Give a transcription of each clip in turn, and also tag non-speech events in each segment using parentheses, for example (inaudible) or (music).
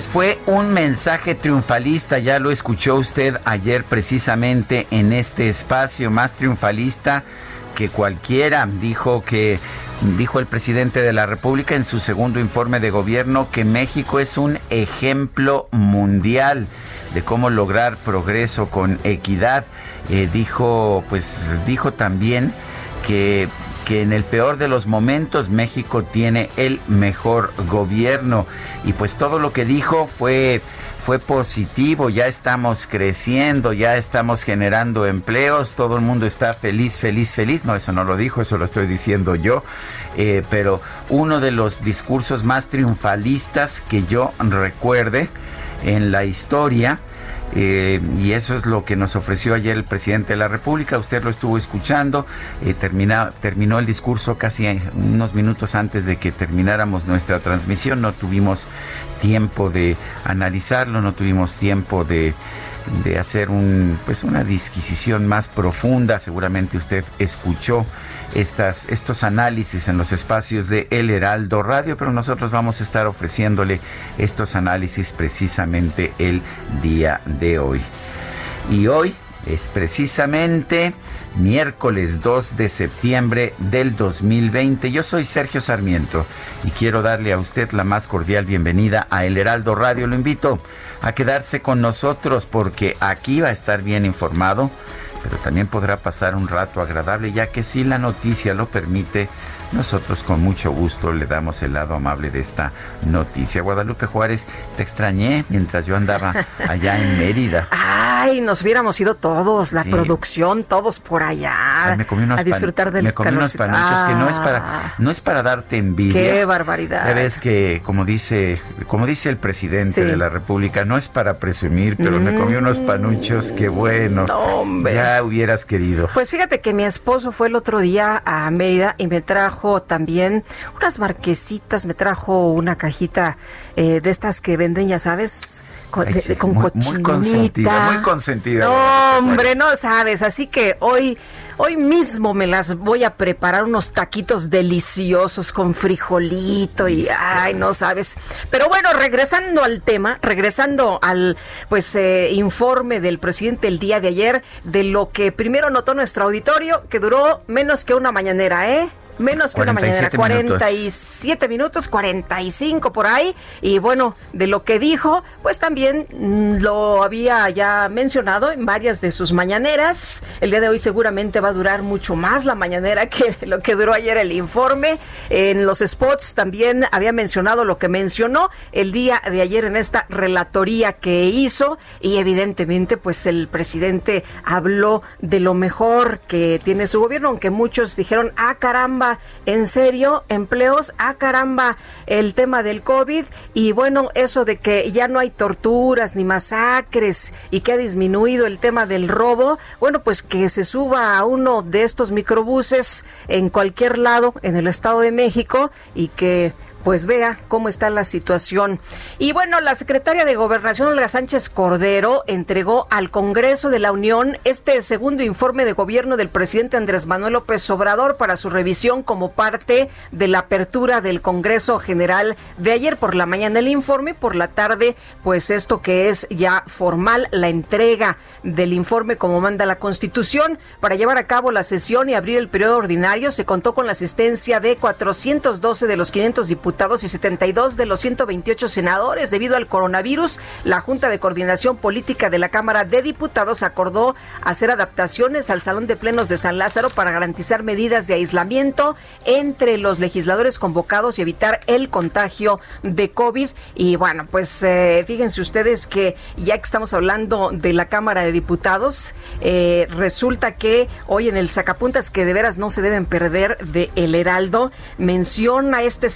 Pues fue un mensaje triunfalista, ya lo escuchó usted ayer precisamente en este espacio, más triunfalista que cualquiera. Dijo que dijo el presidente de la República en su segundo informe de gobierno que México es un ejemplo mundial de cómo lograr progreso con equidad. Eh, dijo, pues dijo también que que en el peor de los momentos México tiene el mejor gobierno y pues todo lo que dijo fue fue positivo, ya estamos creciendo, ya estamos generando empleos, todo el mundo está feliz, feliz, feliz. No, eso no lo dijo, eso lo estoy diciendo yo. Eh, pero uno de los discursos más triunfalistas que yo recuerde en la historia eh, y eso es lo que nos ofreció ayer el presidente de la República. Usted lo estuvo escuchando. Eh, terminó el discurso casi unos minutos antes de que termináramos nuestra transmisión. No tuvimos tiempo de analizarlo, no tuvimos tiempo de de hacer pues una disquisición más profunda. Seguramente usted escuchó estos análisis en los espacios de El Heraldo Radio, pero nosotros vamos a estar ofreciéndole estos análisis precisamente el día de hoy. Y hoy es precisamente miércoles 2 de septiembre del 2020. Yo soy Sergio Sarmiento y quiero darle a usted la más cordial bienvenida a El Heraldo Radio. Lo invito quedarse con nosotros porque aquí va a estar bien informado, pero también podrá pasar un rato agradable ya que si la noticia lo permite, nosotros con mucho gusto le damos el lado amable de esta noticia. Guadalupe Juárez, te extrañé mientras yo andaba (laughs) allá en Mérida. Ay, nos hubiéramos ido todos, la Sí. producción, todos por allá. Ay, me comí unos a disfrutar del me comí unos panuchos que no es Ah, para no es para darte envidia. Qué barbaridad. Ya ves que como dice como dice el presidente Sí. de la República, no es para presumir, pero me comí unos panuchos que bueno. No, hombre. Ya hubieras querido. Pues fíjate que mi esposo fue el otro día a Mérida y me trajo también unas marquesitas, me trajo una cajita eh, de estas que venden, ya sabes, con, Ay, de- sí, con muy- muy cochinita. consentida, muy consentida, No, hombre, no sabes. Así que hoy, hoy mismo me las voy a preparar unos taquitos deliciosos con frijolito y ay, no sabes. Pero bueno, regresando al tema, regresando al pues eh, informe del presidente el día de ayer de lo que primero notó nuestro auditorio, que duró menos que una mañanera, ¿eh? Menos que una mañanera, 47 minutos. 47 minutos, 45 por ahí. Y bueno, de lo que dijo, pues también mm, lo había ya mencionado en varias de sus mañaneras. El día de hoy seguramente va a durar mucho más la mañanera que (laughs) lo que duró ayer el informe. En los spots también había mencionado lo que mencionó el día de ayer en esta relatoría que hizo. Y evidentemente, pues el presidente habló de lo mejor que tiene su gobierno, aunque muchos dijeron, ah, caramba, en serio, empleos, ah, caramba, el tema del COVID y bueno, eso de que ya no hay torturas ni masacres y que ha disminuido el tema del robo, bueno, pues que se suba a uno de estos microbuses en cualquier lado en el Estado de México y que pues vea cómo está la situación. Y bueno, la secretaria de Gobernación, Olga Sánchez Cordero, entregó al Congreso de la Unión este segundo informe de gobierno del presidente Andrés Manuel López Obrador para su revisión como parte de la apertura del Congreso General de ayer por la mañana el informe, por la tarde, pues esto que es ya formal, la entrega del informe como manda la Constitución. Para llevar a cabo la sesión y abrir el periodo ordinario se contó con la asistencia de 412 de los 500 diputados y 72 de los 128 senadores. Debido al coronavirus, la Junta de Coordinación Política de la Cámara de Diputados acordó hacer adaptaciones al Salón de Plenos de San Lázaro para garantizar medidas de aislamiento entre los legisladores convocados y evitar el contagio de COVID. Y bueno, pues eh, fíjense ustedes que ya que estamos hablando de la Cámara de Diputados, eh, resulta que hoy en el sacapuntas que de veras no se deben perder de El Heraldo, menciona este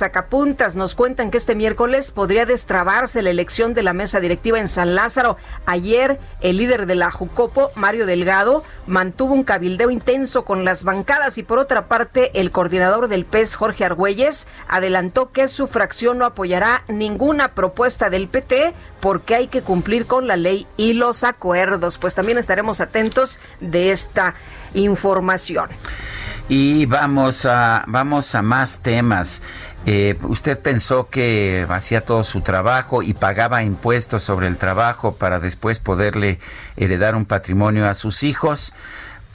sacapuntas, nos cuentan que este miércoles podría destrabarse la elección de la mesa directiva en San Lázaro. Ayer el líder de la Jucopo, Mario Delgado, mantuvo un cabildeo intenso con las bancadas y por otra parte el coordinador del PES, Jorge Argüelles, adelantó que su fracción no apoyará ninguna propuesta del PT porque hay que cumplir con la ley y los acuerdos. Pues también estaremos atentos de esta información. Y vamos a, vamos a más temas. Eh, usted pensó que hacía todo su trabajo y pagaba impuestos sobre el trabajo para después poderle heredar un patrimonio a sus hijos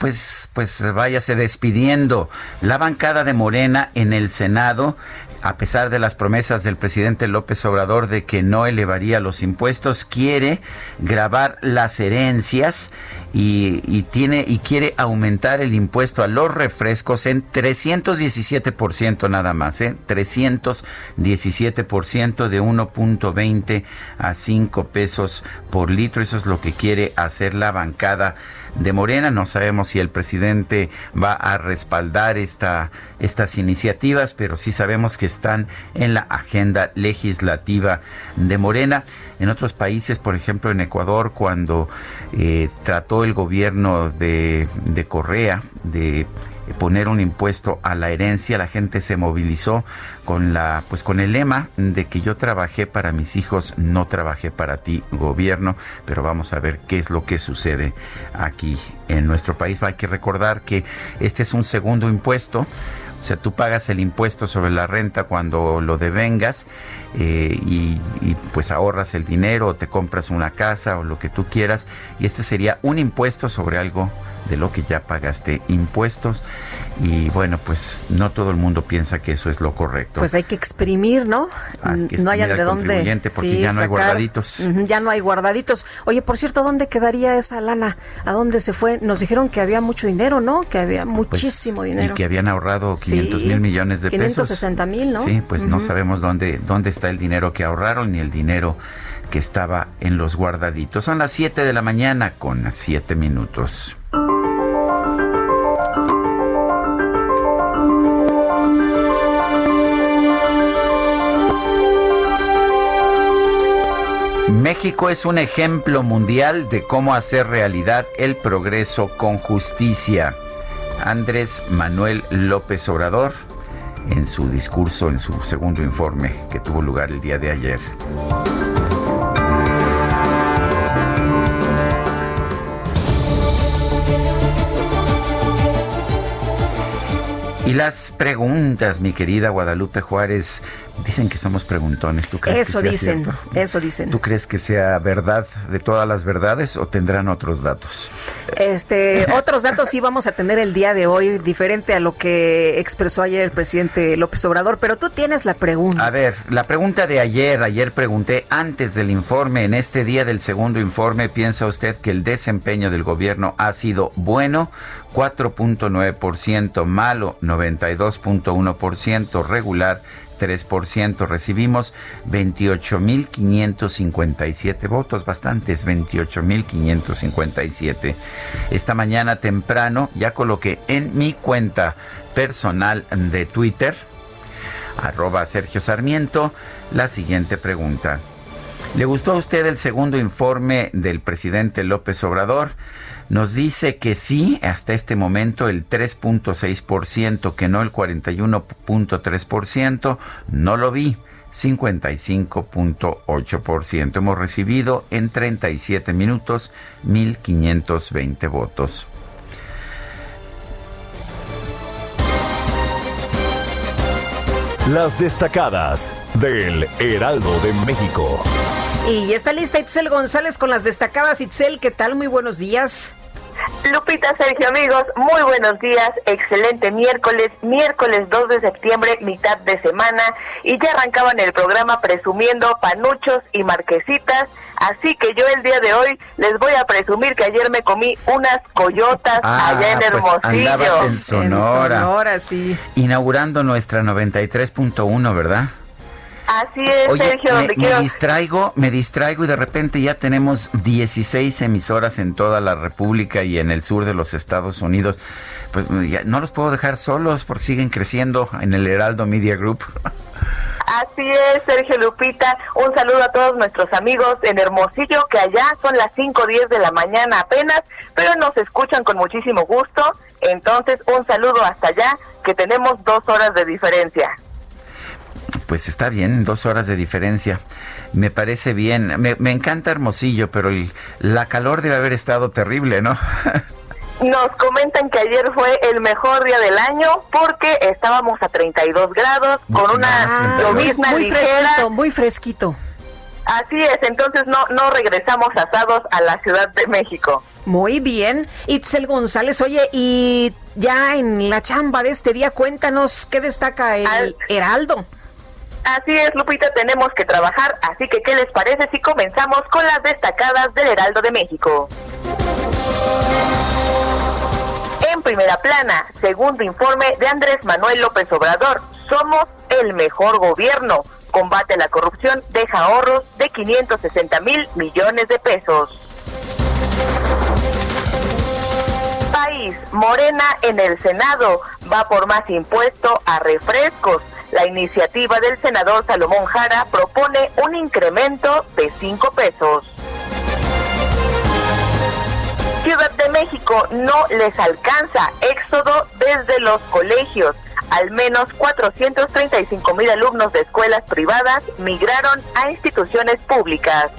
pues, pues váyase despidiendo. La bancada de Morena en el Senado a pesar de las promesas del presidente López Obrador de que no elevaría los impuestos, quiere grabar las herencias y, tiene y quiere aumentar el impuesto a los refrescos en 317% nada más, ¿eh? 317% de 1.20 a 5 pesos por litro. Eso es lo que quiere hacer la bancada de Morena. No sabemos si el presidente va a respaldar esta, estas iniciativas, pero sí sabemos que están en la agenda legislativa de Morena. En otros países, por ejemplo en Ecuador, cuando eh, trató el gobierno de, de Correa de poner un impuesto a la herencia, la gente se movilizó con la pues con el lema de que yo trabajé para mis hijos, no trabajé para ti, gobierno, pero vamos a ver qué es lo que sucede aquí en nuestro país. Hay que recordar que este es un segundo impuesto o sea, tú pagas el impuesto sobre la renta cuando lo devengas eh, y, y, pues ahorras el dinero o te compras una casa o lo que tú quieras. Y este sería un impuesto sobre algo de lo que ya pagaste impuestos. Y bueno, pues no todo el mundo piensa que eso es lo correcto. Pues hay que exprimir, ¿no? no hay de dónde. Porque ya no hay guardaditos. ya no hay guardaditos. Oye, por cierto, ¿dónde quedaría esa lana? ¿A dónde se fue? Nos dijeron que había mucho dinero, ¿no? Que había pues, muchísimo dinero. Y que habían ahorrado 500 mil millones de pesos. 560 mil, ¿no? Sí, pues no sabemos dónde, dónde está el dinero que ahorraron ni el dinero que estaba en los guardaditos. Son las 7 de la mañana con 7 minutos. México es un ejemplo mundial de cómo hacer realidad el progreso con justicia. Andrés Manuel López Obrador en su discurso, en su segundo informe que tuvo lugar el día de ayer. Y las preguntas, mi querida Guadalupe Juárez, dicen que somos preguntones. ¿Tú crees eso que sea dicen, cierto? eso dicen. ¿Tú crees que sea verdad de todas las verdades o tendrán otros datos? Este, (laughs) otros datos sí vamos a tener el día de hoy, diferente a lo que expresó ayer el presidente López Obrador, pero tú tienes la pregunta. A ver, la pregunta de ayer, ayer pregunté antes del informe, en este día del segundo informe, ¿piensa usted que el desempeño del gobierno ha sido bueno? 4.9%, malo 92.1%, regular 3%. Recibimos 28.557 votos, bastantes, 28.557. Esta mañana temprano ya coloqué en mi cuenta personal de Twitter, arroba Sergio Sarmiento, la siguiente pregunta. ¿Le gustó a usted el segundo informe del presidente López Obrador? Nos dice que sí, hasta este momento el 3.6%, que no el 41.3%, no lo vi. 55.8%. Hemos recibido en 37 minutos 1.520 votos. Las destacadas del Heraldo de México. Y está lista Itzel González con las destacadas. Itzel, ¿qué tal? Muy buenos días. Lupita, Sergio, amigos, muy buenos días. Excelente miércoles, miércoles 2 de septiembre, mitad de semana. Y ya arrancaban el programa presumiendo panuchos y marquesitas. Así que yo el día de hoy les voy a presumir que ayer me comí unas coyotas Ah, allá en pues Hermosillo. andabas en Sonora. En Sonora, sí. Inaugurando nuestra 93.1, ¿verdad? Así es, Oye, Sergio, me, donde me quiero... distraigo, me distraigo y de repente ya tenemos 16 emisoras en toda la República y en el sur de los Estados Unidos. Pues ya no los puedo dejar solos porque siguen creciendo en el Heraldo Media Group. Así es, Sergio Lupita. Un saludo a todos nuestros amigos en Hermosillo, que allá son las 5.10 de la mañana apenas, pero nos escuchan con muchísimo gusto. Entonces, un saludo hasta allá, que tenemos dos horas de diferencia. Pues está bien, dos horas de diferencia. Me parece bien. Me, me encanta Hermosillo, pero el- la calor debe haber estado terrible, ¿no? (laughs) Nos comentan que ayer fue el mejor día del año porque estábamos a 32 grados con No, una llovizna muy ligera. fresquito, muy fresquito. Así es, entonces no, no regresamos asados a la Ciudad de México. Muy bien. Itzel González, oye, y ya en la chamba de este día, cuéntanos qué destaca el Al- Heraldo. Así es, Lupita, tenemos que trabajar, así que ¿qué les parece si comenzamos con las destacadas del Heraldo de México? En primera plana, segundo informe de Andrés Manuel López Obrador, somos el mejor gobierno. Combate la corrupción deja ahorros de 560 mil millones de pesos. País, Morena en el Senado va por más impuesto a refrescos. La iniciativa del senador Salomón Jara propone un incremento de 5 pesos. Ciudad de México no les alcanza éxodo desde los colegios. Al menos 435 mil alumnos de escuelas privadas migraron a instituciones públicas.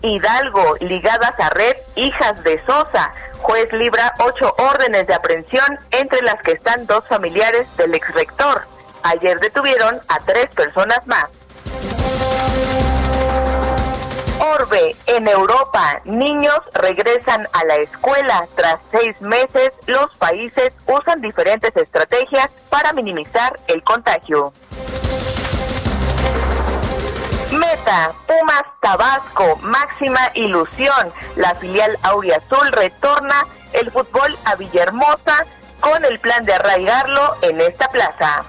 Hidalgo ligadas a red Hijas de Sosa. Juez libra ocho órdenes de aprehensión entre las que están dos familiares del exrector. Ayer detuvieron a tres personas más. Orbe, en Europa, niños regresan a la escuela. Tras seis meses, los países usan diferentes estrategias para minimizar el contagio. Meta, Pumas Tabasco, máxima ilusión. La filial Auriazul retorna el fútbol a Villahermosa con el plan de arraigarlo en esta plaza.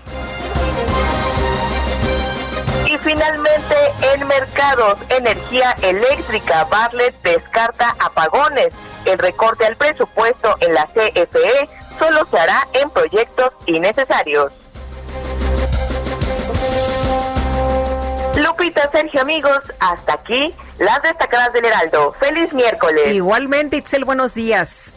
Y finalmente, en mercados, energía eléctrica, Bartlett descarta apagones. El recorte al presupuesto en la CFE solo se hará en proyectos innecesarios. Lupita, Sergio, amigos, hasta aquí las destacadas del Heraldo. Feliz miércoles. Igualmente, Itzel, buenos días.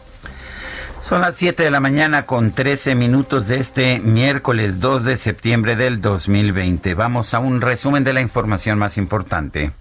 Son las 7 de la mañana con 13 minutos de este miércoles 2 de septiembre del 2020. Vamos a un resumen de la información más importante.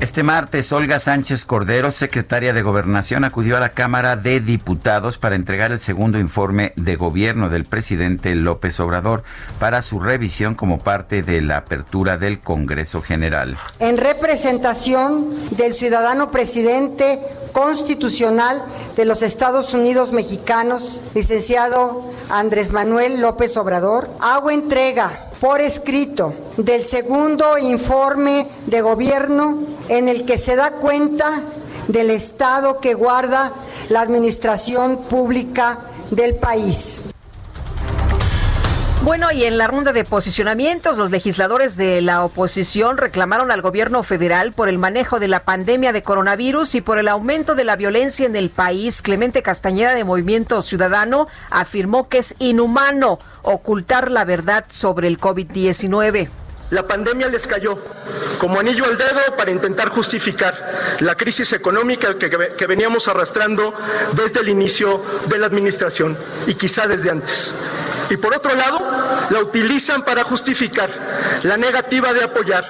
Este martes, Olga Sánchez Cordero, secretaria de Gobernación, acudió a la Cámara de Diputados para entregar el segundo informe de gobierno del presidente López Obrador para su revisión como parte de la apertura del Congreso General. en representación del ciudadano presidente constitucional de los Estados Unidos mexicanos, licenciado Andrés Manuel López Obrador, hago entrega por escrito del segundo informe de gobierno en el que se da cuenta del estado que guarda la administración pública del país. Bueno, y en la ronda de posicionamientos, los legisladores de la oposición reclamaron al gobierno federal por el manejo de la pandemia de coronavirus y por el aumento de la violencia en el país. Clemente Castañeda de Movimiento Ciudadano afirmó que es inhumano ocultar la verdad sobre el COVID-19. La pandemia les cayó como anillo al dedo para intentar justificar la crisis económica que, veníamos arrastrando desde el inicio de la administración y quizá desde antes. Y por otro lado, la utilizan para justificar la negativa de apoyar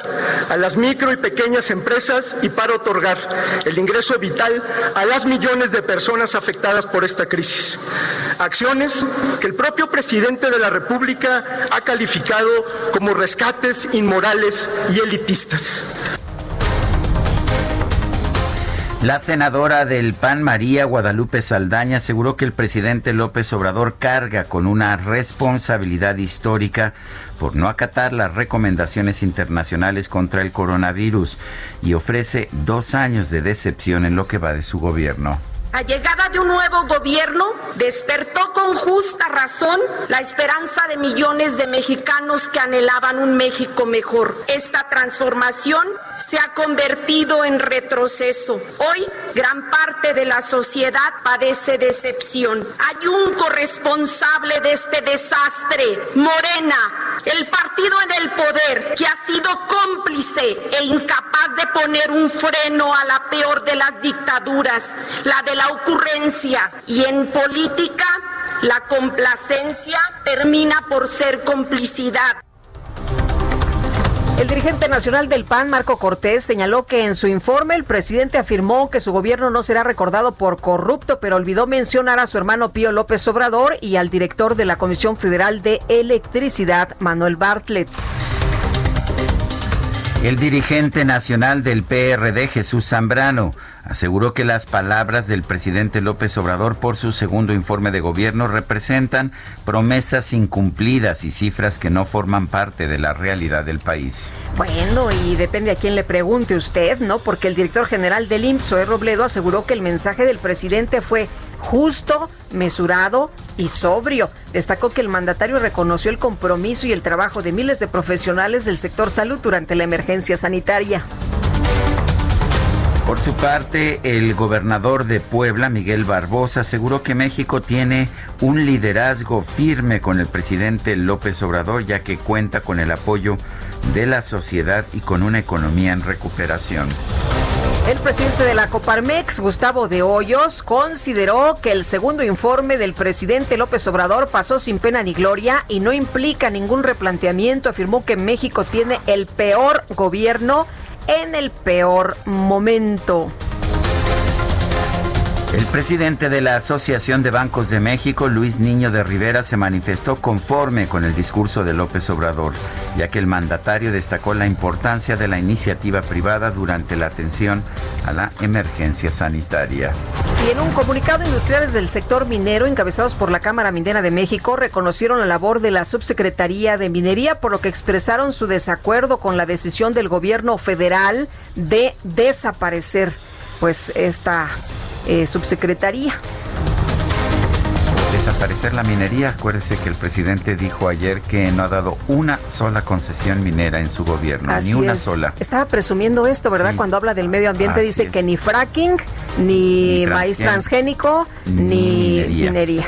a las micro y pequeñas empresas y para otorgar el ingreso vital a las millones de personas afectadas por esta crisis. Acciones que el propio presidente de la República ha calificado como rescates inmorales y elitistas. La senadora del PAN, María Guadalupe Saldaña, aseguró que el presidente López Obrador carga con una responsabilidad histórica por no acatar las recomendaciones internacionales contra el coronavirus y ofrece dos años de decepción en lo que va de su gobierno. La llegada de un nuevo gobierno despertó con justa razón la esperanza de millones de mexicanos que anhelaban un México mejor. Esta transformación se ha convertido en retroceso. Hoy gran parte de la sociedad padece decepción. Hay un corresponsable de este desastre, Morena, el partido en el poder que ha sido cómplice e incapaz de poner un freno a la peor de las dictaduras, la de la ocurrencia y en política la complacencia termina por ser complicidad. El dirigente nacional del PAN, Marco Cortés, señaló que en su informe el presidente afirmó que su gobierno no será recordado por corrupto, pero olvidó mencionar a su hermano Pío López Obrador y al director de la Comisión Federal de Electricidad, Manuel Bartlett. El dirigente nacional del PRD, Jesús Zambrano, aseguró que las palabras del presidente López Obrador por su segundo informe de gobierno representan promesas incumplidas y cifras que no forman parte de la realidad del país. Bueno, y depende a quién le pregunte usted, ¿no? Porque el director general del IMSS, Robledo, aseguró que el mensaje del presidente fue justo, mesurado y sobrio. Destacó que el mandatario reconoció el compromiso y el trabajo de miles de profesionales del sector salud durante la emergencia sanitaria. Por su parte, el gobernador de Puebla, Miguel Barbosa, aseguró que México tiene un liderazgo firme con el presidente López Obrador, ya que cuenta con el apoyo de la sociedad y con una economía en recuperación. El presidente de la Coparmex, Gustavo de Hoyos, consideró que el segundo informe del presidente López Obrador pasó sin pena ni gloria y no implica ningún replanteamiento. Afirmó que México tiene el peor gobierno en el peor momento. El presidente de la Asociación de Bancos de México, Luis Niño de Rivera, se manifestó conforme con el discurso de López Obrador, ya que el mandatario destacó la importancia de la iniciativa privada durante la atención a la emergencia sanitaria. Y en un comunicado, industriales del sector minero, encabezados por la Cámara Minera de México, reconocieron la labor de la Subsecretaría de Minería, por lo que expresaron su desacuerdo con la decisión del gobierno federal de desaparecer pues esta eh, subsecretaría. Desaparecer la minería. Acuérdese que el presidente dijo ayer que no ha dado una sola concesión minera en su gobierno, ni una sola. Estaba presumiendo esto, ¿verdad? Cuando habla del medio ambiente dice que ni fracking, ni, maíz transgénico, ni, minería.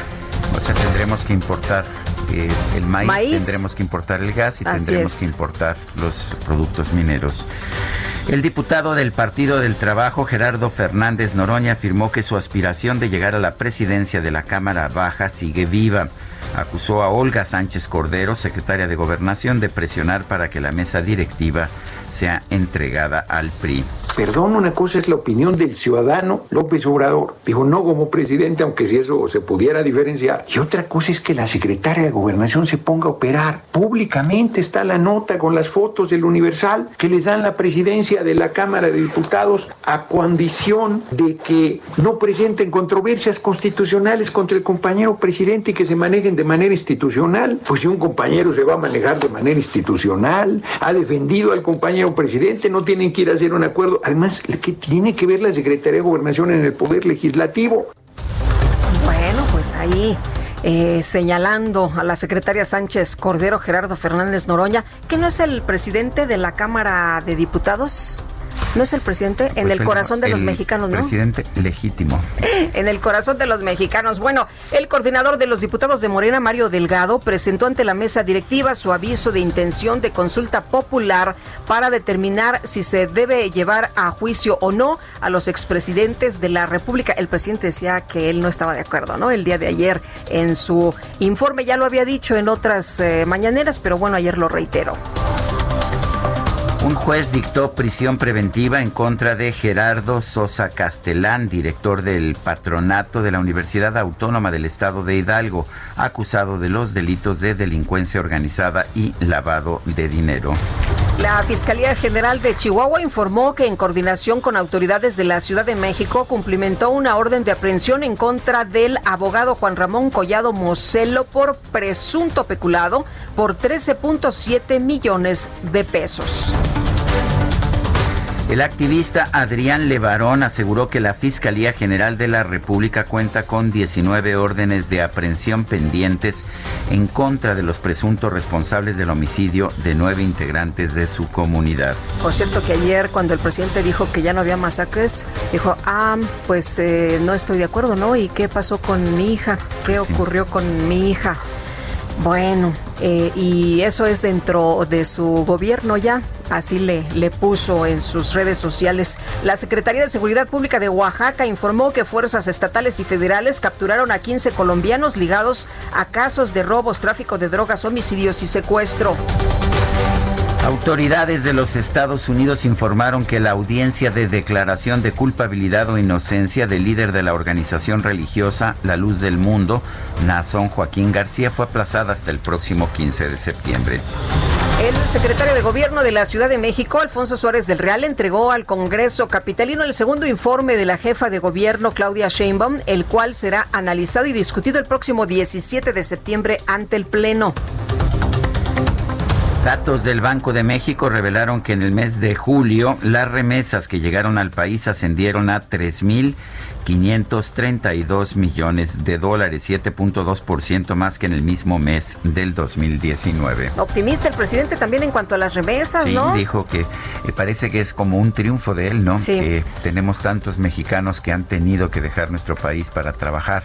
O sea, tendremos que importar eh, el maíz, tendremos que importar el gas y tendremos que importar los productos mineros. El diputado del Partido del Trabajo, Gerardo Fernández Noroña, afirmó que su aspiración de llegar a la presidencia de la Cámara Baja sigue viva. Acusó a Olga Sánchez Cordero, secretaria de Gobernación, de presionar para que la mesa directiva sea entregada al PRI. Perdón, una cosa es la opinión del ciudadano López Obrador. Dijo no como presidente, aunque si eso se pudiera diferenciar. Y otra cosa es que la secretaria de Gobernación se ponga a operar. Públicamente está la nota con las fotos del Universal que les dan la presidencia de la Cámara de Diputados a condición de que no presenten controversias constitucionales contra el compañero presidente y que se manejen de manera institucional. Pues si un compañero se va a manejar de manera institucional, ha defendido al compañero presidente, no tienen que ir a hacer un acuerdo Además, ¿qué tiene que ver la Secretaría de Gobernación en el Poder Legislativo? Bueno, pues ahí eh, señalando a la secretaria Sánchez Cordero Gerardo Fernández Noroña, que no es el presidente de la Cámara de Diputados. ¿No es el presidente? En Pues el corazón de los mexicanos, ¿no? Presidente legítimo. (laughs) En el corazón de los mexicanos. Bueno, el coordinador de los diputados de Morena, Mario Delgado, presentó ante la mesa directiva su aviso de intención de consulta popular para determinar si se debe llevar a juicio o no a los expresidentes de la República. El presidente decía que él no estaba de acuerdo, ¿no? El día de ayer en su informe ya lo había dicho en otras eh, mañaneras, pero bueno, ayer lo reitero. Un juez dictó prisión preventiva en contra de Gerardo Sosa Castelán, director del patronato de la Universidad Autónoma del Estado de Hidalgo, acusado de los delitos de delincuencia organizada y lavado de dinero. La Fiscalía General de Chihuahua informó que en coordinación con autoridades de la Ciudad de México cumplimentó una orden de aprehensión en contra del abogado Juan Ramón Collado Moselo por presunto peculado por 13.7 millones de pesos. El activista Adrián Levarón aseguró que la Fiscalía General de la República cuenta con 19 órdenes de aprehensión pendientes en contra de los presuntos responsables del homicidio de nueve integrantes de su comunidad. Por cierto que ayer cuando el presidente dijo que ya no había masacres, dijo, ah, pues eh, no estoy de acuerdo, ¿no? ¿Y qué pasó con mi hija? ¿Qué ocurrió con mi hija? Bueno, eh, y eso es dentro de su gobierno ya, así le, le puso en sus redes sociales. La Secretaría de Seguridad Pública de Oaxaca informó que fuerzas estatales y federales capturaron a 15 colombianos ligados a casos de robos, tráfico de drogas, homicidios y secuestro. Autoridades de los Estados Unidos informaron que la audiencia de declaración de culpabilidad o inocencia del líder de la organización religiosa La Luz del Mundo, Nazón Joaquín García, fue aplazada hasta el próximo 15 de septiembre. El secretario de Gobierno de la Ciudad de México, Alfonso Suárez del Real, entregó al Congreso Capitalino el segundo informe de la jefa de gobierno, Claudia Sheinbaum, el cual será analizado y discutido el próximo 17 de septiembre ante el Pleno. Datos del Banco de México revelaron que en el mes de julio las remesas que llegaron al país ascendieron a 3.532 millones de dólares, 7.2% más que en el mismo mes del 2019. Optimista el presidente también en cuanto a las remesas, Sí, ¿no? dijo que eh, parece que es como un triunfo de él, ¿no? Sí. Que tenemos tantos mexicanos que han tenido que dejar nuestro país para trabajar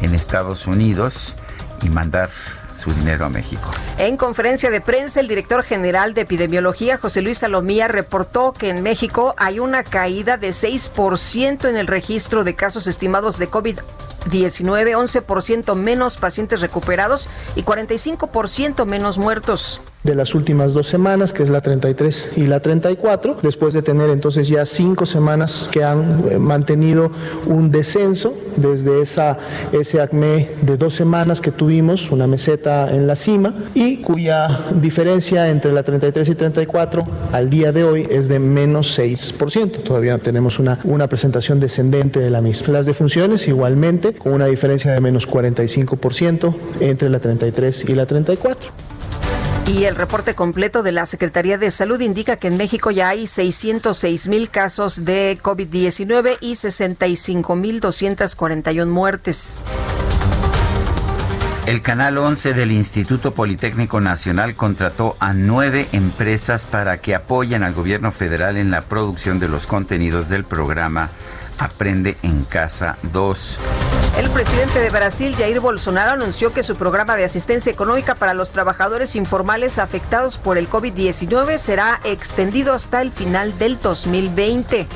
en Estados Unidos y mandar su dinero a México. En conferencia de prensa, el director general de epidemiología, José Luis Salomía, reportó que en México hay una caída de 6% en el registro de casos estimados de COVID-19, 11% menos pacientes recuperados y 45% menos muertos. De las últimas dos semanas, que es la 33 y la 34, después de tener entonces ya cinco semanas que han eh, mantenido un descenso desde esa, ese acme de dos semanas que tuvimos, una meseta en la cima, y cuya diferencia entre la 33 y 34 al día de hoy es de menos 6%. Todavía tenemos una, una presentación descendente de la misma. Las defunciones igualmente, con una diferencia de menos 45% entre la 33 y la 34. Y el reporte completo de la Secretaría de Salud indica que en México ya hay 606 mil casos de COVID-19 y 65 mil 241 muertes. El Canal 11 del Instituto Politécnico Nacional contrató a nueve empresas para que apoyen al gobierno federal en la producción de los contenidos del programa Aprende en Casa 2. El presidente de Brasil, Jair Bolsonaro, anunció que su programa de asistencia económica para los trabajadores informales afectados por el COVID-19 será extendido hasta el final del 2020.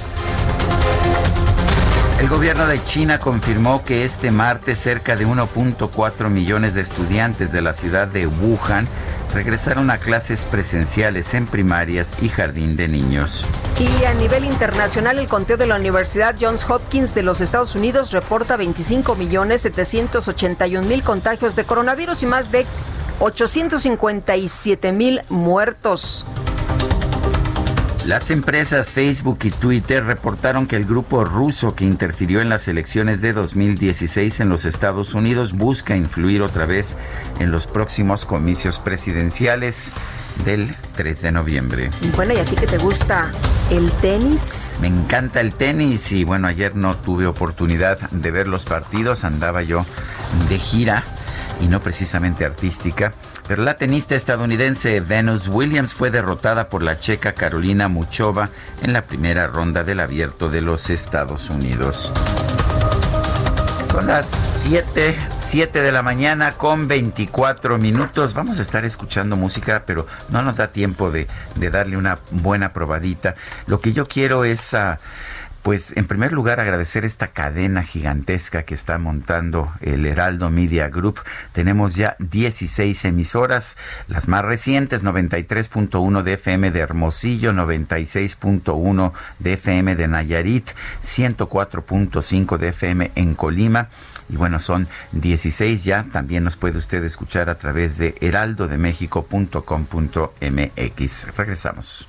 El gobierno de China confirmó que este martes cerca de 1.4 millones de estudiantes de la ciudad de Wuhan regresaron a clases presenciales en primarias y jardín de niños. Y a nivel internacional, el conteo de la Universidad Johns Hopkins de los Estados Unidos reporta 25 millones 781 mil contagios de coronavirus y más de 857 mil muertos. Las empresas Facebook y Twitter reportaron que el grupo ruso que interfirió en las elecciones de 2016 en los Estados Unidos busca influir otra vez en los próximos comicios presidenciales del 3 de noviembre. Bueno, ¿y a ti que te gusta el tenis? Me encanta el tenis y bueno, ayer no tuve oportunidad de ver los partidos, andaba yo de gira y no precisamente artística. Pero la tenista estadounidense Venus Williams fue derrotada por la checa Carolina Muchova en la primera ronda del abierto de los Estados Unidos. Son las 7, 7 de la mañana con 24 minutos. Vamos a estar escuchando música, pero no nos da tiempo de, darle una buena probadita. Lo que yo quiero es... Ah, pues en primer lugar agradecer esta cadena gigantesca que está montando el Heraldo Media Group. Tenemos ya 16 emisoras, las más recientes 93.1 de FM de Hermosillo, 96.1 de FM de Nayarit, 104.5 de FM en Colima. Y bueno, son 16 ya. También nos puede usted escuchar a través de heraldodemexico.com.mx. Regresamos.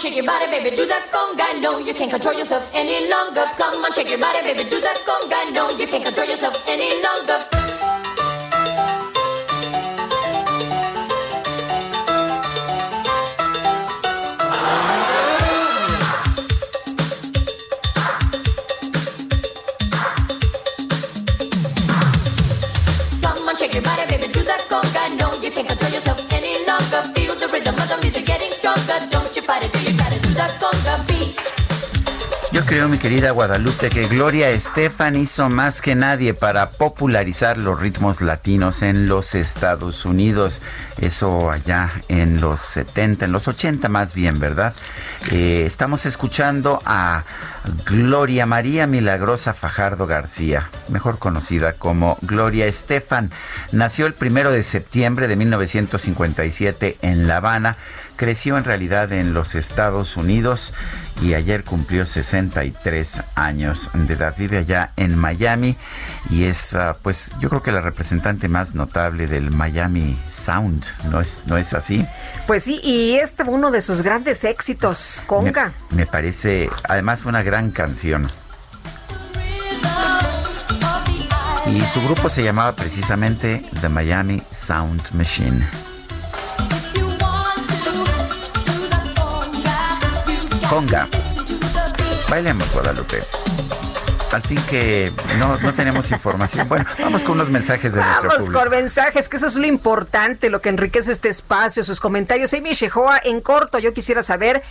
shake your body, baby, do that conga. No, you can't control yourself any longer. Come on, shake your body, baby, do that conga. No, you can't control yourself any longer. Come on, shake your body, baby, do that conga. No, you can't control yourself any longer. Feel the rhythm of the music. Yo creo, mi querida Guadalupe, que Gloria Estefan hizo más que nadie para popularizar los ritmos latinos en los Estados Unidos. Eso allá en los 70, en los 80 más bien, ¿verdad? Eh, estamos escuchando a Gloria María Milagrosa Fajardo García, mejor conocida como Gloria Estefan. Nació el primero de septiembre de 1957 en La Habana creció en realidad en los Estados Unidos y ayer cumplió 63 años de edad. Vive allá en Miami y es, ah, pues, yo creo que la representante más notable del Miami Sound, ¿no es, no es así? Pues sí, y este uno de sus grandes éxitos, Conga. Me, me parece, además, una gran canción. Y su grupo se llamaba precisamente The Miami Sound Machine. Conga. Bailemos, Guadalupe. Al fin que no, no tenemos información. Bueno, vamos con unos mensajes de nuestro Vamos con mensajes, que eso es lo importante, lo que enriquece este espacio, sus comentarios. Amy Shehoa, en corto, yo quisiera saber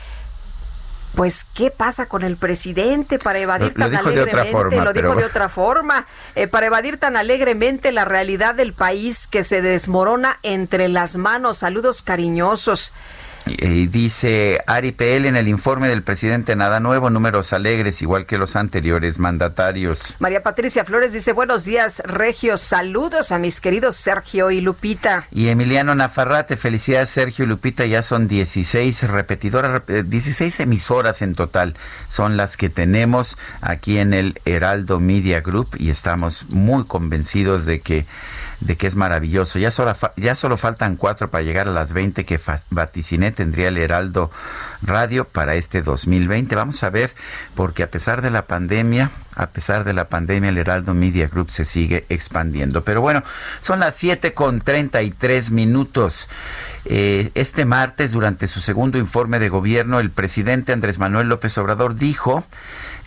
pues, ¿qué pasa con el presidente para evadir tan alegremente? lo dijo de otra forma, eh, para evadir tan alegremente la realidad del país que se desmorona entre las manos. Saludos cariñosos. Y dice Ari PL en el informe del presidente Nada Nuevo, números alegres, igual que los anteriores mandatarios. María Patricia Flores dice buenos días, Regios, saludos a mis queridos Sergio y Lupita. Y Emiliano Nafarrate, felicidades Sergio y Lupita, ya son 16 repetidoras, 16 emisoras en total, son las que tenemos aquí en el Heraldo Media Group y estamos muy convencidos de que de que es maravilloso. Ya solo, ya solo faltan cuatro para llegar a las 20 que vaticiné tendría el Heraldo Radio para este 2020. Vamos a ver, porque a pesar de la pandemia, a pesar de la pandemia, el Heraldo Media Group se sigue expandiendo. Pero bueno, son las 7 con 33 minutos. Eh, este martes, durante su segundo informe de gobierno, el presidente Andrés Manuel López Obrador dijo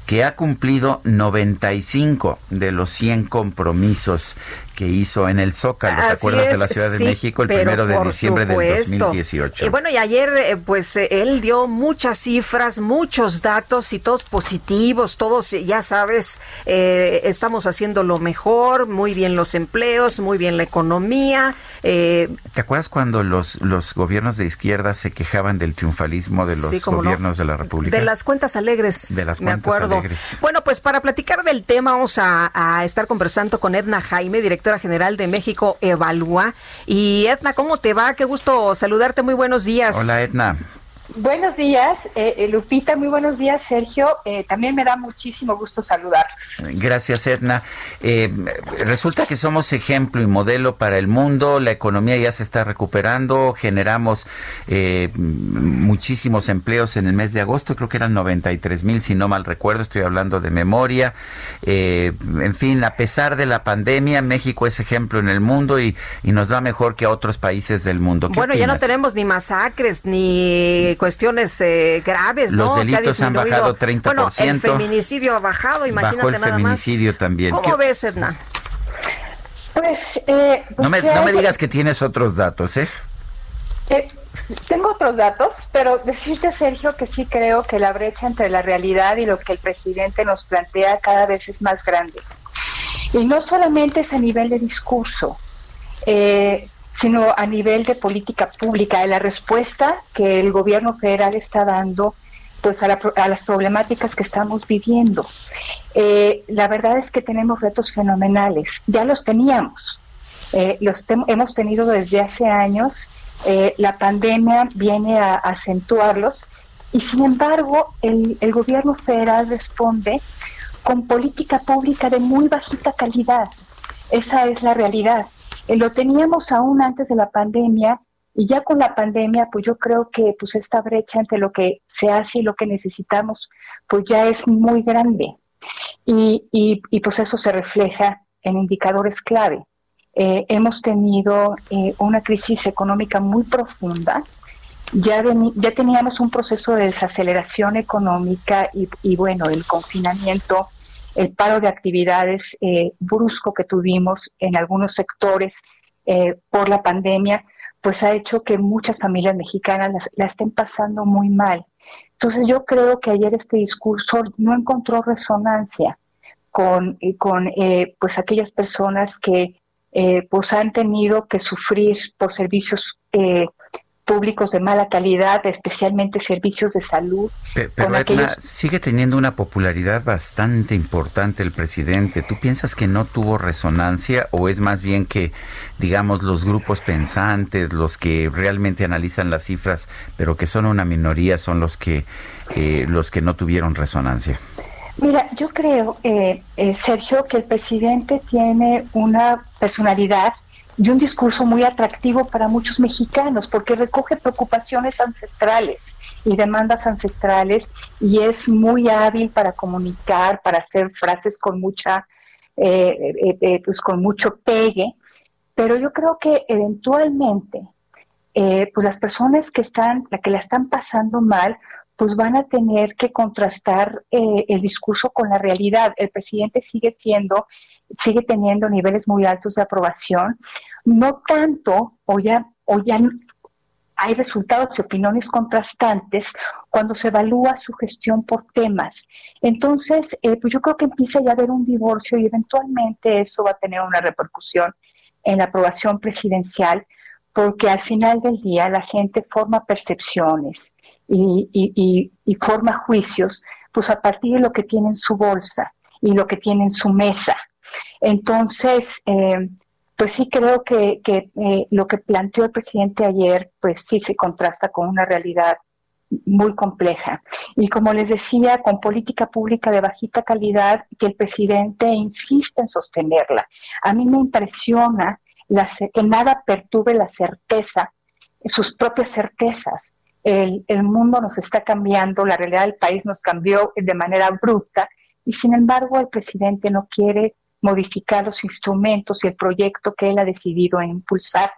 que ha cumplido 95 de los 100 compromisos que hizo en el Zócalo, ¿te acuerdas de la Ciudad de México el primero de diciembre del 2018? Y bueno, y ayer eh, pues eh, él dio muchas cifras, muchos datos y todos positivos, todos ya sabes, eh, estamos haciendo lo mejor, muy bien los empleos, muy bien la economía. ¿Te acuerdas cuando los, los gobiernos de izquierda se quejaban del triunfalismo de los gobiernos de la República? De las cuentas alegres. De las cuentas alegres. Bueno, pues para platicar del tema vamos a, a estar conversando con Edna Jaime, directora general de México Evalúa. Y Edna, ¿cómo te va? Qué gusto saludarte. Muy buenos días. Hola, Edna. Buenos días, eh, eh, Lupita, muy buenos días, Sergio. Eh, también me da muchísimo gusto saludar. Gracias, Edna. resulta que somos ejemplo y modelo para el mundo, la economía ya se está recuperando, generamos muchísimos empleos en el mes de agosto, creo que eran 93 mil, si no mal recuerdo, estoy hablando de memoria. en fin, a pesar de la pandemia, México es ejemplo en el mundo y, nos va mejor que a otros países del mundo. Bueno, ya no tenemos ni masacres, ni cuestiones eh, graves, ¿no? Los delitos han bajado 30%. Bueno, el feminicidio ha bajado, imagínate Bajó el feminicidio también. ¿Cómo ves, Edna? Pues, eh, no, me, no me digas que tienes otros datos, ¿eh? ¿eh? Tengo otros datos, pero decirte, Sergio, que sí creo que la brecha entre la realidad y lo que el presidente nos plantea cada vez es más grande. Y no solamente es a nivel de discurso. Eh, sino a nivel de política pública, de la respuesta que el gobierno federal está dando pues a, las problemáticas que estamos viviendo. Eh, la verdad es que tenemos retos fenomenales, ya los teníamos, eh, los hemos tenido desde hace años, eh, la pandemia viene a, acentuarlos y sin embargo el gobierno federal responde con política pública de muy bajita calidad. Esa es la realidad. Eh, lo teníamos aún antes de la pandemia y ya con la pandemia, pues yo creo que pues esta brecha entre lo que se hace y lo que necesitamos, pues ya es muy grande. Y, y, pues eso se refleja en indicadores clave. Eh, hemos tenido eh, una crisis económica muy profunda. Ya, ya teníamos un proceso de desaceleración económica y, y bueno, el confinamiento el paro de actividades eh, brusco que tuvimos en algunos sectores eh, por la pandemia, pues ha hecho que muchas familias mexicanas la estén pasando muy mal. Entonces yo creo que ayer este discurso no encontró resonancia con, eh, con pues aquellas personas que pues han tenido que sufrir por servicios públicos de mala calidad, especialmente servicios de salud. Pero, sigue teniendo una popularidad bastante importante el presidente. ¿Tú piensas que no tuvo resonancia o es más bien que, digamos, los grupos pensantes, los que realmente analizan las cifras, pero que son una minoría, son los que, eh, los que no tuvieron resonancia? Mira, yo creo, eh, eh, Sergio, que el presidente tiene una personalidad y un discurso muy atractivo para muchos mexicanos porque recoge preocupaciones ancestrales y demandas ancestrales y es muy hábil para comunicar, para hacer frases con mucha, eh, eh, eh, pues con mucho pegue, pero yo creo que eventualmente, pues las personas que están, la que la están pasando mal, pues van a tener que contrastar el discurso con la realidad. El presidente sigue siendo sigue teniendo niveles muy altos de aprobación, no tanto, o ya, o ya hay resultados y opiniones contrastantes cuando se evalúa su gestión por temas. Entonces, eh, pues yo creo que empieza ya a haber un divorcio y eventualmente eso va a tener una repercusión en la aprobación presidencial, porque al final del día la gente forma percepciones y, y, forma juicios, pues a partir de lo que tiene en su bolsa y lo que tiene en su mesa. Entonces, eh, pues sí creo que, eh, lo que planteó el presidente ayer, pues sí se contrasta con una realidad muy compleja. Y como les decía, con política pública de bajita calidad, que el presidente insiste en sostenerla. A mí me impresiona que nada perturbe la certeza, sus propias certezas. El, el mundo nos está cambiando, la realidad del país nos cambió de manera bruta y sin embargo el presidente no quiere modificar los instrumentos y el proyecto que él ha decidido impulsar,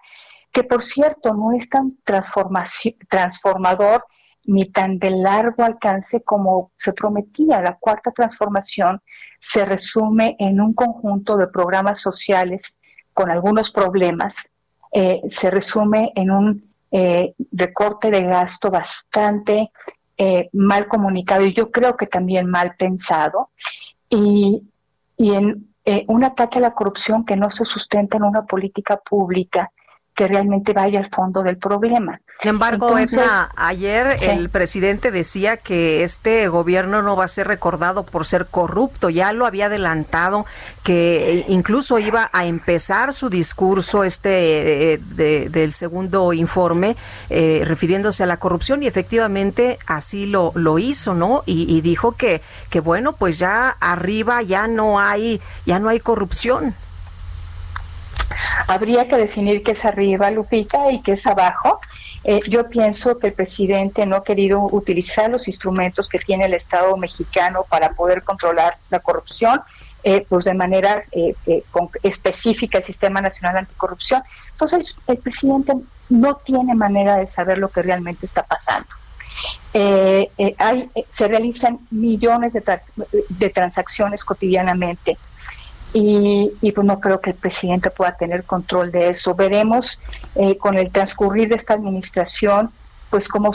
que por cierto no es tan transformador ni tan de largo alcance como se prometía. La cuarta transformación se resume en un conjunto de programas sociales con algunos problemas, eh, se resume en un eh, recorte de gasto bastante eh, mal comunicado y yo creo que también mal pensado, y, y en eh, un ataque a la corrupción que no se sustenta en una política pública que realmente vaya al fondo del problema. Sin embargo, Edna, ayer el presidente decía que este gobierno no va a ser recordado por ser corrupto. Ya lo había adelantado que incluso iba a empezar su discurso este eh, del segundo informe eh, refiriéndose a la corrupción y efectivamente así lo, lo hizo, ¿no? Y, y dijo que que bueno, pues ya arriba ya no hay ya no hay corrupción. Habría que definir qué es arriba, Lupita, y qué es abajo. Eh, yo pienso que el presidente no ha querido utilizar los instrumentos que tiene el Estado mexicano para poder controlar la corrupción, eh, pues de manera eh, específica el Sistema Nacional Anticorrupción. Entonces, el presidente no tiene manera de saber lo que realmente está pasando. hay, se realizan millones de transacciones cotidianamente y, pues no creo que el presidente pueda tener control de eso. Veremos eh, con el transcurrir de esta administración, pues cómo,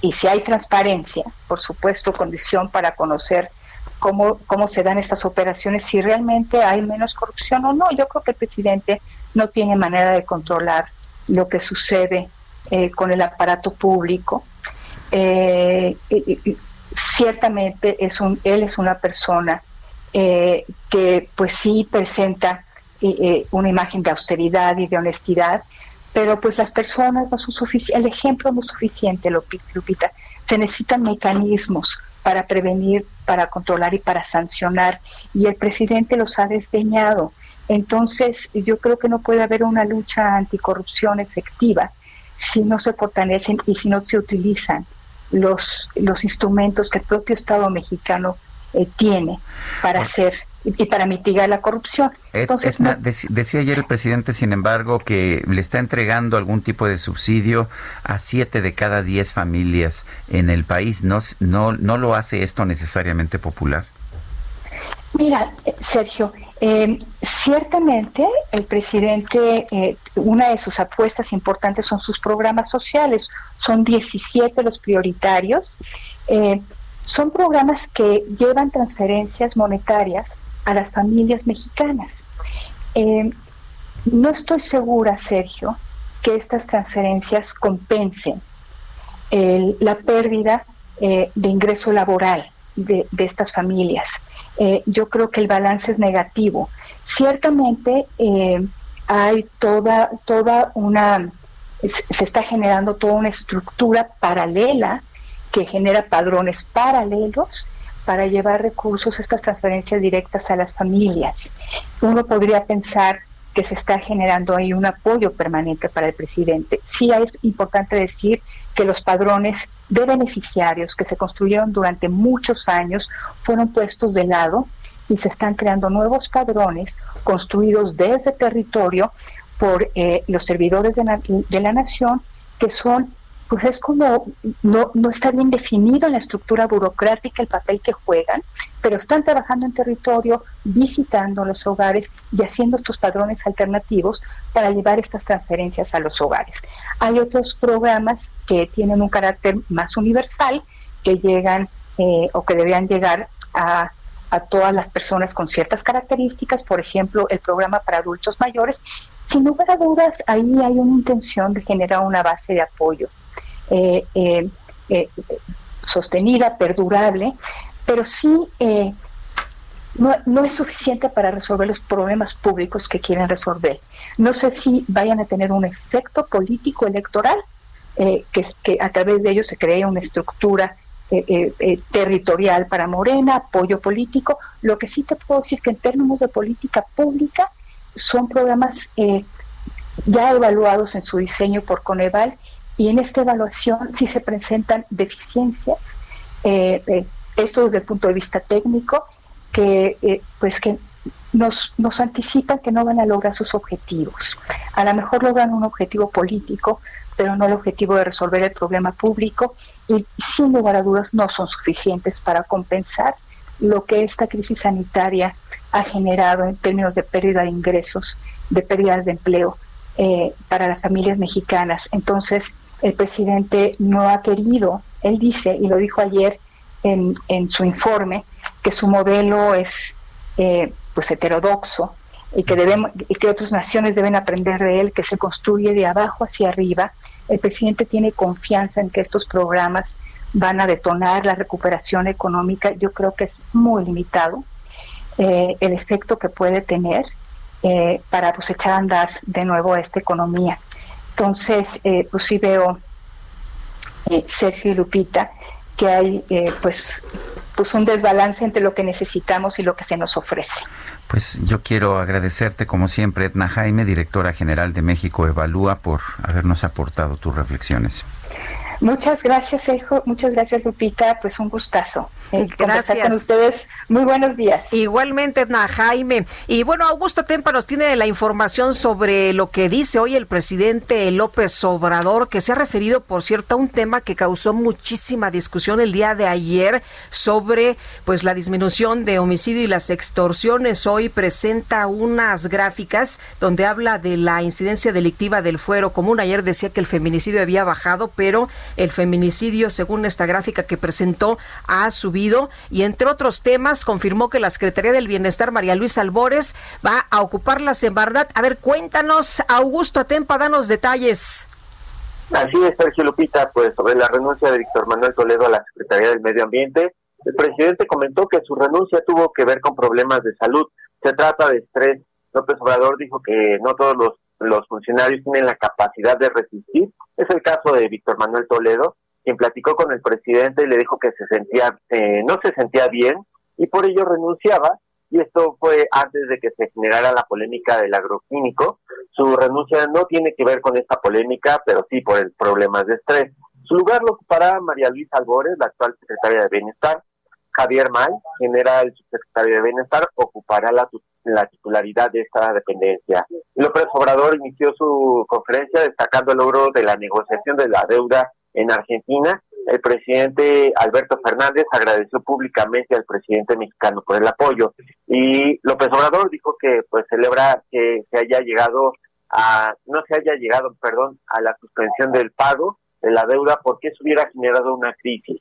y si hay transparencia, por supuesto, condición para conocer cómo, cómo se dan estas operaciones, si realmente hay menos corrupción o no. Yo creo que el presidente no tiene manera de controlar lo que sucede eh, con el aparato público. Eh, ciertamente es un, él es una persona eh, que pues sí presenta eh, eh, una imagen de austeridad y de honestidad, pero pues las personas no son suficientes, el ejemplo no es suficiente, Lupita. Se necesitan mecanismos para prevenir, para controlar y para sancionar, y el presidente los ha desdeñado. Entonces, yo creo que no puede haber una lucha anticorrupción efectiva si no se fortalecen y si no se utilizan los, los instrumentos que el propio Estado mexicano eh, tiene para hacer y para mitigar la corrupción. Entonces, decía ayer el presidente, sin embargo, que le está entregando algún tipo de subsidio a siete de cada diez familias en el país. ¿No, no, no lo hace esto necesariamente popular? Mira, eh, Sergio, eh, ciertamente el presidente, una de sus apuestas importantes son sus programas sociales. Son 17 los prioritarios. Son programas que llevan transferencias monetarias a las familias mexicanas. Eh, no estoy segura, Sergio, que estas transferencias compensen la pérdida eh, de ingreso laboral de, estas familias. Eh, yo creo que el balance es negativo. Ciertamente hay toda, toda una, se está generando toda una estructura paralela que genera padrones paralelos para llevar recursos, estas transferencias directas a las familias. Uno podría pensar que se está generando ahí un apoyo permanente para el presidente. Sí es importante decir que los padrones de beneficiarios que se construyeron durante muchos años fueron puestos de lado y se están creando nuevos padrones construidos desde territorio por eh, los servidores de, de la nación que son pues es como no, no está bien definido en la estructura burocrática el papel que juegan, pero están trabajando en territorio, visitando los hogares y haciendo estos padrones alternativos para llevar estas transferencias a los hogares. Hay otros programas que tienen un carácter más universal, que llegan eh, o que deberían llegar a, a todas las personas con ciertas características, por ejemplo, el programa para adultos mayores. Sin lugar a dudas, ahí hay una intención de generar una base de apoyo eh, eh, eh, sostenida, perdurable, pero sí no, no, es suficiente para resolver los problemas públicos que quieren resolver. No sé si vayan a tener un efecto político electoral, que, que, a través de ello se cree una estructura territorial para Morena, apoyo político. Lo que sí te puedo decir que en términos de política pública son programas ya evaluados en su diseño por Coneval y en esta evaluación sí se presentan deficiencias, eh, eh, esto desde el punto de vista técnico, que eh, pues que nos, nos anticipan que no van a lograr sus objetivos. A lo mejor logran un objetivo político, pero no el objetivo de resolver el problema público y sin lugar a dudas no son suficientes para compensar lo que esta crisis sanitaria ha generado en términos de pérdida de ingresos, de pérdida de empleo para las familias mexicanas. Entonces, el presidente no ha querido, él dice, y lo dijo ayer en, en su informe, que su modelo es eh, pues heterodoxo, y que, debemos, y que otras naciones deben aprender de él, que se construye de abajo hacia arriba. El presidente tiene confianza en que estos programas van a detonar la recuperación económica. Yo creo que es muy limitado eh, el efecto que puede tener eh, para pues, echar a andar de nuevo esta economía. Entonces, eh, pues sí veo, Sergio y Lupita, que hay pues, pues un desbalance entre lo que necesitamos y lo que se nos ofrece. Pues yo quiero agradecerte como siempre, Edna Jaime, directora general de México Evalúa, por habernos aportado tus reflexiones. Muchas gracias, Sergio. Muchas gracias, Lupita. Pues un gustazo. Eh, gracias. con ustedes. Muy buenos días. Igualmente, Edna Jaime. Y bueno, Augusto Tempa nos tiene la información sobre lo que dice hoy el presidente López Obrador, que se ha referido, por cierto, a un tema que causó muchísima discusión el día de ayer sobre pues la disminución de homicidio y las extorsiones. Hoy presenta unas gráficas donde habla de la incidencia delictiva del fuero común. Ayer decía que el feminicidio había bajado, pero el feminicidio, según esta gráfica que presentó, ha subido y entre otros temas confirmó que la Secretaría del Bienestar, María Luisa Albores, va a ocuparlas en verdad. A ver, cuéntanos, Augusto Atempa, danos detalles. Así es, Sergio Lupita, pues sobre la renuncia de Víctor Manuel Toledo a la Secretaría del Medio Ambiente, el presidente comentó que su renuncia tuvo que ver con problemas de salud. Se trata de estrés. López Obrador dijo que no todos los, los funcionarios tienen la capacidad de resistir. Es el caso de Víctor Manuel Toledo, quien platicó con el presidente y le dijo que se sentía, eh, no se sentía bien y por ello renunciaba. Y esto fue antes de que se generara la polémica del agroquímico. Su renuncia no tiene que ver con esta polémica, pero sí por el problema de estrés. Su lugar lo ocupará María Luisa Albores, la actual secretaria de Bienestar. Javier May, quien era el subsecretario de Bienestar, ocupará la, la titularidad de esta dependencia. López Obrador inició su conferencia destacando el logro de la negociación de la deuda en Argentina. El presidente Alberto Fernández agradeció públicamente al presidente mexicano por el apoyo y López Obrador dijo que pues celebra que se haya llegado a no se haya llegado, perdón, a la suspensión del pago de la deuda porque eso hubiera generado una crisis.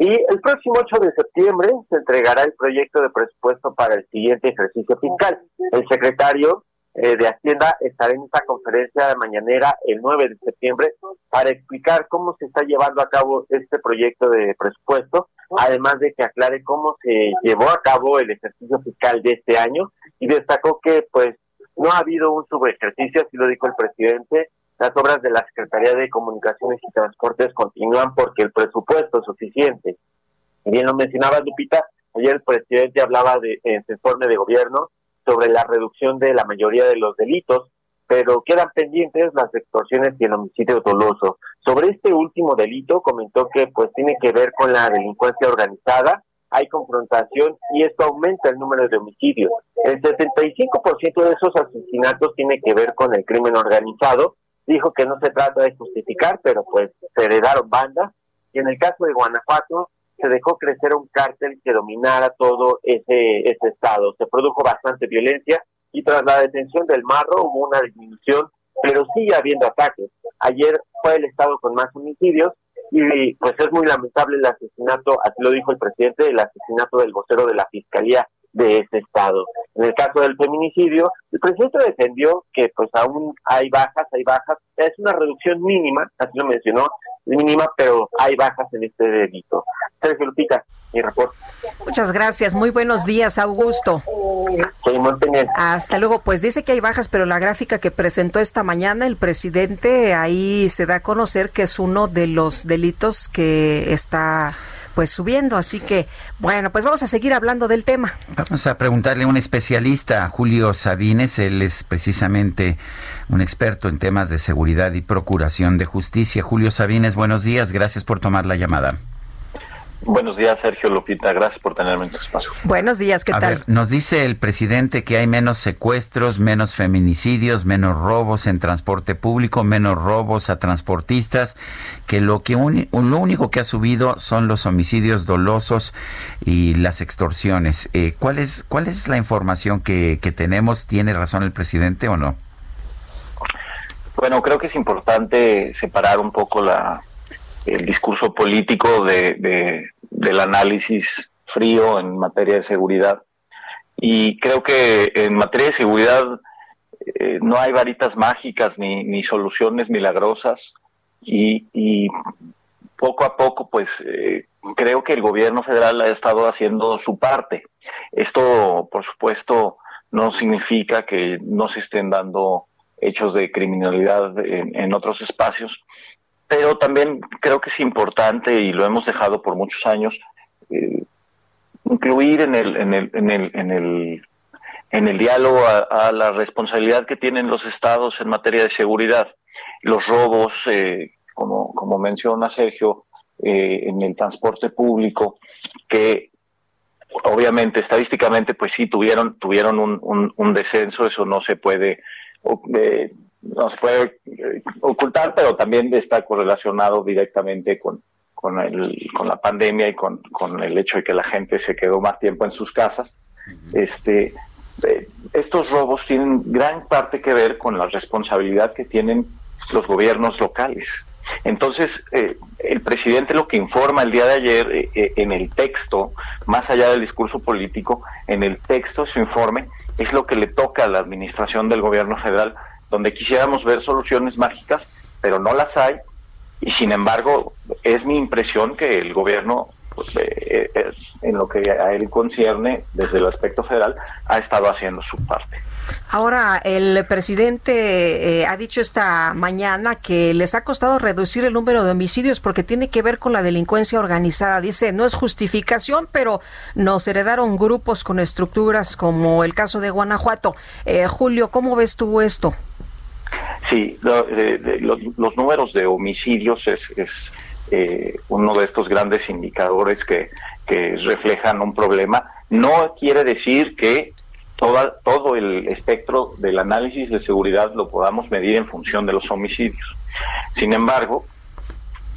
Y el próximo 8 de septiembre se entregará el proyecto de presupuesto para el siguiente ejercicio fiscal. El secretario eh, de Hacienda estará en esta conferencia de mañanera el 9 de septiembre para explicar cómo se está llevando a cabo este proyecto de presupuesto, además de que aclare cómo se llevó a cabo el ejercicio fiscal de este año y destacó que pues no ha habido un subejercicio, así lo dijo el presidente, las obras de la Secretaría de Comunicaciones y Transportes continúan porque el presupuesto es suficiente. Bien lo mencionaba Lupita, ayer el presidente hablaba de, en su informe de gobierno sobre la reducción de la mayoría de los delitos, pero quedan pendientes las extorsiones y el homicidio doloso. Sobre este último delito comentó que pues tiene que ver con la delincuencia organizada, hay confrontación y esto aumenta el número de homicidios. El 75% de esos asesinatos tiene que ver con el crimen organizado. Dijo que no se trata de justificar, pero pues se heredaron bandas. Y en el caso de Guanajuato, se dejó crecer un cártel que dominara todo ese, ese estado. Se produjo bastante violencia y tras la detención del marro hubo una disminución, pero sigue habiendo ataques. Ayer fue el estado con más homicidios y pues es muy lamentable el asesinato, así lo dijo el presidente, el asesinato del vocero de la Fiscalía de ese estado. En el caso del feminicidio, el presidente defendió que pues aún hay bajas, hay bajas, es una reducción mínima, así lo mencionó, mínima, pero hay bajas en este delito. Sergio Lupita, mi reporte. Muchas gracias, muy buenos días, Augusto. Hasta luego, pues dice que hay bajas, pero la gráfica que presentó esta mañana el presidente, ahí se da a conocer que es uno de los delitos que está pues subiendo. Así que, bueno, pues vamos a seguir hablando del tema. Vamos a preguntarle a un especialista, Julio Sabines, él es precisamente un experto en temas de seguridad y procuración de justicia. Julio Sabines, buenos días, gracias por tomar la llamada. Buenos días, Sergio Lupita. Gracias por tenerme en tu espacio. Buenos días, ¿qué tal? nos dice el presidente que hay menos secuestros, menos feminicidios, menos robos en transporte público, menos robos a transportistas, que lo que lo único que ha subido son los homicidios dolosos y las extorsiones. Eh, ¿cuál es cuál es la información que, que tenemos? ¿Tiene razón el presidente o no? Bueno, creo que es importante separar un poco la el discurso político de, del análisis frío en materia de seguridad. Y creo que en materia de seguridad eh, no hay varitas mágicas ni, ni soluciones milagrosas y, poco a poco pues eh, creo que el gobierno federal ha estado haciendo su parte. Esto por supuesto no significa que no se estén dando hechos de criminalidad en, otros espacios, pero también creo que es importante y lo hemos dejado por muchos años eh, incluir en el, en el, en el, en el, en el diálogo a, la responsabilidad que tienen los estados en materia de seguridad. Los robos, eh, como, como menciona Sergio, eh, en el transporte público, que obviamente estadísticamente pues sí tuvieron, tuvieron un, un, descenso, eso no se puede... no se puede ocultar, pero también está correlacionado directamente con, con, el, con la pandemia y con, con, el hecho de que la gente se quedó más tiempo en sus casas, este, eh, estos robos tienen gran parte que ver con la responsabilidad que tienen los gobiernos locales. Entonces, eh, el presidente lo que informa el día de ayer eh, en el texto, más allá del discurso político, en el texto de su informe, es lo que le toca a la administración del gobierno federal, donde quisiéramos ver soluciones mágicas, pero no las hay y sin embargo, es mi impresión que el gobierno, pues, eh, eh, en lo que a él concierne desde el aspecto federal, ha estado haciendo su parte. Ahora, el presidente eh, ha dicho esta mañana que les ha costado reducir el número de homicidios porque tiene que ver con la delincuencia organizada. Dice, no es justificación, pero nos heredaron grupos con estructuras como el caso de Guanajuato. Julio, ¿cómo ves tú esto? Sí, los, números de homicidios es, eh, uno de estos grandes indicadores que, reflejan un problema. No quiere decir que toda, todo el espectro del análisis de seguridad lo podamos medir en función de los homicidios. Sin embargo,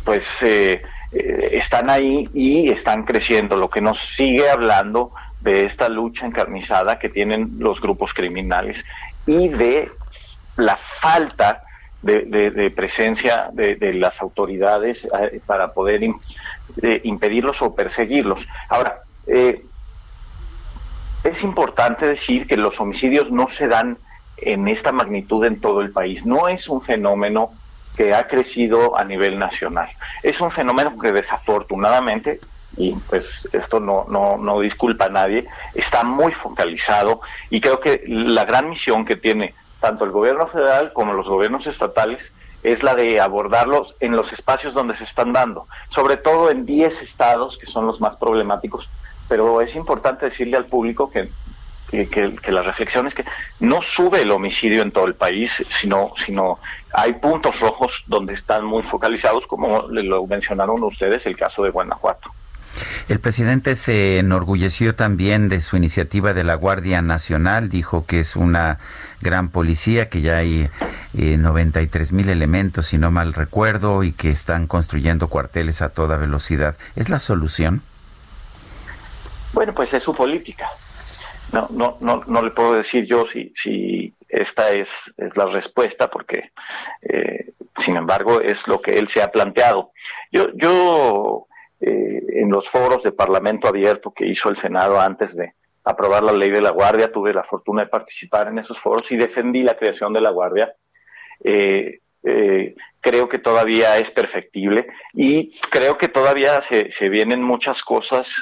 pues eh, eh, están ahí y están creciendo, lo que nos sigue hablando de esta lucha encarnizada que tienen los grupos criminales y de la falta de, presencia de, las autoridades eh, para poder impedirlos o perseguirlos. Ahora, eh, es importante decir que los homicidios no se dan en esta magnitud en todo el país. No es un fenómeno que ha crecido a nivel nacional. Es un fenómeno que desafortunadamente, y pues esto no, no, no disculpa a nadie, está muy focalizado y creo que la gran misión que tiene tanto el gobierno federal como los gobiernos estatales, es la de abordarlos en los espacios donde se están dando, sobre todo en 10 estados que son los más problemáticos, pero es importante decirle al público que, que, la reflexión es que no sube el homicidio en todo el país, sino, sino hay puntos rojos donde están muy focalizados, como lo mencionaron ustedes, el caso de Guanajuato. El presidente se enorgulleció también de su iniciativa de la Guardia Nacional, dijo que es una gran policía, que ya hay 93 eh, mil elementos, si no mal recuerdo, y que están construyendo cuarteles a toda velocidad. ¿Es la solución? Bueno, pues es su política. No, no, no, no le puedo decir yo si, si esta es, es la respuesta, porque, eh, sin embargo, es lo que él se ha planteado. Yo, yo eh, en los foros de Parlamento abierto que hizo el Senado antes de, aprobar la ley de la Guardia, tuve la fortuna de participar en esos foros y defendí la creación de la Guardia. Eh, eh, creo que todavía es perfectible y creo que todavía se, vienen muchas cosas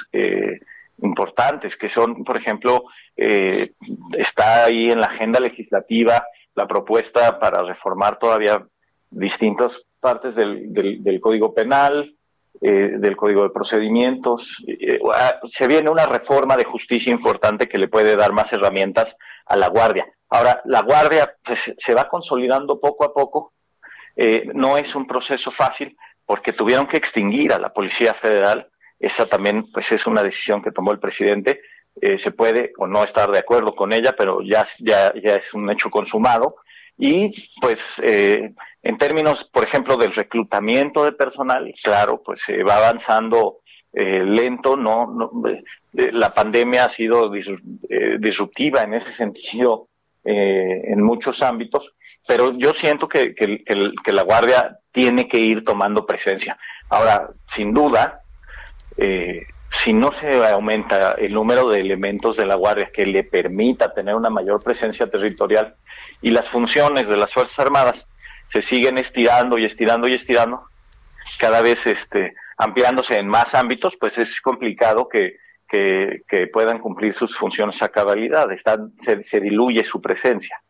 importantes, que son, por ejemplo, está ahí en la agenda legislativa la propuesta para reformar todavía distintas partes del, del Código Penal, eh, del Código de Procedimientos. Eh, ah, se viene una reforma de justicia importante que le puede dar más herramientas a la Guardia. Ahora, la Guardia pues, se va consolidando poco a poco. Eh, no es un proceso fácil porque tuvieron que extinguir a la Policía Federal. Esa también pues, es una decisión que tomó el presidente. se puede o no estar de acuerdo con ella, pero ya, ya, ya es un hecho consumado. Y pues eh, en términos, por ejemplo, del reclutamiento de personal, claro, pues se va avanzando eh, lento, no, eh, la pandemia ha sido disruptiva en ese sentido en muchos ámbitos, pero yo siento que, que, la Guardia tiene que ir tomando presencia. Ahora, sin duda, si no se aumenta el número de elementos de la Guardia que le permita tener una mayor presencia territorial y las funciones de las Fuerzas Armadas se siguen estirando y estirando y estirando, cada vez este, ampliándose en más ámbitos, pues es complicado que, que, puedan cumplir sus funciones a cabalidad, se diluye su presencia.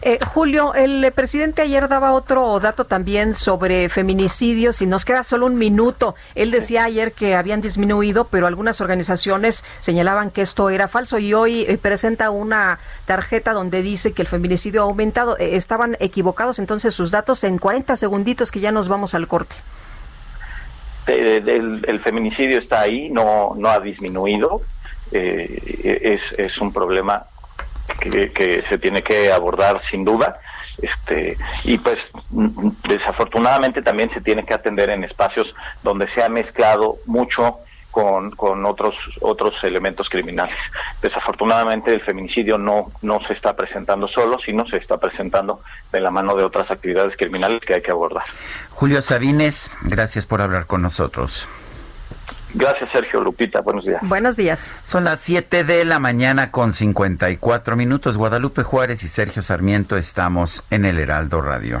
Eh, Julio, el presidente ayer daba otro dato también sobre feminicidios y nos queda solo un minuto. Él decía ayer que habían disminuido, pero algunas organizaciones señalaban que esto era falso y hoy eh, presenta una tarjeta donde dice que el feminicidio ha aumentado. Eh, estaban equivocados entonces sus datos en 40 segunditos que ya nos vamos al corte. El, feminicidio está ahí, no, no ha disminuido. es, es un problema que, se tiene que abordar sin duda este y pues desafortunadamente también se tiene que atender en espacios donde se ha mezclado mucho con, con, otros otros elementos criminales. Desafortunadamente el feminicidio no, no se está presentando solo, sino se está presentando de la mano de otras actividades criminales que hay que abordar. Julio Sabines, gracias por hablar con nosotros. Gracias, Sergio Lupita. Buenos días. Buenos días. Son las 7 de la mañana con 54 minutos. Guadalupe Juárez y Sergio Sarmiento estamos en el Heraldo Radio.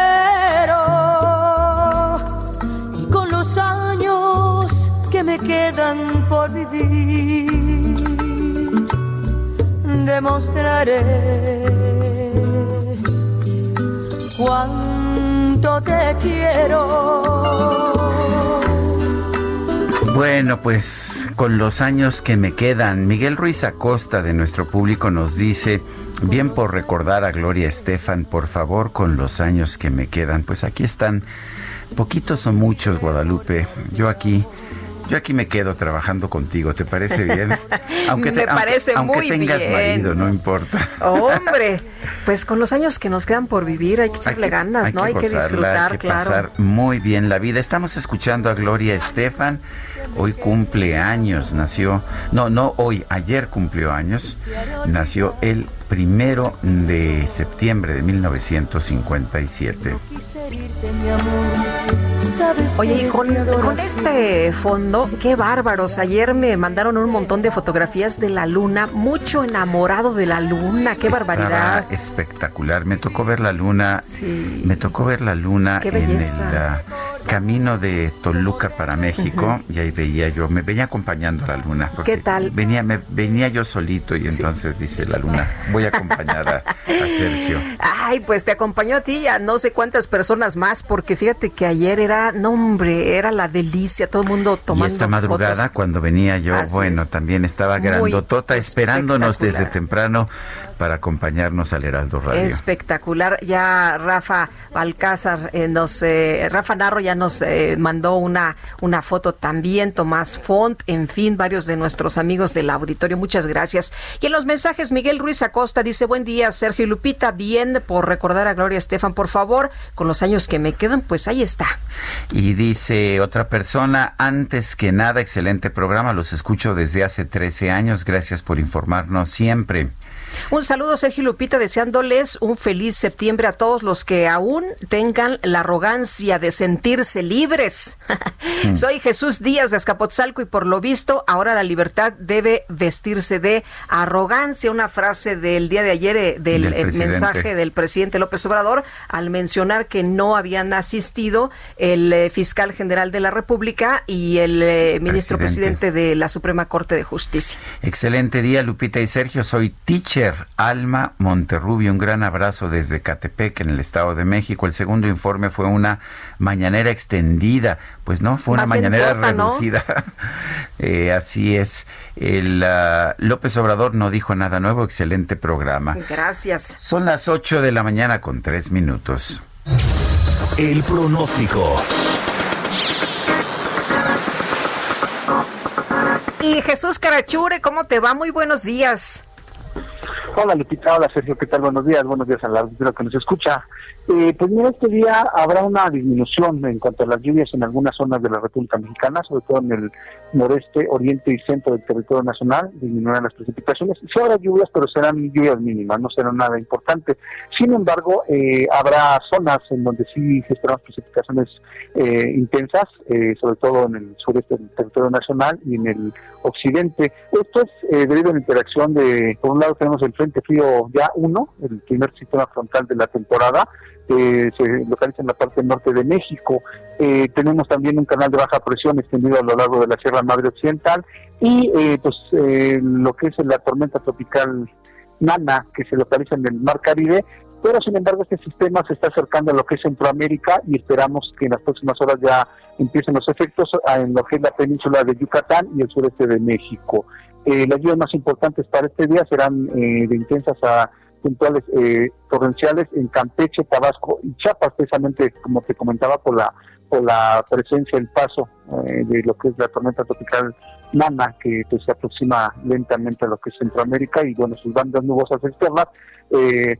demostraré cuánto te quiero. Bueno, pues con los años que me quedan, Miguel Ruiz Acosta de nuestro público nos dice, bien por recordar a Gloria Estefan, por favor, con los años que me quedan. Pues aquí están, poquitos o muchos, Guadalupe. Yo aquí yo aquí me quedo trabajando contigo, ¿te parece bien? (laughs) Aunque te, me parece aunque, tengas marido, no importa. Hombre, pues con los años que nos quedan por vivir hay que echarle ganas, ¿no? hay que disfrutar, hay que Pasar muy bien la vida. Estamos escuchando a Gloria Estefan. Hoy cumple años, nació, no, no hoy, ayer cumplió años, nació el primero de septiembre de 1957. Oye, y con, este fondo, qué bárbaros. Ayer me mandaron un montón de fotografías de la luna, mucho enamorado de la luna, qué barbaridad. Espectacular. Me tocó ver la luna. Sí. Me tocó ver la luna en el camino de Toluca para México y ahí veía yo, me venía acompañando a la luna. ¿Qué tal? Venía, me, venía yo solito y entonces dice la luna, voy a acompañar a, Sergio. (laughs) Ay, pues te acompañó a ti y a no sé cuántas personas más, porque fíjate que ayer era, no hombre, era la delicia, todo el mundo tomando Y esta madrugada cuando venía yo, bueno, también estaba grandotota esperándonos desde temprano para acompañarnos al Heraldo Radio. Espectacular. Ya Rafa Balcázar eh, nos, eh, Rafa Narro ya nos eh, mandó una, una foto también, Tomás Font, en fin, varios de nuestros amigos del auditorio. Muchas gracias. Y en los mensajes, Miguel Ruiz Acosta dice, buen día, Sergio y Lupita, bien por recordar a Gloria Estefan, por favor, con los años que me quedan, pues ahí está. Y dice otra persona, antes que nada, excelente programa, los escucho desde hace 13 años, gracias por informarnos siempre. Un saludo Sergio Lupita deseándoles un feliz septiembre a todos los que aún tengan la arrogancia de sentirse libres. Mm. Soy Jesús Díaz de Escapotzalco y por lo visto ahora la libertad debe vestirse de arrogancia. Una frase del día de ayer eh, del, eh, mensaje del presidente López Obrador al mencionar que no habían asistido el eh, fiscal general de la República y el ministro presidente de la Suprema Corte de Justicia. Excelente día Lupita y Sergio. Soy teacher Alma Monterrubio. Un gran abrazo desde Catepec, en el Estado de México. El segundo informe fue una mañanera extendida. Pues no, fue una mañanera reducida. (laughs) Eh, así es. El, ah, López Obrador no dijo nada nuevo. Excelente programa. Gracias. Son las 8 de la mañana con tres minutos. El pronóstico. Y Jesús Carachure, ¿cómo te va? Muy buenos días. Hola Lupita, hola Sergio, ¿qué tal? Buenos días, buenos días a la que nos escucha. Eh, pues mira, este día habrá una disminución en cuanto a las lluvias en algunas zonas de la República Mexicana, sobre todo en el noreste, oriente y centro del territorio nacional, disminuirán las precipitaciones. Sí habrá lluvias, pero serán lluvias mínimas, no será nada importante. Sin embargo, eh, habrá zonas en donde sí se esperan precipitaciones eh, intensas, eh, sobre todo en el sureste del territorio nacional y en el occidente. Esto es debido a la interacción de, por un lado tenemos el Frente Frío ya 1, el primer sistema frontal de la temporada, se localiza en la parte norte de México. Eh, tenemos también un canal de baja presión extendido a lo largo de la Sierra Madre Occidental y eh, pues eh, lo que es la tormenta tropical Nana que se localiza en el Mar Caribe. Pero sin embargo este sistema se está acercando a lo que es Centroamérica y esperamos que en las próximas horas ya empiecen los efectos en lo que es la península de Yucatán y el sureste de México. Las lluvias más importantes para este día serán de intensas a puntuales eh, torrenciales en Campeche, Tabasco y Chiapas, precisamente como te comentaba por la por la presencia, el paso eh, de lo que es la tormenta tropical Nana, que pues, se aproxima lentamente a lo que es Centroamérica y bueno, sus bandas nubosas externas eh,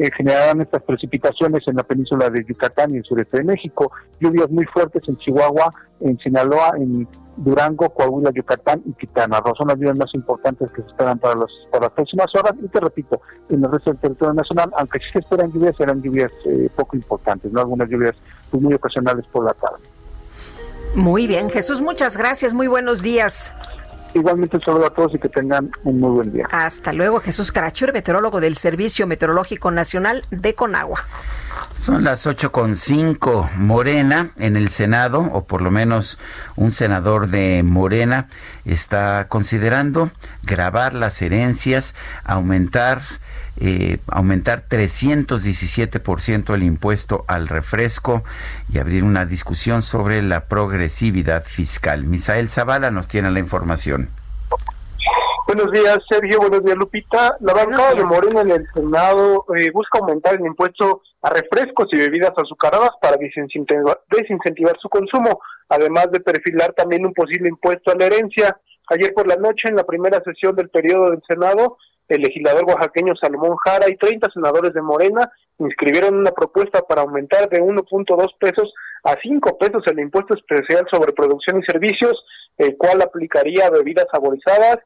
eh, generarán estas precipitaciones en la península de Yucatán y el sureste de México, lluvias muy fuertes en Chihuahua, en Sinaloa, en Durango, Coahuila, Yucatán y Quintana Roo. Son las lluvias más importantes que se esperan para, los, para las próximas horas. Y te repito, en el resto del territorio nacional, aunque sí se esperan lluvias, serán lluvias eh, poco importantes, no algunas lluvias pues, muy ocasionales por la tarde. Muy bien, Jesús, muchas gracias. Muy buenos días. Igualmente un saludo a todos y que tengan un muy buen día. Hasta luego, Jesús Carachure, meteorólogo del Servicio Meteorológico Nacional de Conagua. Son las ocho con cinco. Morena en el Senado, o por lo menos un senador de Morena, está considerando grabar las herencias, aumentar eh, aumentar 317% el impuesto al refresco y abrir una discusión sobre la progresividad fiscal. Misael Zavala nos tiene la información. Buenos días, Sergio. Buenos días, Lupita. La bancada de Morena en el Senado eh, busca aumentar el impuesto a refrescos y bebidas azucaradas para desincentivar, desincentivar su consumo, además de perfilar también un posible impuesto a la herencia. Ayer por la noche, en la primera sesión del periodo del Senado, el legislador oaxaqueño Salomón Jara y 30 senadores de Morena inscribieron una propuesta para aumentar de 1.2 pesos a 5 pesos el impuesto especial sobre producción y servicios, el cual aplicaría bebidas saborizadas,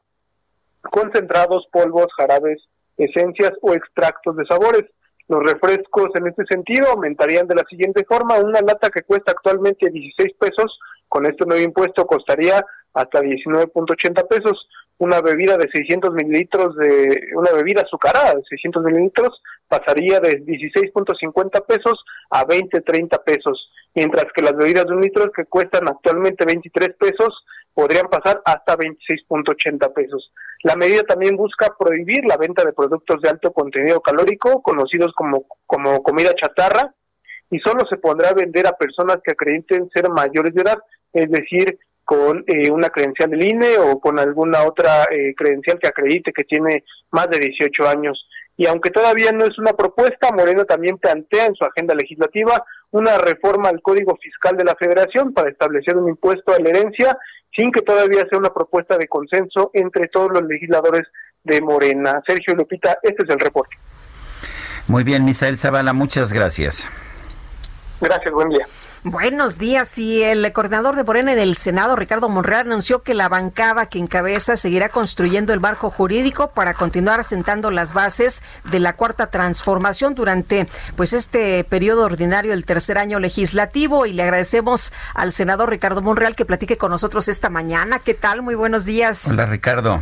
concentrados, polvos, jarabes, esencias o extractos de sabores. Los refrescos en este sentido aumentarían de la siguiente forma, una lata que cuesta actualmente 16 pesos, con este nuevo impuesto costaría hasta 19.80 pesos, una bebida de 600 mililitros de una bebida azucarada de 600 mililitros pasaría de 16.50 pesos a 20.30 pesos, mientras que las bebidas de un litro que cuestan actualmente 23 pesos podrían pasar hasta 26.80 pesos. La medida también busca prohibir la venta de productos de alto contenido calórico, conocidos como, como comida chatarra, y solo se podrá vender a personas que acrediten ser mayores de edad, es decir, con eh, una credencial del INE o con alguna otra eh, credencial que acredite que tiene más de 18 años. Y aunque todavía no es una propuesta, Moreno también plantea en su agenda legislativa una reforma al Código Fiscal de la Federación para establecer un impuesto a la herencia, sin que todavía sea una propuesta de consenso entre todos los legisladores de Morena. Sergio Lupita, este es el reporte. Muy bien, Misael Zavala, muchas gracias. Gracias, buen día. Buenos días. Y el coordinador de Morena del Senado, Ricardo Monreal, anunció que la bancada que encabeza seguirá construyendo el barco jurídico para continuar asentando las bases de la cuarta transformación durante pues este periodo ordinario del tercer año legislativo. Y le agradecemos al senador Ricardo Monreal que platique con nosotros esta mañana. ¿Qué tal? Muy buenos días. Hola, Ricardo.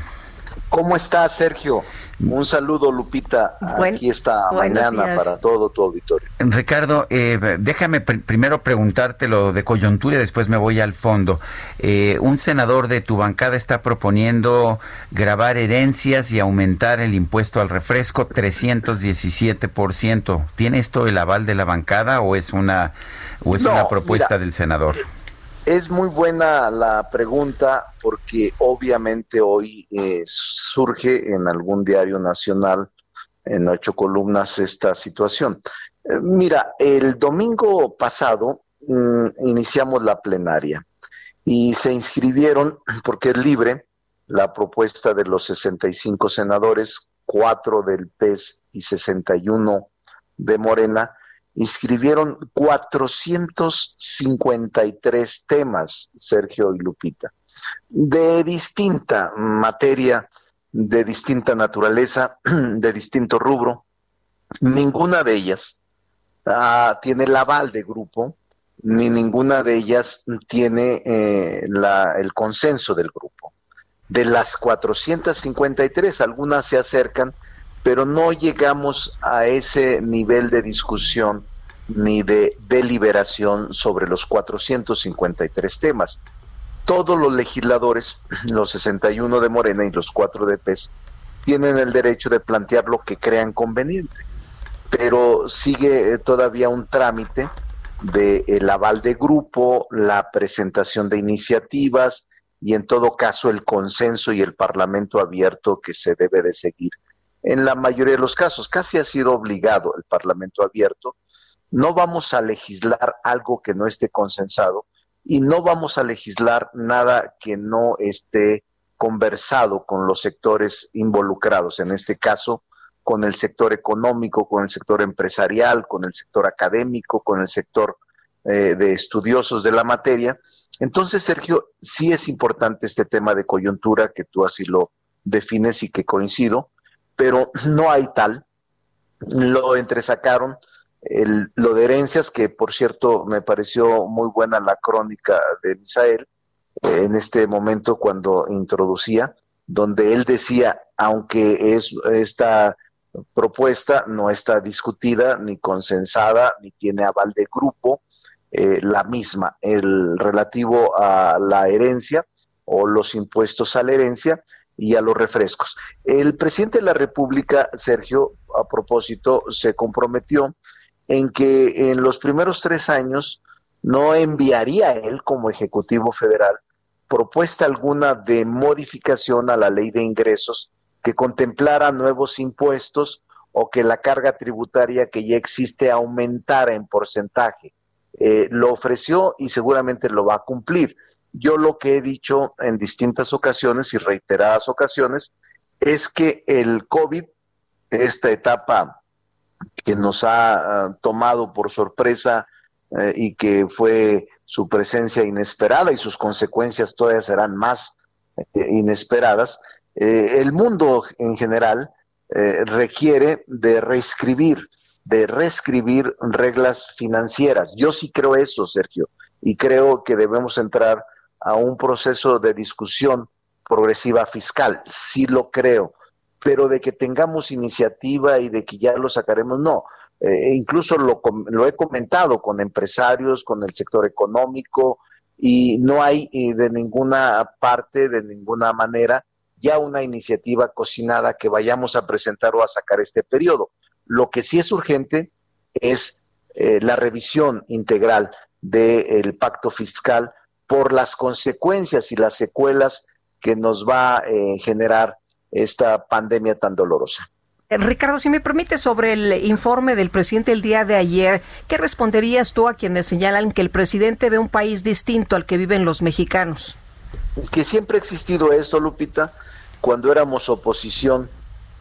¿Cómo estás, Sergio? Un saludo, Lupita, aquí esta mañana para todo tu auditorio. Ricardo, eh, déjame primero preguntarte lo de coyuntura y después me voy al fondo. Eh, un senador de tu bancada está proponiendo grabar herencias y aumentar el impuesto al refresco 317%. ¿Tiene esto el aval de la bancada o es una, o es una propuesta del senador? Es muy buena la pregunta porque obviamente hoy eh, surge en algún diario nacional en ocho columnas esta situación. Eh, mira, el domingo pasado mm, iniciamos la plenaria y se inscribieron, (clears throat) porque es libre, la propuesta de los 65 senadores, cuatro del PES y 61 de Morena, inscribieron 453 temas, Sergio y Lupita, de distinta materia, de distinta naturaleza, (clears throat) de distinto rubro. Ninguna de ellas ah, tiene el aval de grupo, ni ninguna de ellas tiene eh, el consenso del grupo. De las 453, algunas se acercan pero no llegamos a ese nivel de discusión ni de deliberación sobre los 453 temas. Todos los legisladores, los 61 de Morena y los 4 de PES, tienen el derecho de plantear lo que crean conveniente, pero sigue eh, todavía un trámite de el aval de grupo, la presentación de iniciativas y en todo caso el consenso y el parlamento abierto que se debe de seguir en la mayoría de los casos. Casi ha sido obligado el Parlamento abierto. No vamos a legislar algo que no esté consensado y no vamos a legislar nada que no esté conversado con los sectores involucrados, en este caso con el sector económico, con el sector empresarial, con el sector académico, con el sector eh, de estudiosos de la materia. Entonces, Sergio, sí es importante este tema de coyuntura que tú así lo defines y que coincido, pero no hay tal. Lo entresacaron. El, lo de herencias, que por cierto me pareció muy buena la crónica de Misael eh, en este momento cuando introducía, donde él decía, aunque es esta propuesta no está discutida ni consensada ni tiene aval de grupo, eh, la misma, el relativo a la herencia o los impuestos a la herencia, y a los refrescos. El presidente de la República, Sergio, a propósito, se comprometió en que en los primeros tres años no enviaría él como Ejecutivo Federal propuesta alguna de modificación a la ley de ingresos que contemplara nuevos impuestos o que la carga tributaria que ya existe aumentara en porcentaje. Eh, lo ofreció y seguramente lo va a cumplir. Yo lo que he dicho en distintas ocasiones y reiteradas ocasiones es que el COVID, esta etapa que nos ha ah, tomado por sorpresa eh, y que fue su presencia inesperada y sus consecuencias todavía serán más eh, inesperadas, eh, el mundo en general requiere de reescribir, de reescribir reglas financieras. Yo sí creo eso, Sergio, y creo que debemos entrar a un proceso de discusión progresiva fiscal, sí lo creo, pero de que tengamos iniciativa y de que ya lo sacaremos, no. Eh, incluso lo, lo, he comentado con empresarios, con el sector económico, y no hay eh, de ninguna parte, de ninguna manera, ya una iniciativa cocinada que vayamos a presentar o a sacar este periodo. Lo que sí es urgente es eh, la revisión integral del pacto fiscal por las consecuencias y las secuelas que nos va a generar esta pandemia tan dolorosa. Eh, Ricardo, si me permite, sobre el informe del presidente el día de ayer, ¿qué responderías tú a quienes señalan que el presidente ve un país distinto al que viven los mexicanos? Que siempre ha existido esto, Lupita. Cuando éramos oposición,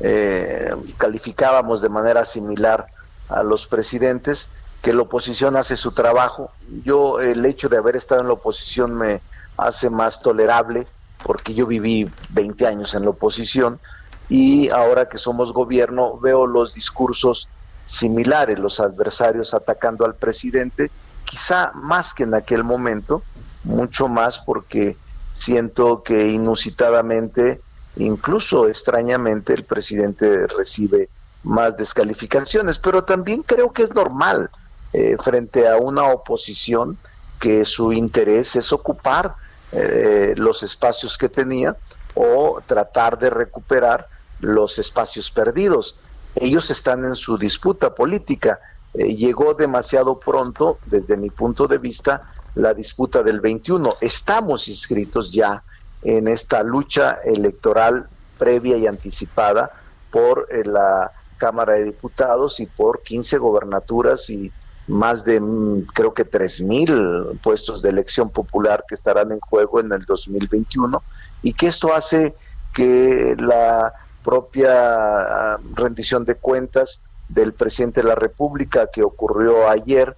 eh, calificábamos de manera similar a los presidentes que la oposición hace su trabajo. Yo el hecho de haber estado en la oposición me hace más tolerable porque yo viví 20 años en la oposición y ahora que somos gobierno veo los discursos similares, los adversarios atacando al presidente, quizá más que en aquel momento, mucho más porque siento que inusitadamente, incluso extrañamente, el presidente recibe más descalificaciones, pero también creo que es normal eh, frente a una oposición que su interés es ocupar eh, los espacios que tenía o tratar de recuperar los espacios perdidos. Ellos están en su disputa política. Eh, llegó demasiado pronto, desde mi punto de vista, la disputa del 21. Estamos inscritos ya en esta lucha electoral previa y anticipada por la Cámara de Diputados y por 15 gobernaturas y más de mm, creo que tres mil puestos de elección popular que estarán en juego en el 2021 y que esto hace que la propia ah, rendición de cuentas del presidente de la República que ocurrió ayer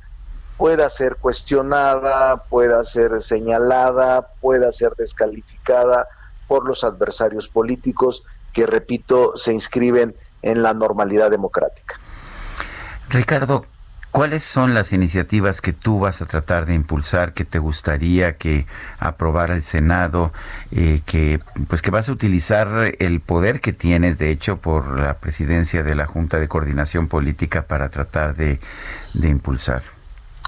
pueda ser cuestionada, pueda ser señalada, pueda ser descalificada por los adversarios políticos que, repito, se inscriben en la normalidad democrática. Ricardo, ¿Cuáles son las iniciativas que tú vas a tratar de impulsar, que te gustaría que aprobara el Senado, eh, que pues que vas a utilizar el poder que tienes, de hecho, por la presidencia de la Junta de Coordinación Política para tratar de, impulsar?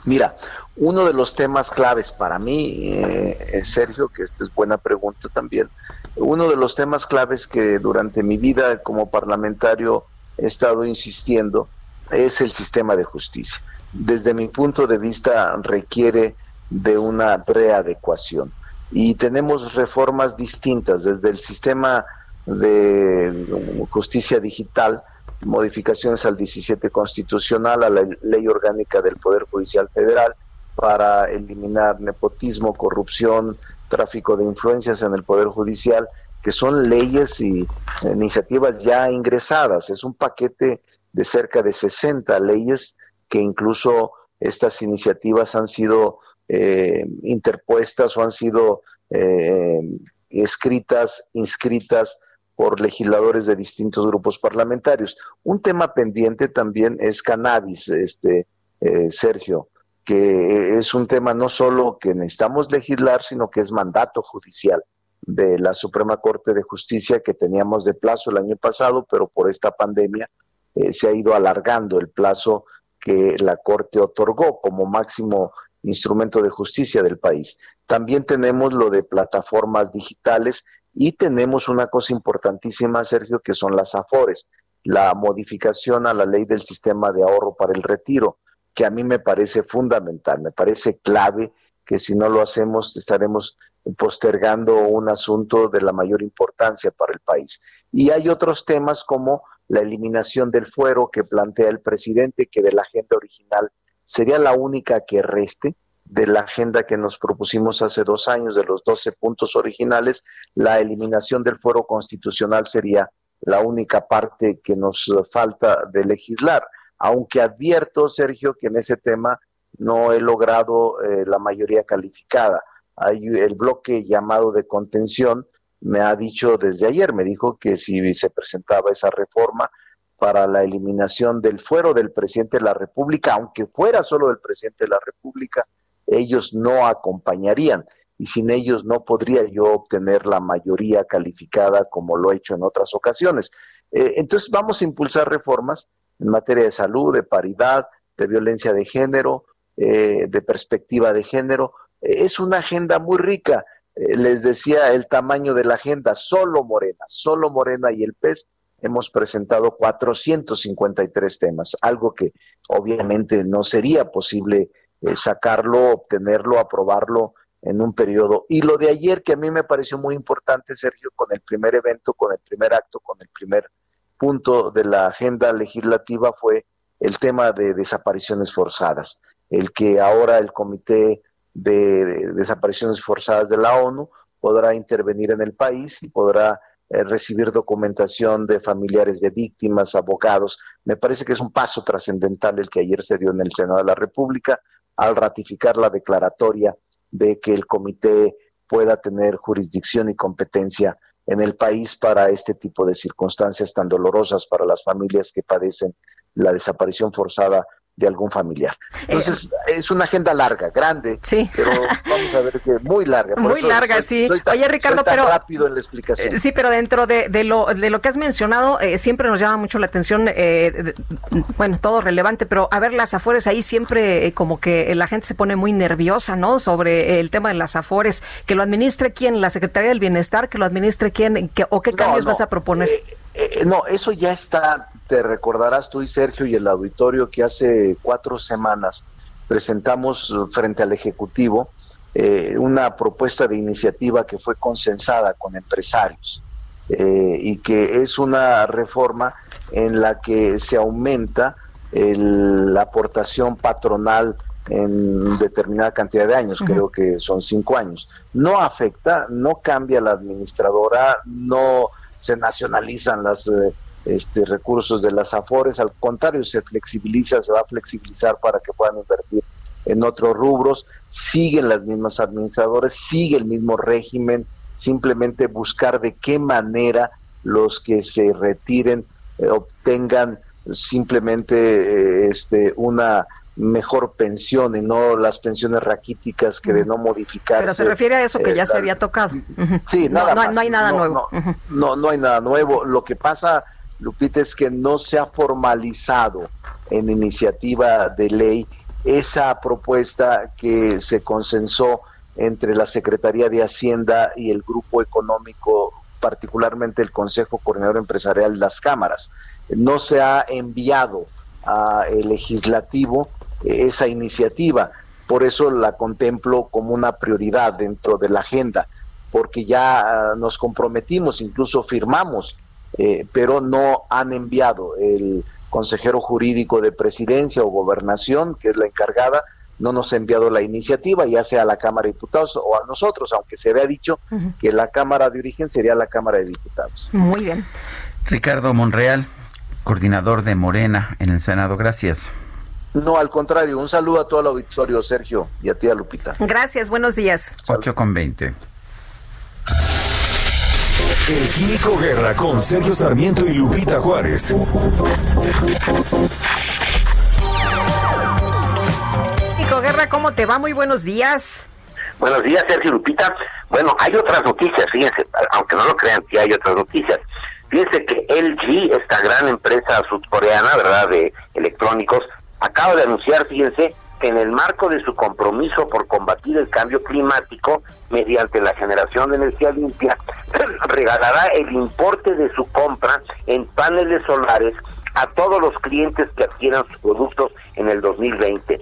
Mira, uno de los temas claves para mí, eh, Sergio, que esta es buena pregunta también, uno de los temas claves que durante mi vida como parlamentario he estado insistiendo es el sistema de justicia. Desde mi punto de vista requiere de una readecuación y tenemos reformas distintas desde el sistema de justicia digital, modificaciones al 17 constitucional, a la ley orgánica del Poder Judicial Federal para eliminar nepotismo, corrupción, tráfico de influencias en el Poder Judicial, que son leyes y iniciativas ya ingresadas. Es un paquete de cerca de 60 leyes que incluso estas iniciativas han sido eh, interpuestas o han sido eh, escritas, inscritas por legisladores de distintos grupos parlamentarios. Un tema pendiente también es cannabis, este eh, Sergio, que es un tema no solo que necesitamos legislar, sino que es mandato judicial de la Suprema Corte de Justicia que teníamos de plazo el año pasado, pero por esta pandemia eh, se ha ido alargando el plazo que la Corte otorgó como máximo instrumento de justicia del país. También tenemos lo de plataformas digitales y tenemos una cosa importantísima, Sergio, que son las AFORES, la modificación a la ley del sistema de ahorro para el retiro, que a mí me parece fundamental, me parece clave que si no lo hacemos estaremos postergando un asunto de la mayor importancia para el país. Y hay otros temas como la eliminación del fuero que plantea el presidente, que de la agenda original sería la única que reste de la agenda que nos propusimos hace dos años, de los 12 puntos originales, la eliminación del fuero constitucional sería la única parte que nos falta de legislar. Aunque advierto, Sergio, que en ese tema no he logrado eh, la mayoría calificada. Hay el bloque llamado de contención, me ha dicho desde ayer, me dijo que si se presentaba esa reforma para la eliminación del fuero del presidente de la República, aunque fuera solo del presidente de la República, ellos no acompañarían y sin ellos no podría yo obtener la mayoría calificada como lo he hecho en otras ocasiones. Eh, entonces vamos a impulsar reformas en materia de salud, de paridad, de violencia de género, eh, de perspectiva de género. Eh, es una agenda muy rica les decía el tamaño de la agenda, solo Morena, solo Morena y el PES hemos presentado 453 temas, algo que obviamente no sería posible eh, sacarlo, obtenerlo, aprobarlo en un periodo. Y lo de ayer que a mí me pareció muy importante, Sergio, con el primer evento, con el primer acto, con el primer punto de la agenda legislativa fue el tema de desapariciones forzadas, el que ahora el comité de desapariciones forzadas de la ONU podrá intervenir en el país y podrá eh, recibir documentación de familiares de víctimas, abogados. Me parece que es un paso trascendental el que ayer se dio en el Senado de la República al ratificar la declaratoria de que el comité pueda tener jurisdicción y competencia en el país para este tipo de circunstancias tan dolorosas para las familias que padecen la desaparición forzada de algún familiar. Entonces, es una agenda larga, grande, sí. pero vamos a ver que muy larga. muy larga, sí. Oye, Ricardo, pero rápido en la explicación. Eh, sí, pero dentro de, de, lo, de lo que has mencionado, eh, siempre nos llama mucho la atención, eh, bueno, todo relevante, pero a ver, las afores ahí siempre como que la gente se pone muy nerviosa, ¿no? Sobre el tema de las afores, que lo administre quién, la Secretaría del Bienestar, que lo administre quién, que, o qué cambios vas a proponer. no, eso ya está te recordarás tú y Sergio y el auditorio que hace cuatro semanas presentamos frente al Ejecutivo eh, una propuesta de iniciativa que fue consensada con empresarios eh, y que es una reforma en la que se aumenta la aportación patronal en determinada cantidad de años, creo que son cinco años. No afecta, no cambia la administradora, no se nacionalizan las eh, este, recursos de las AFORES, al contrario, se flexibiliza, se va a flexibilizar para que puedan invertir en otros rubros, siguen las mismas administradores, sigue el mismo régimen, simplemente buscar de qué manera los que se retiren eh, obtengan simplemente eh, este una mejor pensión y no las pensiones raquíticas que de no modificar. Pero se refiere a eso que ya se había tocado. Sí, nada no, no, hay nada nuevo. No, no, hay nada nuevo. Lo que pasa Lupita, es que no se ha formalizado en iniciativa de ley esa propuesta que se consensó entre la Secretaría de Hacienda y el grupo económico, particularmente el Consejo Coordinador Empresarial, las cámaras. No se ha enviado al legislativo esa iniciativa, por eso la contemplo como una prioridad dentro de la agenda, porque ya ah, nos comprometimos, incluso firmamos eh, pero no han enviado el consejero jurídico de presidencia o gobernación, que es la encargada, no nos ha enviado la iniciativa, ya sea a la Cámara de Diputados o a nosotros, aunque se había dicho que la Cámara de origen sería la Cámara de Diputados. Muy bien. Ricardo Monreal, coordinador de Morena en el Senado, gracias. No, al contrario, un saludo a todo el auditorio, Sergio, y a ti, a Lupita. Gracias, buenos días. 8 con 20. El Químico Guerra con Sergio Sarmiento y Lupita Juárez. Químico Guerra, ¿cómo te va? Muy buenos días. Buenos días, Sergio Lupita. Bueno, hay otras noticias, fíjense, aunque no lo crean, sí hay otras noticias. Fíjense que LG, esta gran empresa sudcoreana, ¿verdad?, de electrónicos, acaba de anunciar, fíjense, que en el marco de su compromiso por combatir el cambio climático mediante la generación de energía limpia, (clears throat) regalará el importe de su compra en paneles solares a todos los clientes que adquieran sus productos en el 2020.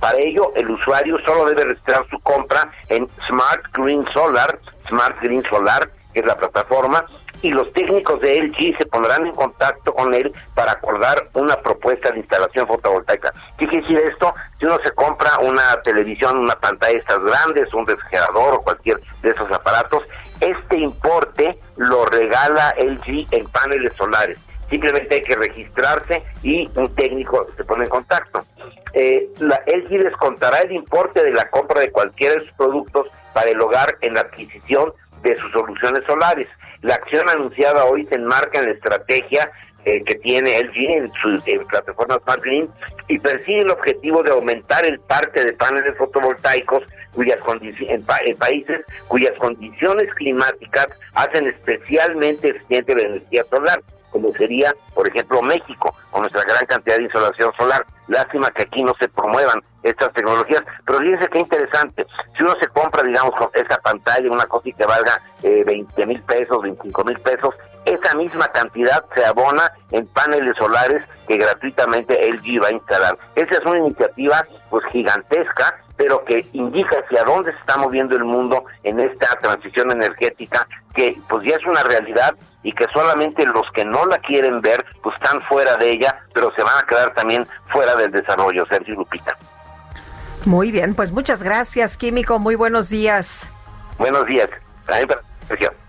Para ello, el usuario solo debe registrar su compra en Smart Green Solar, Smart Green Solar, que es la plataforma, y los técnicos de LG se pondrán en contacto con él para acordar una propuesta de instalación fotovoltaica. ¿Qué quiere decir esto? Si uno se compra una televisión, una pantalla de estas grandes, un refrigerador o cualquier de esos aparatos, este importe lo regala LG en paneles solares. Simplemente hay que registrarse y un técnico se pone en contacto. Eh, la LG descontará el importe de la compra de cualquiera de sus productos para el hogar en la adquisición de sus soluciones solares. La acción anunciada hoy se enmarca en la estrategia eh, que tiene LG en su plataforma Smart Green y persigue el objetivo de aumentar el parque de paneles fotovoltaicos cuyas en, en, países cuyas condiciones climáticas hacen especialmente eficiente la energía solar como sería, por ejemplo, México, con nuestra gran cantidad de insolación solar. Lástima que aquí no se promuevan estas tecnologías, pero fíjense qué interesante. Si uno se compra, digamos, con esta pantalla, una cosa que valga eh, 20 mil pesos, 25 mil pesos, esa misma cantidad se abona en paneles solares que gratuitamente LG va a instalar. Esa es una iniciativa pues gigantesca pero que indica hacia dónde se está moviendo el mundo en esta transición energética que pues ya es una realidad y que solamente los que no la quieren ver pues están fuera de ella, pero se van a quedar también fuera del desarrollo, Sergio Lupita. Muy bien, pues muchas gracias, Químico, muy buenos días. Buenos días.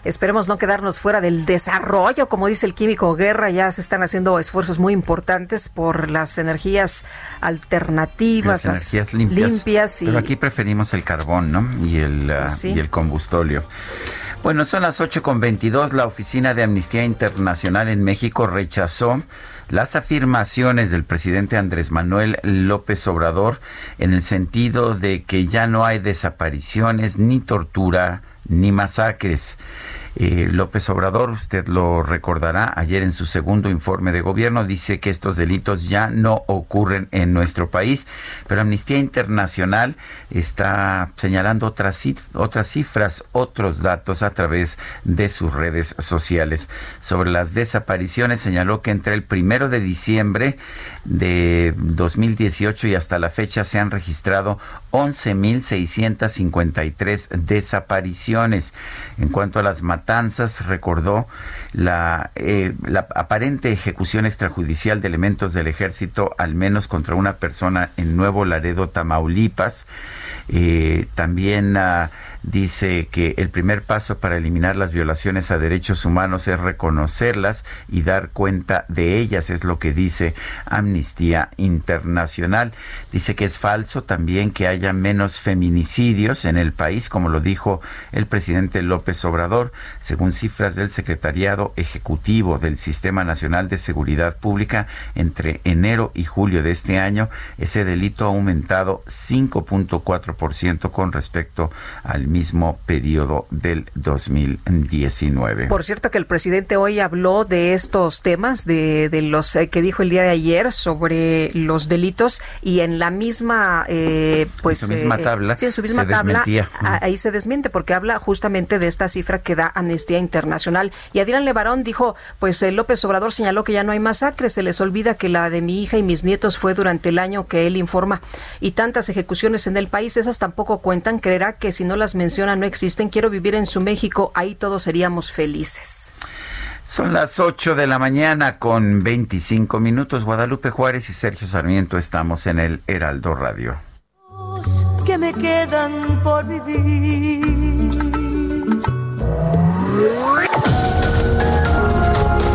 Esperemos no quedarnos fuera del desarrollo, como dice el químico Guerra, ya se están haciendo esfuerzos muy importantes por las energías alternativas, las, energías limpias. Pero aquí preferimos el carbón, ¿no? Y el, ah, y el combustóleo. Bueno, son las 8.22. La Oficina de Amnistía Internacional en México rechazó las afirmaciones del presidente Andrés Manuel López Obrador en el sentido de que ya no hay desapariciones, ni tortura, ni masacres. Eh, López Obrador, usted lo recordará, ayer en su segundo informe de gobierno dice que estos delitos ya no ocurren en nuestro país, pero Amnistía Internacional está señalando otras, otras cifras, otros datos a través de sus redes sociales. Sobre las desapariciones señaló que entre el primero de diciembre de 2018 y hasta la fecha se han registrado 11.653 desapariciones. En cuanto a las matanzas, recordó la, eh, la, aparente ejecución extrajudicial de elementos del ejército, al menos contra una persona en Nuevo Laredo, Tamaulipas. Eh, también uh, dice que el primer paso para eliminar las violaciones a derechos humanos es reconocerlas y dar cuenta de ellas, es lo que dice Amnistía Internacional. Dice que es falso también que haya menos feminicidios en el país, como lo dijo el presidente López Obrador, según cifras del Secretariado Ejecutivo del Sistema Nacional de Seguridad Pública, entre enero y julio de este año, ese delito ha aumentado 5.4% con respecto al mismo periodo del 2019. Por cierto que el presidente hoy habló de estos temas, de, de los eh, que dijo el día de ayer sobre los delitos y en la misma, eh, pues, en su misma eh, tabla, sí, en su misma tabla, ahí se desmiente porque habla justamente de esta cifra que da Amnistía Internacional. Y Adrián Levarón dijo, pues López Obrador señaló que ya no hay masacres, se les olvida que la de mi hija y mis nietos fue durante el año que él informa y tantas ejecuciones en el país, esas tampoco cuentan, creerá que si no las menciona no existen. Quiero vivir en su México, ahí todos seríamos felices. Son las 8 de la mañana con 25 minutos. Guadalupe Juárez y Sergio Sarmiento estamos en el Heraldo Radio. Que me quedan por vivir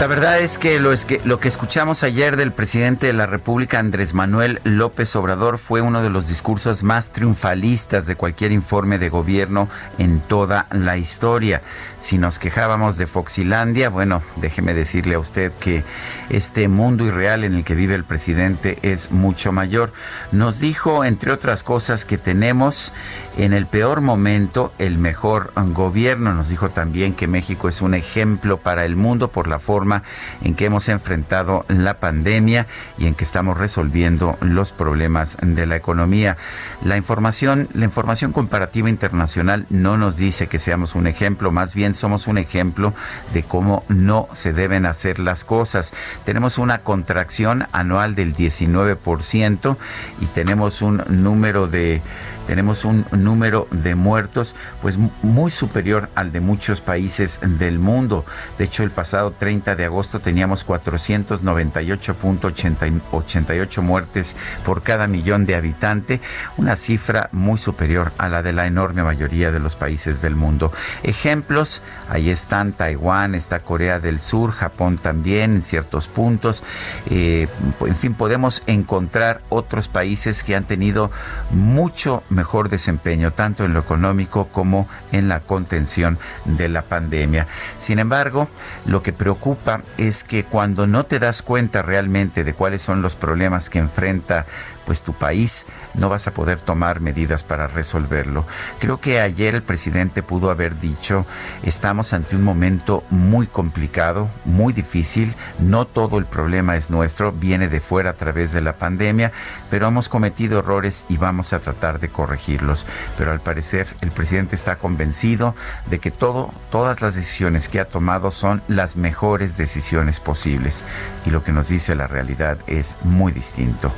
La verdad es que lo, que que escuchamos ayer del presidente de la República, Andrés Manuel López Obrador, fue uno de los discursos más triunfalistas de cualquier informe de gobierno en toda la historia. Si nos quejábamos de Foxilandia, bueno, déjeme decirle a usted que este mundo irreal en el que vive el presidente es mucho mayor. Nos dijo, entre otras cosas, que tenemos en el peor momento el mejor gobierno. Nos dijo también que México es un ejemplo para el mundo por la forma en que hemos enfrentado la pandemia y en que estamos resolviendo los problemas de la economía. La información, la información comparativa internacional no nos dice que seamos un ejemplo, más bien somos un ejemplo de cómo no se deben hacer las cosas. Tenemos una contracción anual del 19% y tenemos un número de tenemos un número de muertos pues muy superior al de muchos países del mundo. De hecho, el pasado 30 de agosto teníamos 498.88 muertes por cada millón de habitantes, una cifra muy superior a la de la enorme mayoría de los países del mundo. Ejemplos, ahí están Taiwán, está Corea del Sur, Japón también en ciertos puntos. Eh, en fin, podemos encontrar otros países que han tenido mucho mejor desempeño tanto en lo económico como en la contención de la pandemia. Sin embargo, lo que preocupa es que cuando no te das cuenta realmente de cuáles son los problemas que enfrenta pues tu país no vas a poder tomar medidas para resolverlo. Creo que ayer el presidente pudo haber dicho, estamos ante un momento muy complicado, muy difícil, no todo el problema es nuestro, viene de fuera a través de la pandemia, pero hemos cometido errores y vamos a tratar de corregirlos. Pero al parecer el presidente está convencido de que todo, todas las decisiones que ha tomado son las mejores decisiones posibles. Y lo que nos dice la realidad es muy distinto.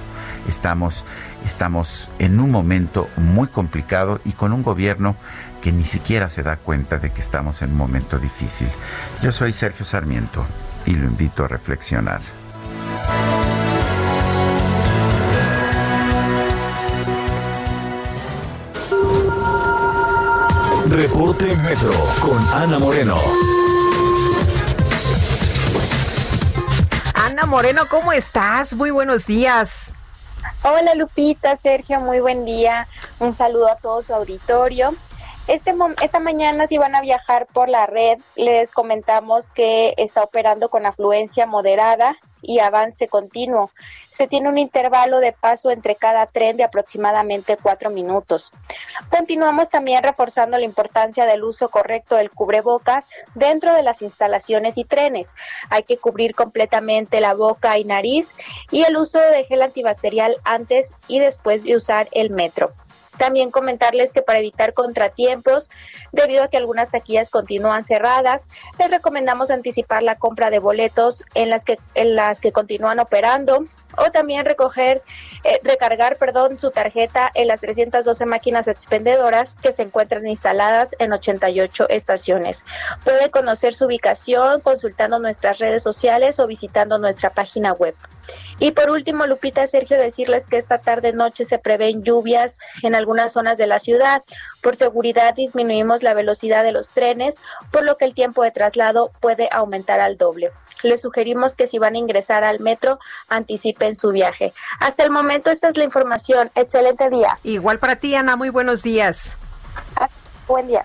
Estamos, estamos en un momento muy complicado y con un gobierno que ni siquiera se da cuenta de que estamos en un momento difícil. Yo soy Sergio Sarmiento y lo invito a reflexionar. Reporte Metro con Ana Moreno. Ana Moreno, ¿cómo estás? Muy buenos días. Hola Lupita, Sergio, muy buen día. Un saludo a todo su auditorio. Este, esta mañana si van a viajar por la red, les comentamos que está operando con afluencia moderada y avance continuo. Se tiene un intervalo de paso entre cada tren de aproximadamente cuatro minutos. Continuamos también reforzando la importancia del uso correcto del cubrebocas dentro de las instalaciones y trenes. Hay que cubrir completamente la boca y nariz y el uso de gel antibacterial antes y después de usar el metro. También comentarles que para evitar contratiempos, debido a que algunas taquillas continúan cerradas, les recomendamos anticipar la compra de boletos en las que, en las que continúan operando o también recoger, eh, recargar, perdón, su tarjeta en las 312 máquinas expendedoras que se encuentran instaladas en 88 estaciones. Puede conocer su ubicación consultando nuestras redes sociales o visitando nuestra página web. Y por último, Lupita, Sergio, decirles que esta tarde noche se prevén lluvias en algunas zonas de la ciudad. Por seguridad disminuimos la velocidad de los trenes, por lo que el tiempo de traslado puede aumentar al doble. Les sugerimos que si van a ingresar al metro, anticipen su viaje. Hasta el momento esta es la información. Excelente día. Igual para ti, Ana. Muy buenos días. Buen día.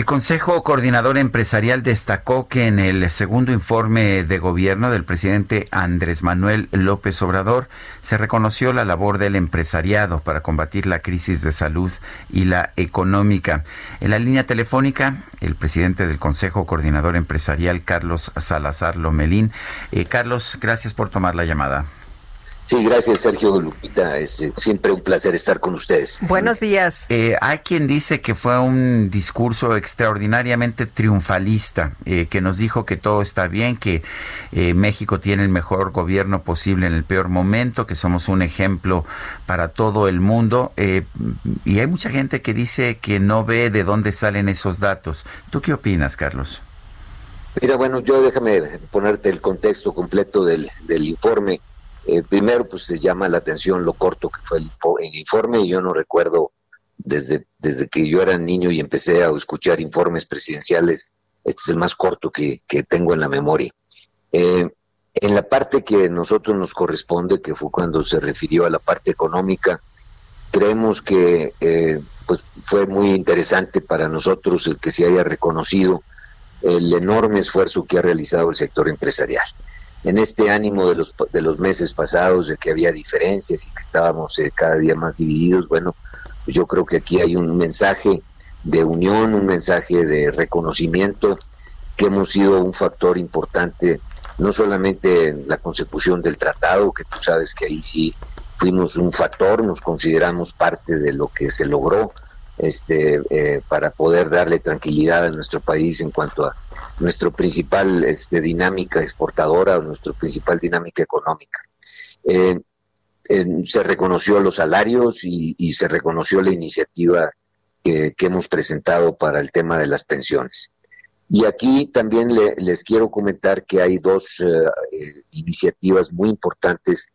El Consejo Coordinador Empresarial destacó que en el segundo informe de gobierno del presidente Andrés Manuel López Obrador se reconoció la labor del empresariado para combatir la crisis de salud y la económica. En la línea telefónica, el presidente del Consejo Coordinador Empresarial, Carlos Salazar Lomelín. Eh, Carlos, gracias por tomar la llamada. Sí, gracias Sergio Lupita. Es eh, siempre un placer estar con ustedes. Buenos días. Eh, hay quien dice que fue un discurso extraordinariamente triunfalista, eh, que nos dijo que todo está bien, que México tiene el mejor gobierno posible en el peor momento, que somos un ejemplo para todo el mundo. y hay mucha gente que dice que no ve de dónde salen esos datos. ¿Tú qué opinas, Carlos? Mira, bueno, yo déjame ponerte el contexto completo del, del informe. Eh, primero, pues se llama la atención lo corto que fue el, informe. Yo no recuerdo desde, desde que yo era niño y empecé a escuchar informes presidenciales, este es el más corto que, tengo en la memoria. Eh, en la parte que a nosotros nos corresponde, que fue cuando se refirió a la parte económica, creemos que eh, pues fue muy interesante para nosotros el que se haya reconocido el enorme esfuerzo que ha realizado el sector empresarial en este ánimo de los, de los meses pasados, de que había diferencias y que estábamos eh, cada día más divididos, bueno, pues yo creo que aquí hay un mensaje de unión, un mensaje de reconocimiento, que hemos sido un factor importante, no solamente en la consecución del tratado, que tú sabes que ahí sí fuimos un factor, nos consideramos parte de lo que se logró este, eh, para poder darle tranquilidad a nuestro país en cuanto a nuestro principal este, dinámica exportadora, nuestra principal dinámica económica. Eh, se reconoció los salarios y, se reconoció la iniciativa que, hemos presentado para el tema de las pensiones. Y aquí también les quiero comentar que hay dos eh, eh, iniciativas muy importantes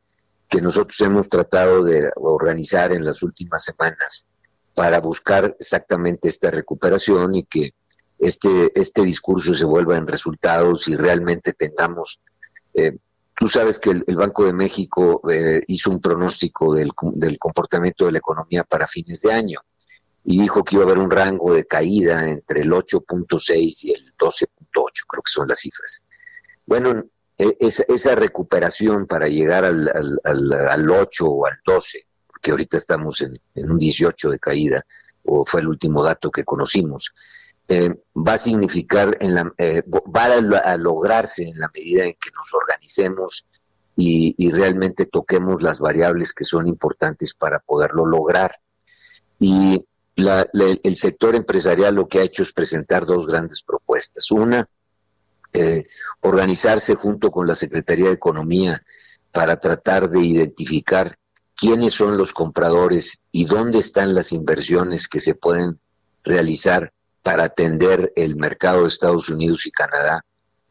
que nosotros hemos tratado de organizar en las últimas semanas para buscar exactamente esta recuperación y que este, este discurso se vuelva en resultados y realmente tengamos... Eh, tú sabes que el, Banco de México eh, hizo un pronóstico del, del comportamiento de la economía para fines de año y dijo que iba a haber un rango de caída entre el 8.6 y el 12.8, creo que son las cifras. Bueno, e, esa, recuperación para llegar al, al, al, 8 o al 12, porque ahorita estamos en, un 18 de caída, o fue el último dato que conocimos, eh, va a significar, en la, eh, va a, lograrse en la medida en que nos organicemos y, realmente toquemos las variables que son importantes para poderlo lograr. Y el sector empresarial lo que ha hecho es presentar dos grandes propuestas. Una, eh, organizarse junto con la Secretaría de Economía para tratar de identificar quiénes son los compradores y dónde están las inversiones que se pueden realizar para atender el mercado de Estados Unidos y Canadá,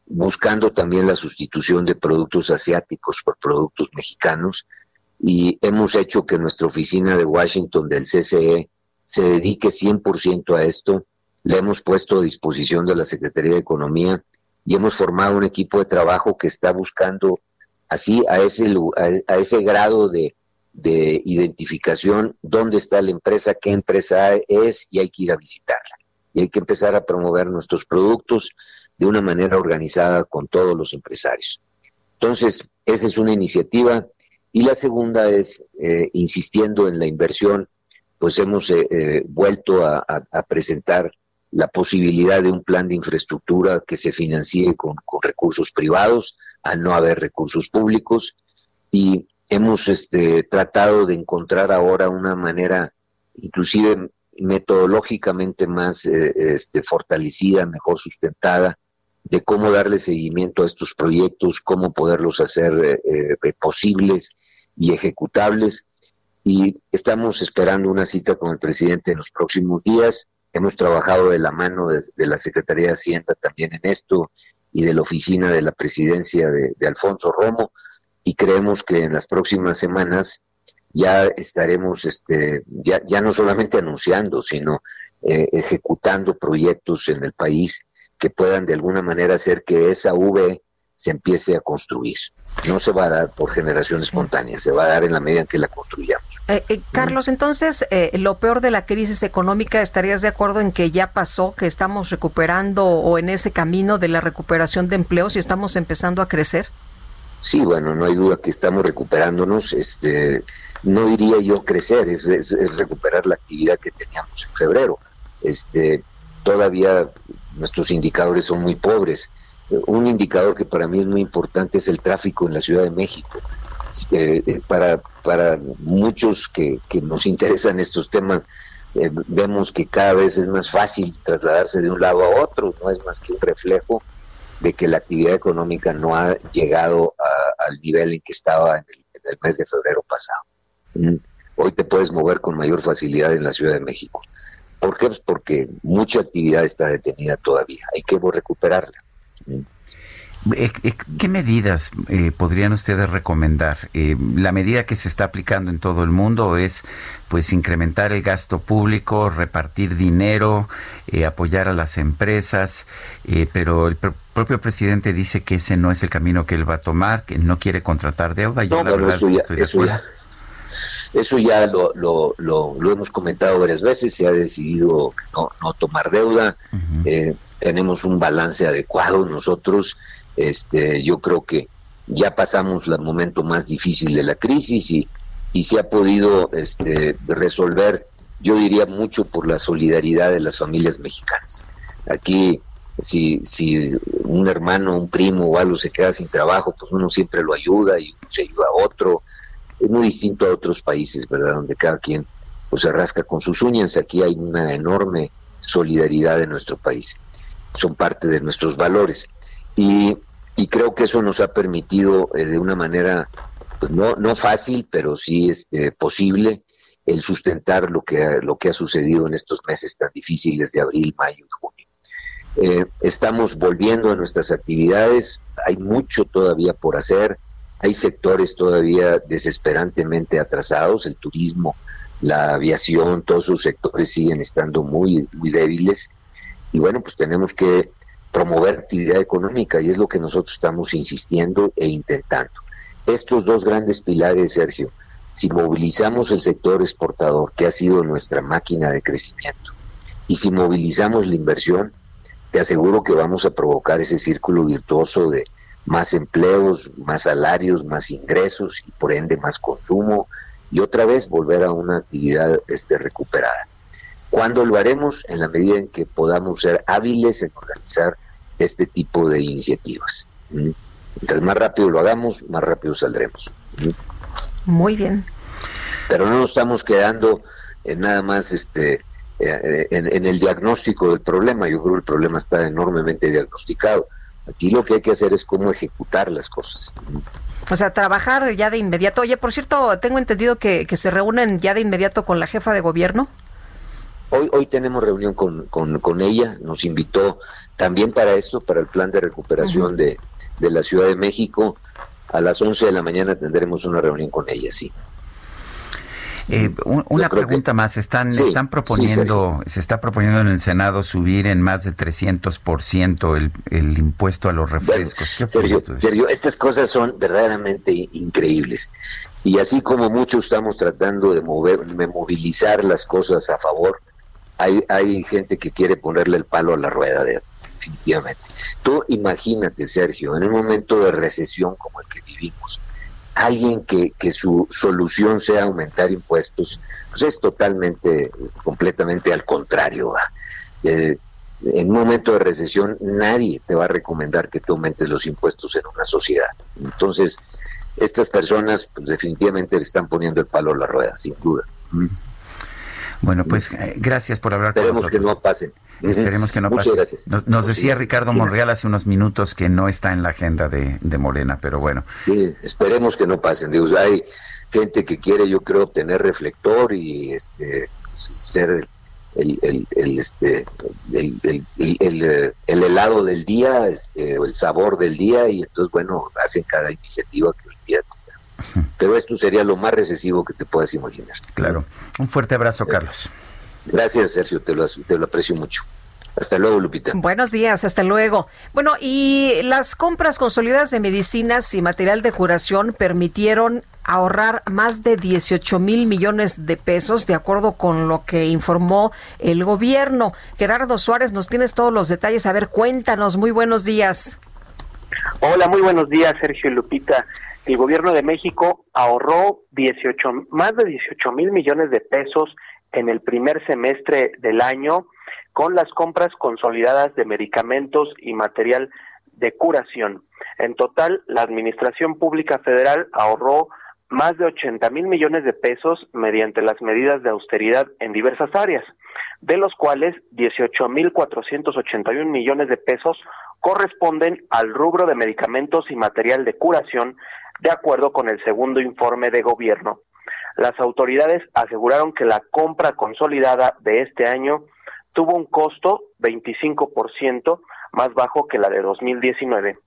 buscando también la sustitución de productos asiáticos por productos mexicanos. Y hemos hecho que nuestra oficina de Washington del CCE se dedique 100% a esto. Le hemos puesto a disposición de la Secretaría de Economía y hemos formado un equipo de trabajo que está buscando así a ese, a, ese grado de, identificación dónde está la empresa, qué empresa es y hay que ir a visitarla. Y hay que empezar a promover nuestros productos de una manera organizada con todos los empresarios. Entonces, esa es una iniciativa. Y la segunda es, eh, insistiendo en la inversión, pues hemos eh, eh, vuelto a presentar la posibilidad de un plan de infraestructura que se financie con, recursos privados, al no haber recursos públicos, y hemos este, tratado de encontrar ahora una manera, inclusive metodológicamente más eh, este, fortalecida, mejor sustentada, de cómo darle seguimiento a estos proyectos, cómo poderlos hacer eh, eh, posibles y ejecutables. Y estamos esperando una cita con el presidente en los próximos días Hemos trabajado de la mano de, la Secretaría de Hacienda también en esto y de la oficina de la presidencia de, Alfonso Romo y creemos que en las próximas semanas ya estaremos este ya, ya no solamente anunciando sino eh, ejecutando proyectos en el país que puedan de alguna manera hacer que esa V se empiece a construir. No se va a dar por generación espontánea, se va a dar en la medida en que la construyamos. Eh, eh, Carlos, entonces, eh, lo peor de la crisis económica, ¿estarías de acuerdo en que ya pasó, que estamos recuperando o en ese camino de la recuperación de empleos y estamos empezando a crecer? Sí, bueno, no hay duda que estamos recuperándonos. Este, no diría yo crecer, es, recuperar la actividad que teníamos en febrero. Este, todavía nuestros indicadores son muy pobres un indicador que para mí es muy importante es el tráfico en la Ciudad de México. Eh, eh, para, para muchos que, nos interesan estos temas, eh, vemos que cada vez es más fácil trasladarse de un lado a otro, no es más que un reflejo de que la actividad económica no ha llegado al nivel en que estaba en el, mes de febrero pasado. Hoy te puedes mover con mayor facilidad en la Ciudad de México. ¿Por qué? Pues porque mucha actividad está detenida todavía, hay que recuperarla. Eh, eh, ¿Qué medidas eh, podrían ustedes recomendar? la medida que se está aplicando en todo el mundo es pues incrementar el gasto público, repartir dinero, apoyar a las empresas, pero el propio presidente dice que ese no es el camino que él va a tomar, que no quiere contratar deuda. Yo la verdad estoy de acuerdo. Eso ya lo, lo, lo, hemos comentado varias veces, se ha decidido no, no tomar deuda, tenemos un balance adecuado nosotros, este, yo creo que ya pasamos el momento más difícil de la crisis y, y se ha podido este, resolver, yo diría mucho por la solidaridad de las familias mexicanas. Aquí, si, si un hermano, un primo o algo se queda sin trabajo, pues uno siempre lo ayuda y se ayuda a otro. Es muy distinto a otros países, ¿verdad? Donde cada quien pues, se rasca con sus uñas. Aquí hay una enorme solidaridad en nuestro país. Son parte de nuestros valores. Y y creo que eso nos ha permitido eh, de una manera pues no no fácil pero sí este, posible el sustentar lo que lo que ha sucedido en estos meses tan difíciles de abril mayo y junio eh, estamos volviendo a nuestras actividades hay mucho todavía por hacer hay sectores todavía desesperantemente atrasados el turismo la aviación todos sus sectores siguen estando muy muy débiles y bueno pues tenemos que promover actividad económica y es lo que nosotros estamos insistiendo e intentando. Estos dos grandes pilares, Sergio, si movilizamos el sector exportador, que ha sido nuestra máquina de crecimiento, y si movilizamos la inversión, te aseguro que vamos a provocar ese círculo virtuoso de, más empleos, más salarios, más ingresos y por ende más consumo y otra vez volver a una actividad este, recuperada. ¿Cuándo lo haremos? En la medida en que podamos ser hábiles en organizar este tipo de iniciativas. ¿Mm? Mientras más rápido lo hagamos, más rápido saldremos. ¿Mm? Muy bien. Pero no nos estamos quedando en nada más este eh, en, el diagnóstico del problema. Yo creo que el problema está enormemente diagnosticado. Aquí lo que hay que hacer es cómo ejecutar las cosas. O sea, trabajar ya de inmediato. Oye, por cierto, tengo entendido que, se reúnen ya de inmediato con la jefa de gobierno. Hoy, hoy tenemos reunión con, con, ella, nos invitó también para esto, para el plan de recuperación de, de la Ciudad de México. A las 11 de la mañana tendremos una reunión con ella, sí. Eh, una pregunta más. Están, están proponiendo, se está proponiendo en el Senado subir en más de 300% el, el impuesto a los refrescos. Sergio, estas cosas son verdaderamente increíbles. Y así como muchos estamos tratando de, mover, de movilizar las cosas a favor, hay, hay gente que quiere ponerle el palo a la rueda, de, definitivamente. Tú imagínate, Sergio, en un momento de recesión como el que vivimos, alguien que, que su solución sea aumentar impuestos, pues es totalmente, completamente al contrario. Eh, en un momento de recesión nadie te va a recomendar que tú aumentes los impuestos en una sociedad. Entonces, estas personas pues, definitivamente le están poniendo el palo a la rueda, sin duda. Bueno, pues eh, gracias por hablar con nosotros. Esperemos que no pasen. Esperemos que no Muchas pase. Gracias. Nos, decía Ricardo Monreal hace unos minutos que no está en la agenda de, Morena, pero bueno. Sí, esperemos que no pasen. Digo, hay gente que quiere, yo creo, obtener reflector y este, ser el, el, el este, el, el, helado del día, este, o el sabor del día, y entonces, bueno, hacen cada iniciativa que olvídate. (laughs) Pero esto sería lo más recesivo que te puedas imaginar. Claro. Un fuerte abrazo, Carlos. Gracias, Sergio, te lo, te lo aprecio mucho. Hasta luego, Lupita. Buenos días, hasta luego. Bueno, y las compras consolidadas de medicinas y material de curación permitieron ahorrar más de 18 mil millones de pesos, de acuerdo con lo que informó el gobierno. Gerardo Suárez, nos tienes todos los detalles. A ver, cuéntanos. Muy buenos días. Hola, muy buenos días, Sergio y Lupita. El gobierno de México ahorró 18, más de 18 mil millones de pesos en el primer semestre del año con las compras consolidadas de medicamentos y material de curación. En total, la Administración Pública Federal ahorró más de 80 mil millones de pesos mediante las medidas de austeridad en diversas áreas, de los cuales 18 mil 481 millones de pesos corresponden al rubro de medicamentos y material de curación, de acuerdo con el segundo informe de gobierno. Las autoridades aseguraron que la compra consolidada de este año tuvo un costo 25% más bajo que la de 2019.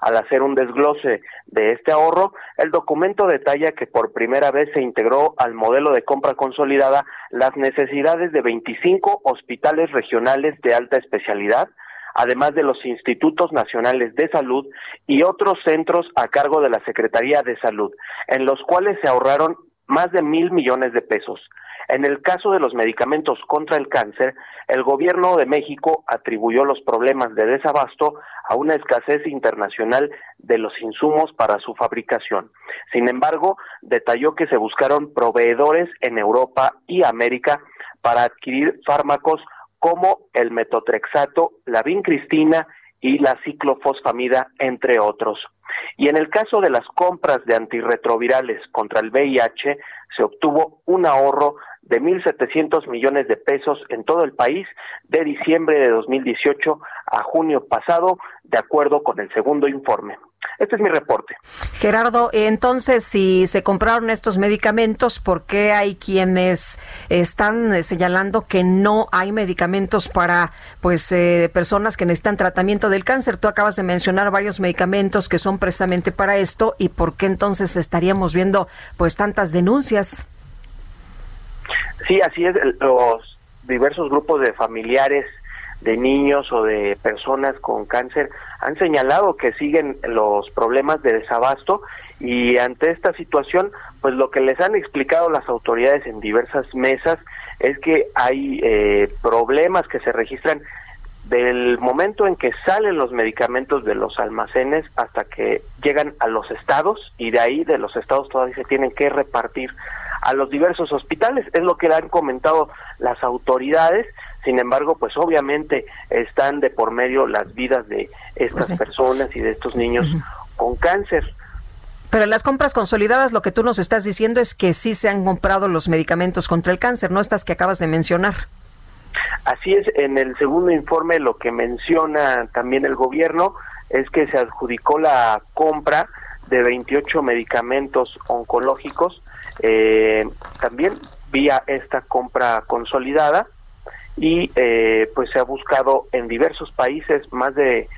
Al hacer un desglose de este ahorro, el documento detalla que por primera vez se integró al modelo de compra consolidada las necesidades de 25 hospitales regionales de alta especialidad, además de los institutos nacionales de salud y otros centros a cargo de la Secretaría de Salud, en los cuales se ahorraron más de mil millones de pesos. En el caso de los medicamentos contra el cáncer, el gobierno de México atribuyó los problemas de desabasto a una escasez internacional de los insumos para su fabricación. Sin embargo, detalló que se buscaron proveedores en Europa y América para adquirir fármacos como el metotrexato, la vincristina y la ciclofosfamida, entre otros. Y en el caso de las compras de antirretrovirales contra el VIH, se obtuvo un ahorro de 1.700 millones de pesos en todo el país de diciembre de 2018 a junio pasado, de acuerdo con el segundo informe. Este es mi reporte. Gerardo, entonces, si se compraron estos medicamentos, ¿por qué hay quienes están señalando que no hay medicamentos para pues eh, personas que necesitan tratamiento del cáncer? Tú acabas de mencionar varios medicamentos que son precisamente para esto y ¿por qué entonces estaríamos viendo pues tantas denuncias? Sí, así es. Los diversos grupos de familiares de niños o de personas con cáncer han señalado que siguen los problemas de desabasto y ante esta situación, pues lo que les han explicado las autoridades en diversas mesas es que hay eh, problemas que se registran del momento en que salen los medicamentos de los almacenes hasta que llegan a los estados y de ahí de los estados todavía se tienen que repartir a los diversos hospitales. Es lo que le han comentado las autoridades. Sin embargo, pues obviamente están de por medio las vidas de estas pues personas y de estos niños con cáncer. Pero en las compras consolidadas lo que tú nos estás diciendo es que sí se han comprado los medicamentos contra el cáncer, no estas que acabas de mencionar. Así es, en el segundo informe lo que menciona también el gobierno es que se adjudicó la compra de 28 medicamentos oncológicos, eh, también vía esta compra consolidada y eh, pues se ha buscado en diversos países más de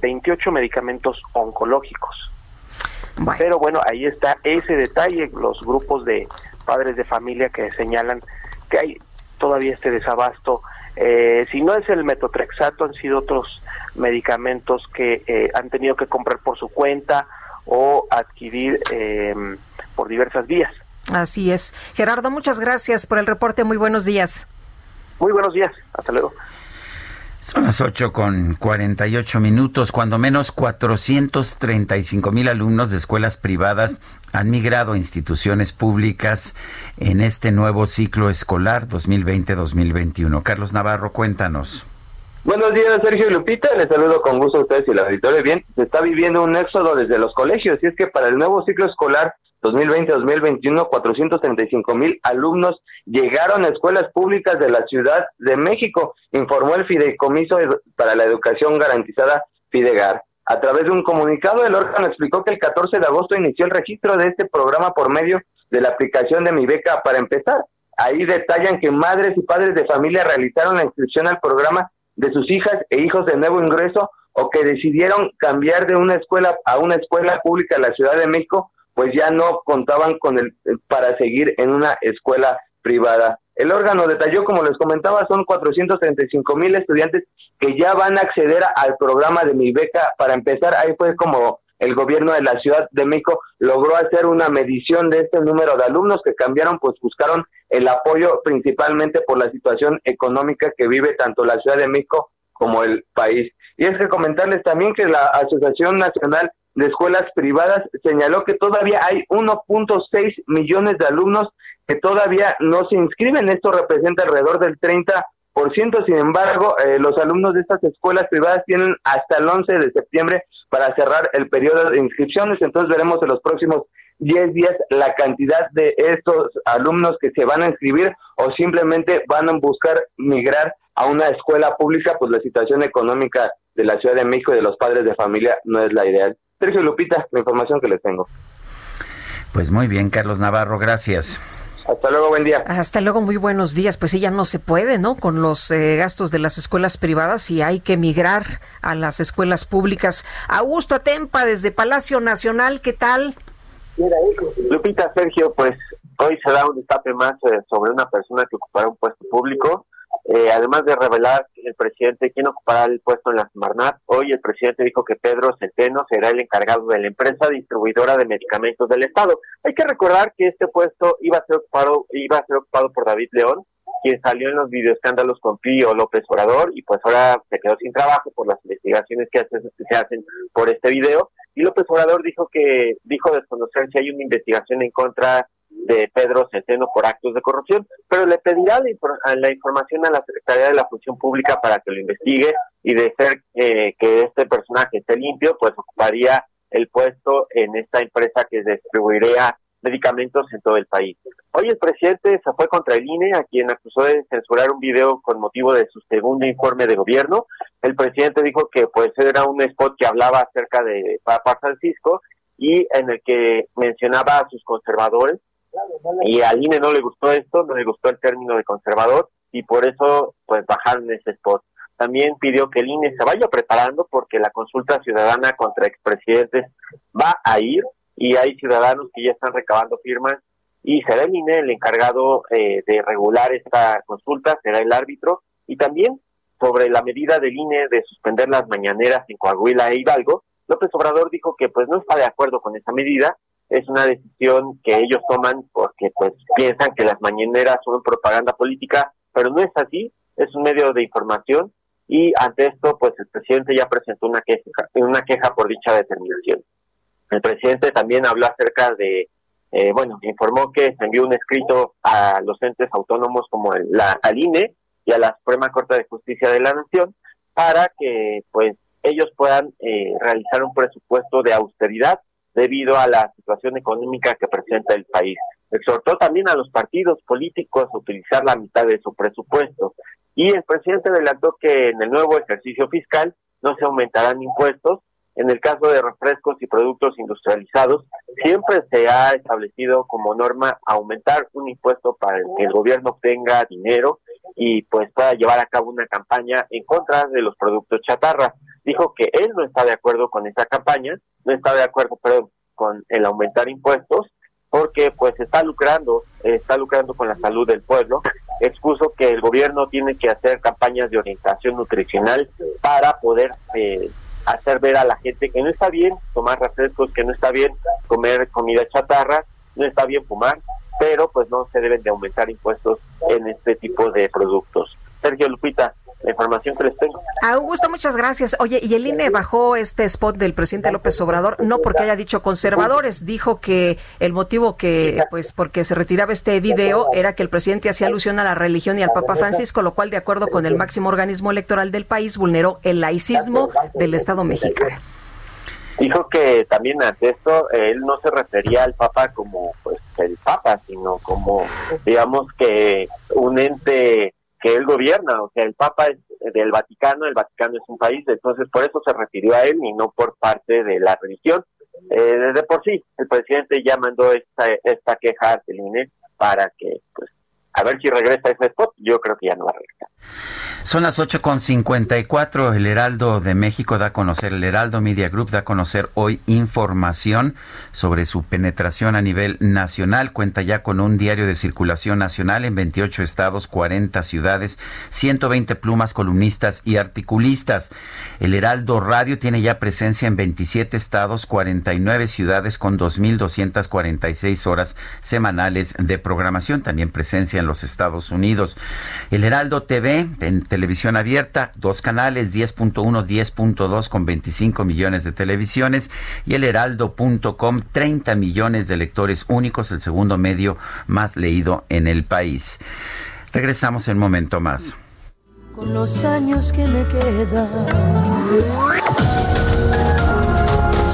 28 eh, medicamentos oncológicos. Pero bueno, ahí está ese detalle, los grupos de padres de familia que señalan que hay todavía este desabasto. Eh, si no es el metotrexato, han sido otros medicamentos que eh, han tenido que comprar por su cuenta o adquirir em, por diversas vías. Así es. Gerardo, muchas gracias por el reporte. Muy buenos días. Muy buenos días. Hasta luego. Son las 8 con 48 minutos. Cuando menos 435 mil alumnos de escuelas privadas han migrado a instituciones públicas en este nuevo ciclo escolar 2020-2021. Carlos Navarro, cuéntanos. Buenos días, Sergio y Lupita. Les saludo con gusto a ustedes y la auditorio. Bien, se está viviendo un éxodo desde los colegios y es que para el nuevo ciclo escolar 2020-2021, 435 mil alumnos llegaron a escuelas públicas de la Ciudad de México, informó el Fideicomiso para la Educación Garantizada Fidegar. A través de un comunicado, el órgano explicó que el 14 de agosto inició el registro de este programa por medio de la aplicación de Mi Beca para empezar. Ahí detallan que madres y padres de familia realizaron la inscripción al programa de sus hijas e hijos de nuevo ingreso o que decidieron cambiar de una escuela a una escuela pública en la Ciudad de México pues ya no contaban con el para seguir en una escuela privada. El órgano detalló, como les comentaba, son 435 mil estudiantes que ya van a acceder al programa de mi beca. Para empezar, ahí fue como el gobierno de la Ciudad de México logró hacer una medición de este número de alumnos que cambiaron, pues buscaron el apoyo principalmente por la situación económica que vive tanto la Ciudad de México como el país. Y es que comentarles también que la Asociación Nacional de escuelas privadas señaló que todavía hay 1.6 millones de alumnos que todavía no se inscriben. Esto representa alrededor del 30%. Sin embargo, eh, los alumnos de estas escuelas privadas tienen hasta el 11 de septiembre para cerrar el periodo de inscripciones. Entonces veremos en los próximos 10 días la cantidad de estos alumnos que se van a inscribir o simplemente van a buscar migrar a una escuela pública, pues la situación económica de la Ciudad de México y de los padres de familia no es la ideal. Sergio Lupita, la información que les tengo. Pues muy bien, Carlos Navarro, gracias. Hasta luego, buen día. Hasta luego, muy buenos días. Pues sí, ya no se puede, ¿no? Con los eh, gastos de las escuelas privadas y hay que migrar a las escuelas públicas. Augusto Atempa, desde Palacio Nacional, ¿qué tal? Lupita, Sergio, pues hoy se da un destape más eh, sobre una persona que ocupará un puesto público eh, además de revelar el presidente quién ocupará el puesto en la Semarnat, hoy el presidente dijo que Pedro Centeno será el encargado de la empresa distribuidora de medicamentos del Estado. Hay que recordar que este puesto iba a ser ocupado, iba a ser ocupado por David León, quien salió en los videoescándalos con Pío López Obrador y pues ahora se quedó sin trabajo por las investigaciones que, se hacen por este video. Y López Obrador dijo que dijo desconocer si hay una investigación en contra de Pedro Centeno por actos de corrupción, pero le pedirá la, información a la Secretaría de la Función Pública para que lo investigue y de ser eh, que este personaje esté limpio, pues ocuparía el puesto en esta empresa que distribuiría medicamentos en todo el país. Hoy el presidente se fue contra el INE, a quien acusó de censurar un video con motivo de su segundo informe de gobierno. El presidente dijo que pues era un spot que hablaba acerca de Papa Francisco y en el que mencionaba a sus conservadores y al INE no le gustó esto, no le gustó el término de conservador y por eso pues bajaron ese spot. También pidió que el INE se vaya preparando porque la consulta ciudadana contra expresidentes va a ir y hay ciudadanos que ya están recabando firmas y será el INE el encargado eh, de regular esta consulta, será el árbitro y también sobre la medida del INE de suspender las mañaneras en Coahuila e Hidalgo, López Obrador dijo que pues no está de acuerdo con esa medida es una decisión que ellos toman porque pues piensan que las mañaneras son propaganda política, pero no es así, es un medio de información y ante esto, pues el presidente ya presentó una queja, una queja por dicha determinación. El presidente también habló acerca de, eh, bueno, informó que se envió un escrito a los entes autónomos como el, la, al INE y a la Suprema Corte de Justicia de la Nación para que, pues, ellos puedan eh, realizar un presupuesto de austeridad debido a la situación económica que presenta el país. Exhortó también a los partidos políticos a utilizar la mitad de su presupuesto. Y el presidente adelantó que en el nuevo ejercicio fiscal no se aumentarán impuestos. En el caso de refrescos y productos industrializados, siempre se ha establecido como norma aumentar un impuesto para que el gobierno obtenga dinero y pues pueda llevar a cabo una campaña en contra de los productos chatarra. Dijo que él no está de acuerdo con esa campaña, no está de acuerdo perdón, con el aumentar impuestos porque pues está lucrando, está lucrando con la salud del pueblo. Expuso que el gobierno tiene que hacer campañas de orientación nutricional para poder eh, hacer ver a la gente que no está bien tomar refrescos, que no está bien comer comida chatarra, no está bien fumar, pero pues no se deben de aumentar impuestos en este tipo de productos. Sergio Lupita, la información que les tengo. Augusto, muchas gracias. Oye, y el INE bajó este spot del presidente López Obrador, no porque haya dicho conservadores, dijo que el motivo que, pues, porque se retiraba este video era que el presidente hacía alusión a la religión y al Papa Francisco, lo cual, de acuerdo con el máximo organismo electoral del país, vulneró el laicismo del Estado mexicano. Dijo que también ante esto él no se refería al Papa como pues el Papa, sino como digamos que un ente que él gobierna, o sea, el Papa es del Vaticano, el Vaticano es un país, entonces por eso se refirió a él y no por parte de la religión. Eh, desde por sí, el presidente ya mandó esta, esta queja al INE para que, pues, a ver si regresa ese spot, yo creo que ya no va a regresar. Son las 8.54. El Heraldo de México da a conocer, el Heraldo Media Group da a conocer hoy información sobre su penetración a nivel nacional. Cuenta ya con un diario de circulación nacional en 28 estados, 40 ciudades, 120 plumas, columnistas y articulistas. El Heraldo Radio tiene ya presencia en 27 estados, 49 ciudades con 2.246 horas semanales de programación. También presencia en los Estados Unidos. El Heraldo TV en televisión abierta, dos canales, 10.1, 10.2 con 25 millones de televisiones y el heraldo.com, 30 millones de lectores únicos, el segundo medio más leído en el país. Regresamos en un momento más. Con los años que me quedan.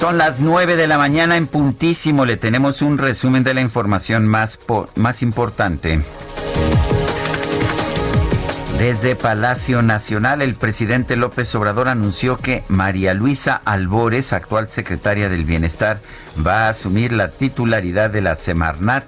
Son las 9 de la mañana en puntísimo. Le tenemos un resumen de la información más, más importante. Desde Palacio Nacional, el presidente López Obrador anunció que María Luisa Albores, actual secretaria del Bienestar, va a asumir la titularidad de la Semarnat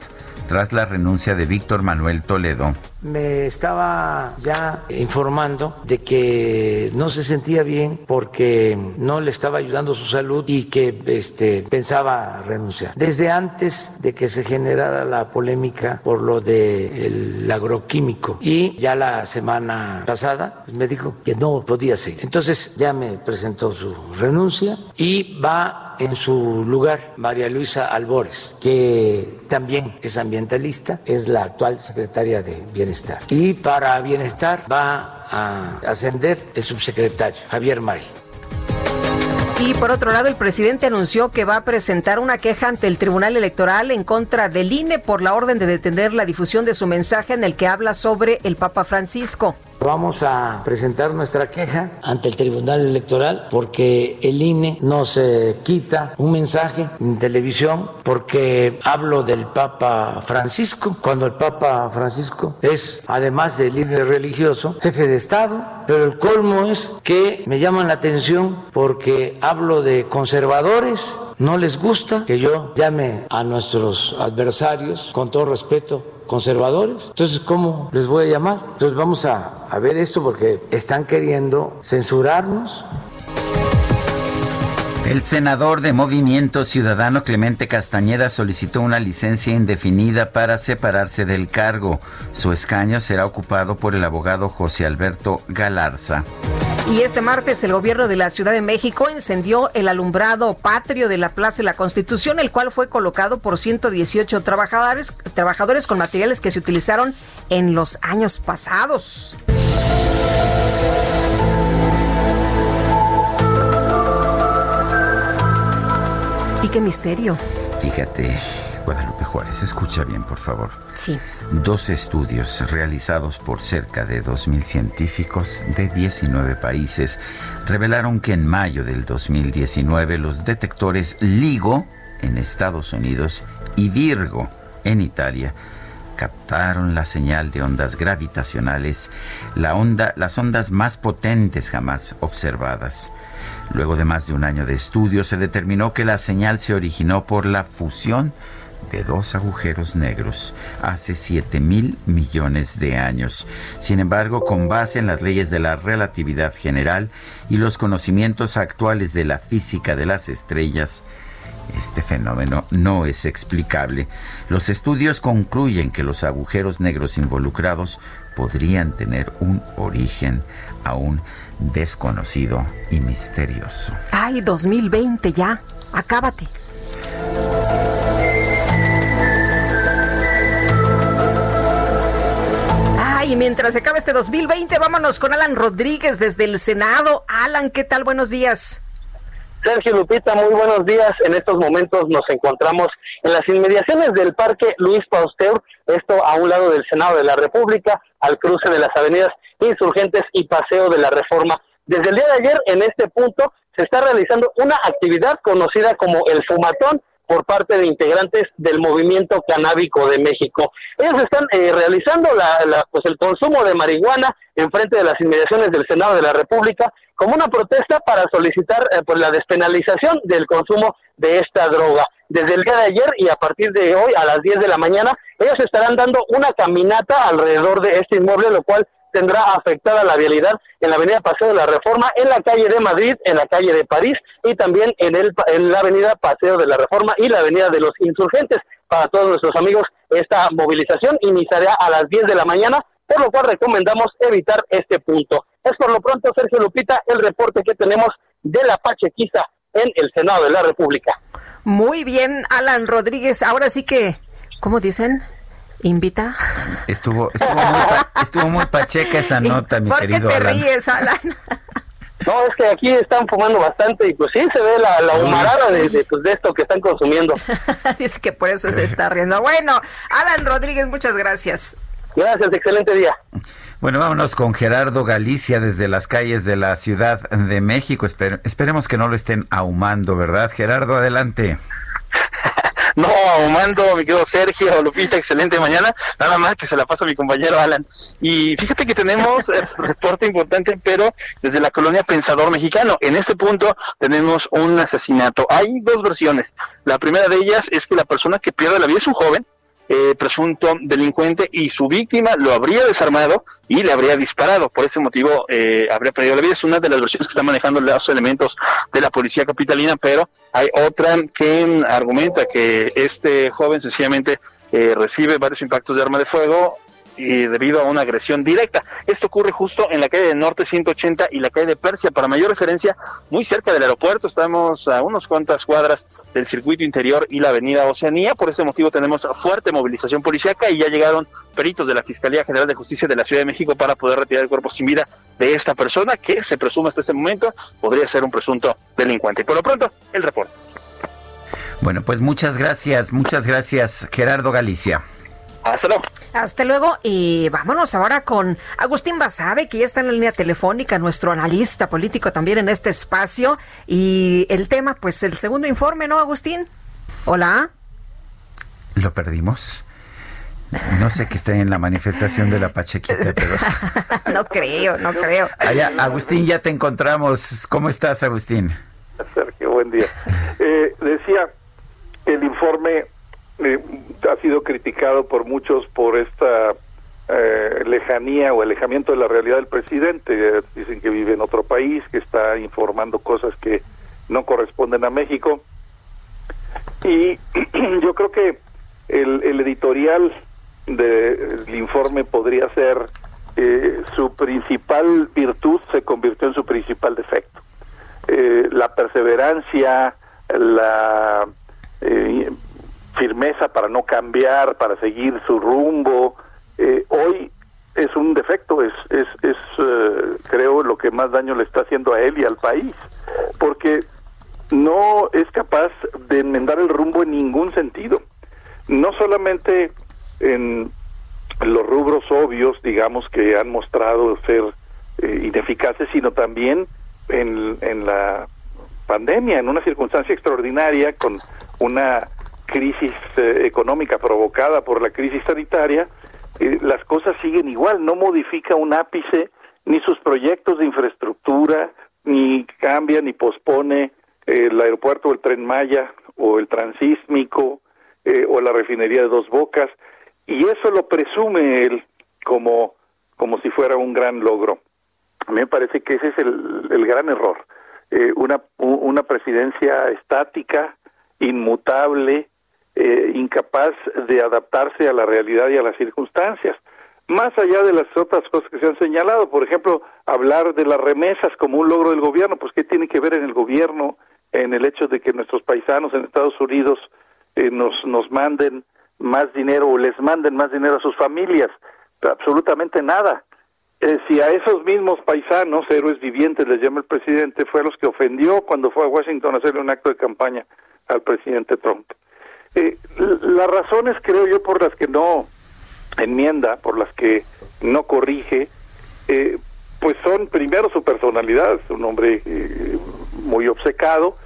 tras la renuncia de Víctor Manuel Toledo me estaba ya informando de que no se sentía bien porque no le estaba ayudando su salud y que este, pensaba renunciar. Desde antes de que se generara la polémica por lo del agroquímico y ya la semana pasada me dijo que no podía seguir. Entonces ya me presentó su renuncia y va en su lugar María Luisa Albores, que también es ambientalista, es la actual secretaria de Bienestar y para bienestar va a ascender el subsecretario Javier May. Y por otro lado, el presidente anunció que va a presentar una queja ante el Tribunal Electoral en contra del INE por la orden de detener la difusión de su mensaje en el que habla sobre el Papa Francisco. Vamos a presentar nuestra queja ante el Tribunal Electoral porque el INE nos quita un mensaje en televisión porque hablo del Papa Francisco, cuando el Papa Francisco es, además de líder religioso, jefe de Estado, pero el colmo es que me llaman la atención porque hablo de conservadores no les gusta que yo llame a nuestros adversarios, con todo respeto, conservadores. Entonces, ¿cómo les voy a llamar? Entonces vamos a, a ver esto porque están queriendo censurarnos. El senador de Movimiento Ciudadano Clemente Castañeda solicitó una licencia indefinida para separarse del cargo. Su escaño será ocupado por el abogado José Alberto Galarza. Y este martes el gobierno de la Ciudad de México encendió el alumbrado patrio de la Plaza de la Constitución, el cual fue colocado por 118 trabajadores, trabajadores con materiales que se utilizaron en los años pasados. Qué misterio? Fíjate, Guadalupe Juárez, escucha bien, por favor. Sí. Dos estudios realizados por cerca de 2.000 científicos de 19 países revelaron que en mayo del 2019 los detectores LIGO en Estados Unidos y Virgo en Italia captaron la señal de ondas gravitacionales, la onda, las ondas más potentes jamás observadas. Luego de más de un año de estudio, se determinó que la señal se originó por la fusión de dos agujeros negros hace 7 mil millones de años. Sin embargo, con base en las leyes de la relatividad general y los conocimientos actuales de la física de las estrellas, este fenómeno no es explicable. Los estudios concluyen que los agujeros negros involucrados podrían tener un origen aún desconocido y misterioso. Ay, 2020 ya. Acábate. Ay, mientras se acaba este 2020, vámonos con Alan Rodríguez desde el Senado. Alan, ¿qué tal? Buenos días. Sergio Lupita, muy buenos días. En estos momentos nos encontramos en las inmediaciones del Parque Luis Pasteur, esto a un lado del Senado de la República, al cruce de las avenidas Insurgentes y Paseo de la Reforma. Desde el día de ayer, en este punto, se está realizando una actividad conocida como el fumatón por parte de integrantes del movimiento canábico de México. Ellos están eh, realizando la, pues el consumo de marihuana en frente de las inmediaciones del Senado de la República como una protesta para solicitar eh, pues la despenalización del consumo de esta droga. Desde el día de ayer y a partir de hoy a las 10 de la mañana, ellos estarán dando una caminata alrededor de este inmueble, lo cual tendrá afectada la vialidad en la avenida Paseo de la Reforma, en la calle de Madrid, en la calle de París y también en, el, en la avenida Paseo de la Reforma y la avenida de los Insurgentes. Para todos nuestros amigos, esta movilización iniciará a las 10 de la mañana, por lo cual recomendamos evitar este punto. Es por lo pronto, Sergio Lupita, el reporte que tenemos de la Pachequiza en el Senado de la República. Muy bien, Alan Rodríguez. Ahora sí que, ¿cómo dicen? invita. Estuvo, estuvo, muy, estuvo muy pacheca esa nota, mi querido ¿Por qué te ríes, Alan? No, es que aquí están fumando bastante y pues sí se ve la, la humarada de, de, pues, de esto que están consumiendo. (laughs) es que por eso se está riendo. Bueno, Alan Rodríguez, muchas gracias. Gracias, excelente día. Bueno, vámonos con Gerardo Galicia desde las calles de la Ciudad de México. esperemos que no lo estén ahumando, ¿verdad? Gerardo, adelante. (laughs) No, ahumando, mi querido Sergio, Lupita, excelente mañana. Nada más que se la pasa a mi compañero Alan. Y fíjate que tenemos el (laughs) reporte importante, pero desde la colonia Pensador Mexicano. En este punto tenemos un asesinato. Hay dos versiones. La primera de ellas es que la persona que pierde la vida es un joven eh, presunto delincuente y su víctima lo habría desarmado y le habría disparado. Por ese motivo eh, habría perdido la vida. Es una de las versiones que están manejando los elementos de la policía capitalina, pero hay otra que argumenta que este joven sencillamente eh, recibe varios impactos de arma de fuego y debido a una agresión directa. Esto ocurre justo en la calle del Norte 180 y la calle de Persia. Para mayor referencia, muy cerca del aeropuerto, estamos a unas cuantas cuadras del circuito interior y la avenida Oceanía. Por ese motivo tenemos fuerte movilización policíaca y ya llegaron peritos de la Fiscalía General de Justicia de la Ciudad de México para poder retirar el cuerpo sin vida de esta persona que se presume hasta este momento podría ser un presunto delincuente. Y por lo pronto, el reporte. Bueno, pues muchas gracias, muchas gracias Gerardo Galicia. Hasta luego. Hasta luego y vámonos ahora con Agustín Basabe, que ya está en la línea telefónica, nuestro analista político también en este espacio. Y el tema, pues el segundo informe, ¿no, Agustín? Hola. ¿Lo perdimos? No sé que esté en la manifestación de la Pachequita, (laughs) pero... no creo, no creo. Allá, Agustín, ya te encontramos. ¿Cómo estás, Agustín? Sergio, buen día. Eh, decía, el informe eh, ha sido criticado por muchos por esta eh, lejanía o alejamiento de la realidad del presidente. dicen que vive en otro país, que está informando cosas que no corresponden a México. Y (clears throat) yo creo que el, el editorial del informe podría ser eh, su principal virtud se convirtió en su principal defecto. Eh, la perseverancia, la eh, firmeza para no cambiar, para seguir su rumbo, hoy es un defecto, es, es, es creo lo que más daño le está haciendo a él y al país, porque no es capaz de enmendar el rumbo en ningún sentido. No solamente en los rubros obvios, digamos, que han mostrado ser eh, ineficaces, sino también en, en la pandemia, en una circunstancia extraordinaria, con una crisis eh, económica provocada por la crisis sanitaria, eh, las cosas siguen igual, no modifica un ápice ni sus proyectos de infraestructura, ni cambia ni pospone el aeropuerto o el tren Maya o el transísmico o la refinería de Dos Bocas y eso lo presume él como, como si fuera un gran logro. A mí me parece que ese es el, el gran error. Eh, una, una presidencia estática, inmutable, eh, incapaz de adaptarse a la realidad y a las circunstancias. Más allá de las otras cosas que se han señalado, por ejemplo, hablar de las remesas como un logro del gobierno, pues ¿qué tiene que ver en el gobierno en el hecho de que nuestros paisanos en Estados Unidos eh, nos, nos manden más dinero o les manden más dinero a sus familias. Absolutamente nada. Eh, si a esos mismos paisanos, héroes vivientes, les llama el presidente, fue a los que ofendió cuando fue a Washington a hacerle un acto de campaña al presidente Trump. Eh, las razones, creo yo, por las que no enmienda, por las que no corrige, eh, pues son primero su personalidad, es un hombre eh, muy obcecado,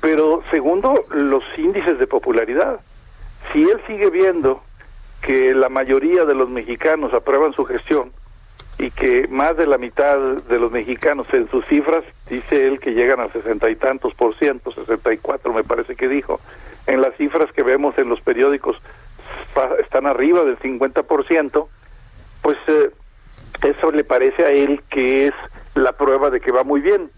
pero segundo, los índices de popularidad. Si él sigue viendo que la mayoría de los mexicanos aprueban su gestión y que más de la mitad de los mexicanos en sus cifras, dice él que llegan a sesenta y tantos por ciento, sesenta y cuatro me parece que dijo, en las cifras que vemos en los periódicos están arriba del cincuenta por ciento, pues eh, eso le parece a él que es la prueba de que va muy bien.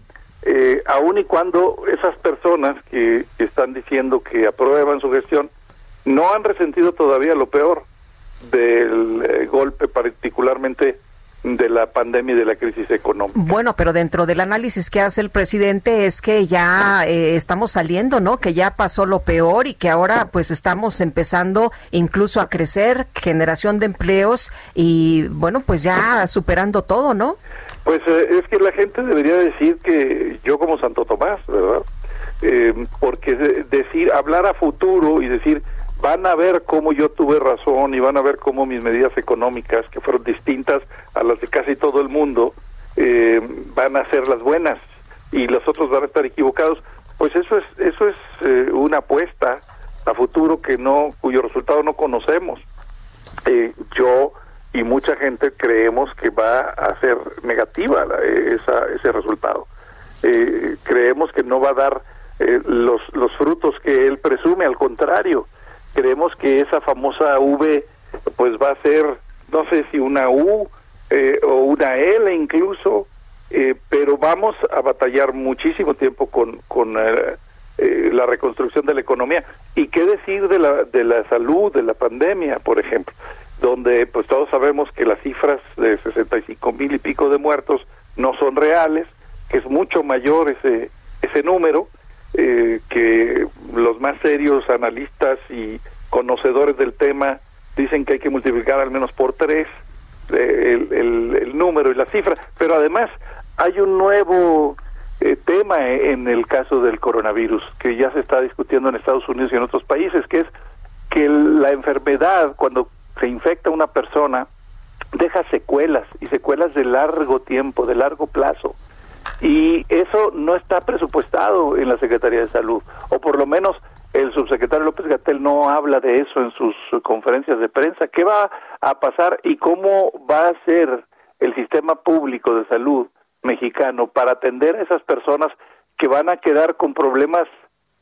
Eh, aun y cuando esas personas que están diciendo que aprueban su gestión, no han resentido todavía lo peor del eh, golpe particularmente de la pandemia y de la crisis económica. Bueno, pero dentro del análisis que hace el presidente es que ya eh, estamos saliendo, ¿no? Que ya pasó lo peor y que ahora pues estamos empezando incluso a crecer, generación de empleos y bueno, pues ya superando todo, ¿no? Pues eh, es que la gente debería decir que yo como Santo Tomás, ¿verdad? porque decir, hablar a futuro y decir van a ver cómo yo tuve razón y van a ver cómo mis medidas económicas, que fueron distintas a las de casi todo el mundo, eh, van a ser las buenas y los otros van a estar equivocados. Pues eso es eso es eh, una apuesta a futuro que no cuyo resultado no conocemos. Eh, yo y mucha gente creemos que va a ser negativa esa, ese resultado. creemos que no va a dar los los frutos que él presume, al contrario creemos que esa famosa V pues va a ser, no sé si una U eh, o una L incluso, eh, pero vamos a batallar muchísimo tiempo con, con eh, la reconstrucción de la economía. ¿Y qué decir de la, de la salud, de la pandemia, por ejemplo? Donde pues todos sabemos que las cifras de 65 mil y pico de muertos no son reales, que es mucho mayor ese, ese número, eh, que los más serios analistas y conocedores del tema dicen que hay que multiplicar al menos por tres eh, el, número y la cifra, pero además hay un nuevo eh, tema en el caso del coronavirus que ya se está discutiendo en Estados Unidos y en otros países, que es que la enfermedad cuando se infecta una persona deja secuelas y secuelas de largo tiempo, de largo plazo y eso no está presupuestado en la Secretaría de Salud, o por lo menos el subsecretario López Gatel no habla de eso en sus conferencias de prensa. ¿Qué va a pasar y cómo va a ser el sistema público de salud mexicano para atender a esas personas que van a quedar con problemas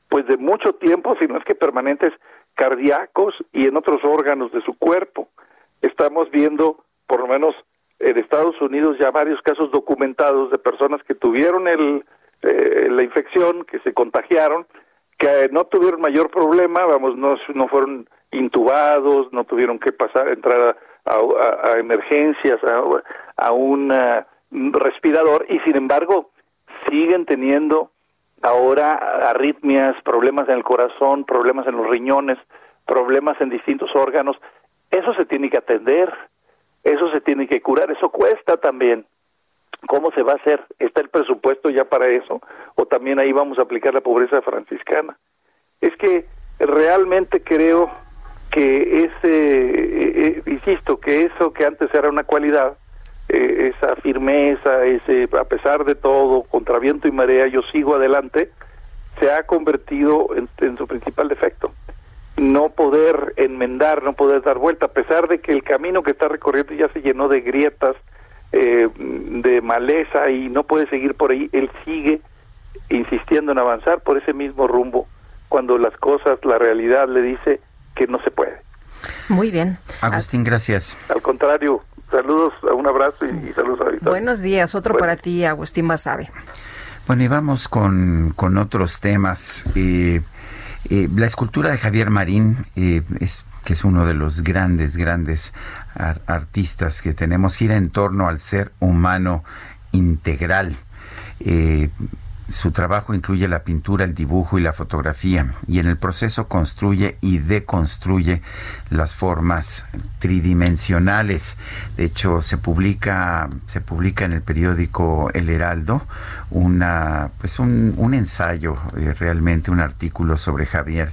pues de mucho tiempo, si no es que permanentes cardíacos y en otros órganos de su cuerpo. Estamos viendo, por lo menos en Estados Unidos, ya varios casos documentados de personas que tuvieron el, eh, la infección, que se contagiaron, que no tuvieron mayor problema, vamos, no, no fueron intubados, no tuvieron que pasar, entrar a, emergencias, a, un respirador, y sin embargo siguen teniendo ahora arritmias, problemas en el corazón, problemas en los riñones, problemas en distintos órganos. Eso se tiene que atender, eso se tiene que curar, eso cuesta también. ¿Cómo se va a hacer? ¿Está el presupuesto ya para eso? ¿O también ahí vamos a aplicar la pobreza franciscana? Es que realmente creo que ese, eh, eh, insisto, que eso que antes era una cualidad, eh, esa firmeza, ese a pesar de todo, contra viento y marea, yo sigo adelante, se ha convertido en, su principal defecto. No poder enmendar, no poder dar vuelta, a pesar de que el camino que está recorriendo ya se llenó de grietas, eh, de maleza y no puede seguir por ahí, él sigue insistiendo en avanzar por ese mismo rumbo, cuando las cosas, la realidad le dice que no se puede. Muy bien. Agustín, gracias. Al contrario, Saludos, un abrazo y, saludos a Buenos días, otro para ti, Agustín Basabe. Bueno, y vamos con, otros temas. Eh, eh, la escultura de Javier Marín, eh, es, que es uno de los grandes, grandes artistas que tenemos, gira en torno al ser humano integral. Su trabajo incluye la pintura, el dibujo y la fotografía, y en el proceso construye y deconstruye las formas tridimensionales. De hecho, se publica, se publica en el periódico El Heraldo una, pues un, ensayo, eh, realmente un artículo sobre Javier,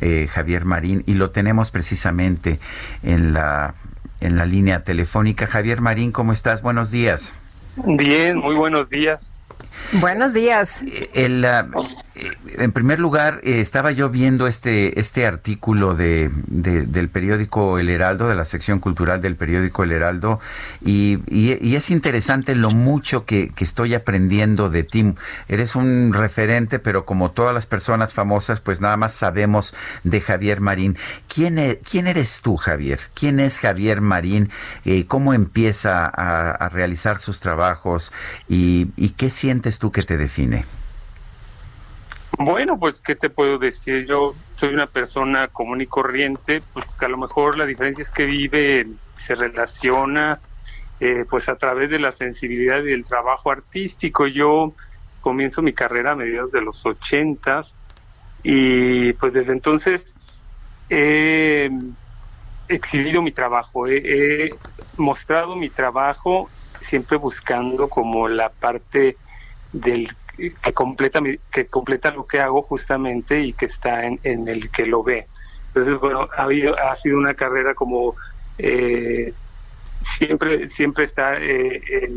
eh, Javier Marín, y lo tenemos precisamente en la, en la línea telefónica. Javier Marín, ¿cómo estás? Buenos días. Bien, muy buenos días. Buenos días. Eh, en primer lugar, eh, estaba yo viendo este, este artículo de, del periódico El Heraldo, de la sección cultural del periódico El Heraldo, y, es interesante lo mucho que, estoy aprendiendo de ti. Eres un referente, pero como todas las personas famosas, pues nada más sabemos de Javier Marín. ¿Quién, e, quién eres tú, Javier? ¿Quién es Javier Marín? Eh, ¿Cómo empieza a, a realizar sus trabajos? ¿Y, ¿Y qué sientes tú que te define? Bueno, pues, ¿qué te puedo decir? Yo soy una persona común y corriente, pues a lo mejor la diferencia es que vive, se relaciona, eh, pues a través de la sensibilidad y del trabajo artístico. Yo comienzo mi carrera a mediados de los ochentas y pues desde entonces he exhibido mi trabajo, he mostrado mi trabajo siempre buscando como la parte del que completa, que completa lo que hago justamente y que está en, el que lo ve. Entonces, bueno, ha, ha sido una carrera como eh, siempre, siempre está eh,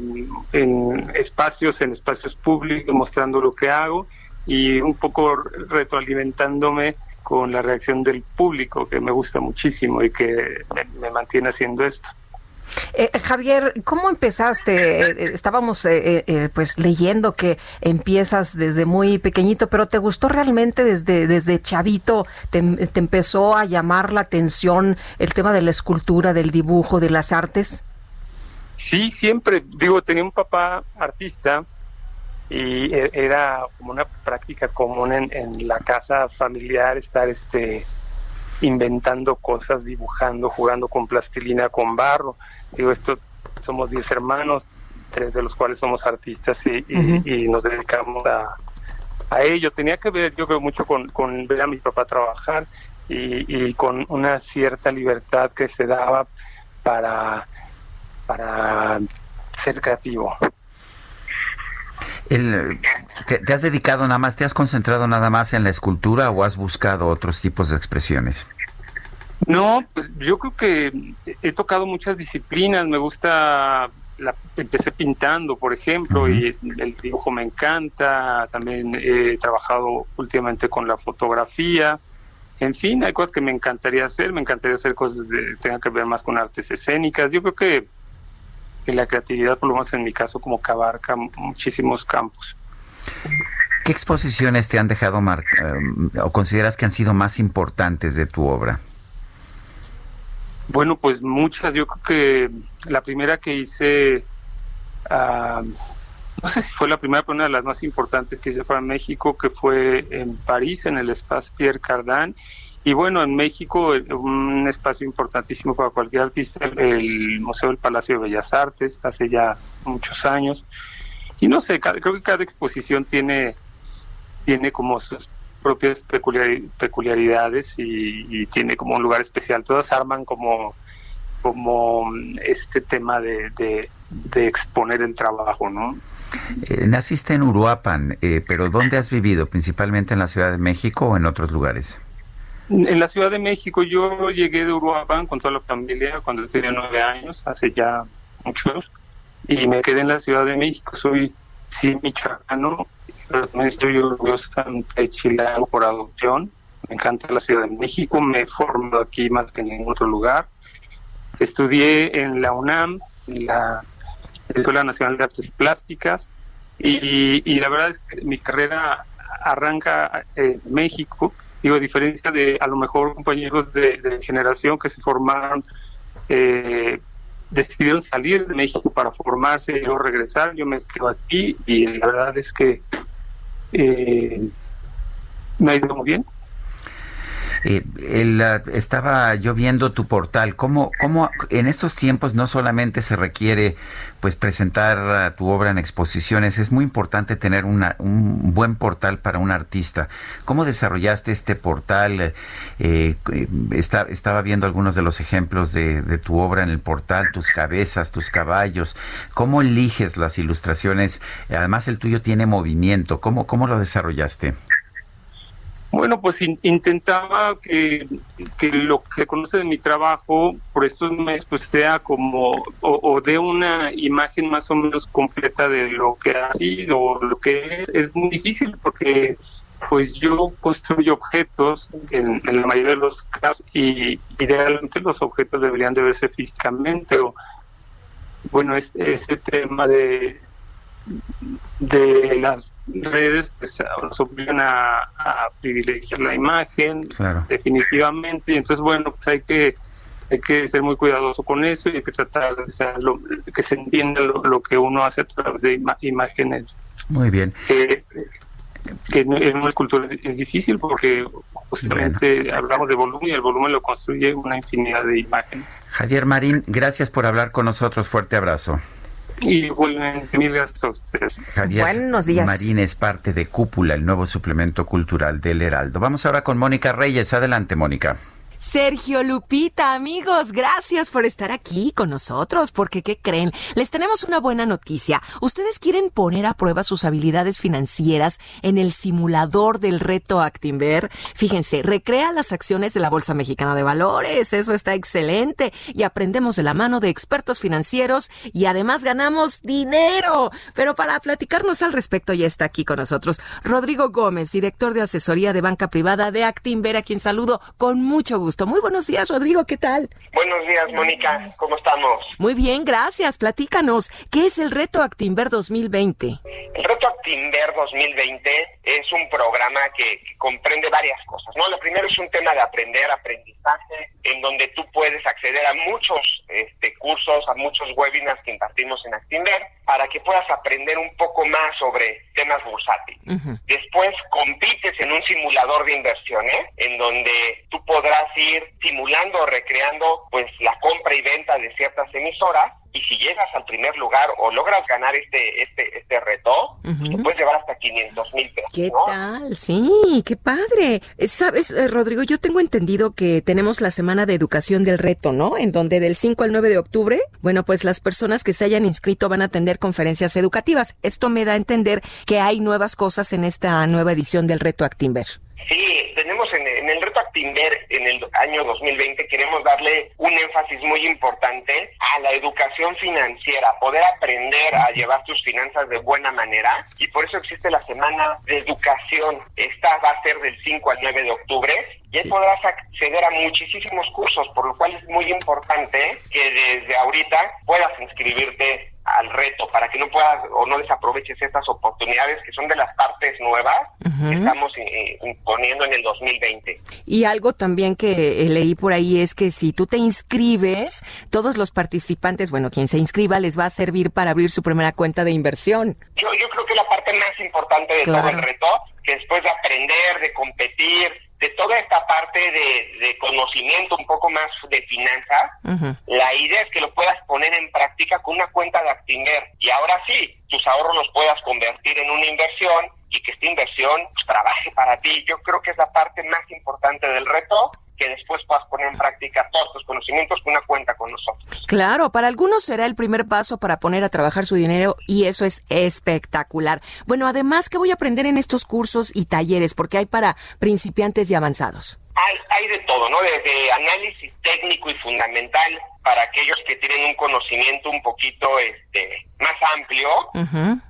en, espacios, en espacios públicos, mostrando lo que hago y un poco retroalimentándome con la reacción del público, que me gusta muchísimo y que me mantiene haciendo esto. Eh, Javier, ¿cómo empezaste? Eh, eh, estábamos pues leyendo que empiezas desde muy pequeñito, pero ¿te gustó realmente desde, desde chavito? Te, empezó a llamar la atención el tema de la escultura, del dibujo, de las artes? Sí, siempre. Digo, tenía un papá artista y e, era como una práctica común en, en la casa familiar estar este inventando cosas, dibujando, jugando con plastilina, con barro. Digo, esto somos 10 hermanos, tres de los cuales somos artistas y, nos dedicamos a, a, ello. Tenía que ver, yo creo, mucho con, con ver a mi papá trabajar y, con una cierta libertad que se daba para, para ser creativo. El, ¿Te has dedicado nada más, te has concentrado nada más en la escultura o has buscado otros tipos de expresiones? No, pues yo creo que he tocado muchas disciplinas, me gusta, la, empecé pintando, por ejemplo, y el dibujo me encanta, también he trabajado últimamente con la fotografía, en fin, hay cosas que me encantaría hacer, me encantaría hacer cosas que tengan que ver más con artes escénicas, yo creo que, que la creatividad, por lo menos en mi caso, como que abarca muchísimos campos. ¿Qué exposiciones te han dejado mar eh, o consideras que han sido más importantes de tu obra? Bueno, pues muchas. Yo creo que la primera que hice, ah, no sé si fue la primera, pero una de las más importantes que hice para México, que fue en París, en el espacio Pierre Cardin. Y bueno, en México, un espacio importantísimo para cualquier artista, el Museo del Palacio de Bellas Artes, hace ya muchos años. Y no sé, creo que cada exposición tiene, tiene como sus propias peculiaridades y, tiene como un lugar especial. Todas arman como, como este tema de, de, exponer el trabajo, ¿no? Eh, naciste en Uruapan, eh, pero ¿dónde has vivido? ¿Principalmente en la Ciudad de México o en otros lugares? En la Ciudad de México yo llegué de Uruapan con toda la familia cuando tenía nueve años, hace ya muchos, y me quedé en la Ciudad de México. Soy, sí, michoacano, pero también estoy chilango por adopción. Me encanta la Ciudad de México, me he formado aquí más que en ningún otro lugar. Estudié en la UNAM, en la Escuela Nacional de Artes Plásticas, y, la verdad es que mi carrera arranca en México, digo, a diferencia de a lo mejor compañeros de, generación que se formaron, eh, decidieron salir de México para formarse y regresar, yo me quedo aquí y la verdad es que eh, me ha ido muy bien. Eh, estaba yo viendo tu portal. ¿Cómo, ¿Cómo en estos tiempos no solamente se requiere pues presentar tu obra en exposiciones, es muy importante tener una, un buen portal para un artista. ¿Cómo desarrollaste este portal? Eh, estaba viendo algunos de los ejemplos de, de tu obra en el portal, tus cabezas, tus caballos. ¿Cómo eliges las ilustraciones? Además el tuyo tiene movimiento. ¿Cómo, cómo lo desarrollaste? Bueno, pues intentaba que, lo que conoce de mi trabajo por estos meses pues sea como o, dé una imagen más o menos completa de lo que ha sido, lo que es. Es muy difícil porque pues yo construyo objetos en, la mayoría de los casos y idealmente los objetos deberían de verse físicamente o bueno, este, este tema de de las redes pues, nos obligan a, privilegiar la imagen definitivamente. Y entonces bueno pues hay que hay que ser muy cuidadoso con eso y hay que tratar de que se entienda lo, que uno hace a través de imágenes. Muy bien. Que, en una escultura es, difícil porque justamente hablamos de volumen y el volumen lo construye una infinidad de imágenes. Javier Marín gracias por hablar con nosotros. Fuerte abrazo y mil gracias a ustedes. Javier Buenos días. Marín es parte de Cúpula, el nuevo suplemento cultural del Heraldo. Vamos ahora con Mónica Reyes. Adelante, Mónica. Sergio Lupita, amigos, gracias por estar aquí con nosotros, porque ¿qué creen? Les tenemos una buena noticia. Ustedes quieren poner a prueba sus habilidades financieras en el simulador del reto Actinver. Fíjense, recrea las acciones de la Bolsa Mexicana de Valores, eso está excelente, y aprendemos de la mano de expertos financieros y además ganamos dinero. Pero para platicarnos al respecto ya está aquí con nosotros Rodrigo Gómez, director de asesoría de banca privada de Actinver, a quien saludo con mucho gusto. Muy buenos días, Rodrigo, ¿qué tal? Buenos días, Mónica, ¿cómo estamos? Muy bien, gracias. Platícanos, ¿qué es el reto Actinver 2020? El reto Actinver 2020 es un programa que, comprende varias cosas, ¿no? Lo primero es un tema de aprender, aprendizaje, en donde tú puedes acceder a muchos este, cursos, a muchos webinars que impartimos en Actinver, para que puedas aprender un poco más sobre temas bursátiles. Después compites en un simulador de inversiones, en donde tú podrás ir ir simulando o recreando pues la compra y venta de ciertas emisoras y si llegas al primer lugar o logras ganar este este este reto, te puedes llevar hasta 500 mil pesos. ¿Qué tal? Sí, qué padre. Eh, Sabes, eh, Rodrigo, yo tengo entendido que tenemos la semana de educación del reto, ¿no? En donde del 5 al 9 de octubre, bueno, pues las personas que se hayan inscrito van a atender conferencias educativas. Esto me da a entender que hay nuevas cosas en esta nueva edición del reto Actimber. Sí, tenemos en, el reto Actimber en el año 2020, queremos darle un énfasis muy importante a la educación financiera, poder aprender a llevar tus finanzas de buena manera y por eso existe la semana de educación. Esta va a ser del 5 al 9 de octubre y ahí podrás acceder a muchísimos cursos, por lo cual es muy importante que desde ahorita puedas inscribirte al reto, para que no puedas o no desaproveches estas oportunidades que son de las partes nuevas que estamos eh, imponiendo en el 2020. Y algo también que eh, leí por ahí es que si tú te inscribes, todos los participantes, bueno, quien se inscriba les va a servir para abrir su primera cuenta de inversión. Yo, yo creo que la parte más importante de todo el reto, que después de aprender, de competir, de toda esta parte de, conocimiento un poco más de finanzas, la idea es que lo puedas poner en práctica con una cuenta de Actinver. Y ahora sí, tus ahorros los puedas convertir en una inversión y que esta inversión pues, trabaje para ti. Yo creo que es la parte más importante del reto que después puedas poner en práctica todos tus conocimientos con una cuenta con nosotros. Claro, para algunos será el primer paso para poner a trabajar su dinero y eso es espectacular. Bueno, además, ¿qué voy a aprender en estos cursos y talleres? Porque hay para principiantes y avanzados. Hay, hay de todo, ¿no? Desde análisis técnico y fundamental para aquellos que tienen un conocimiento un poquito este más amplio,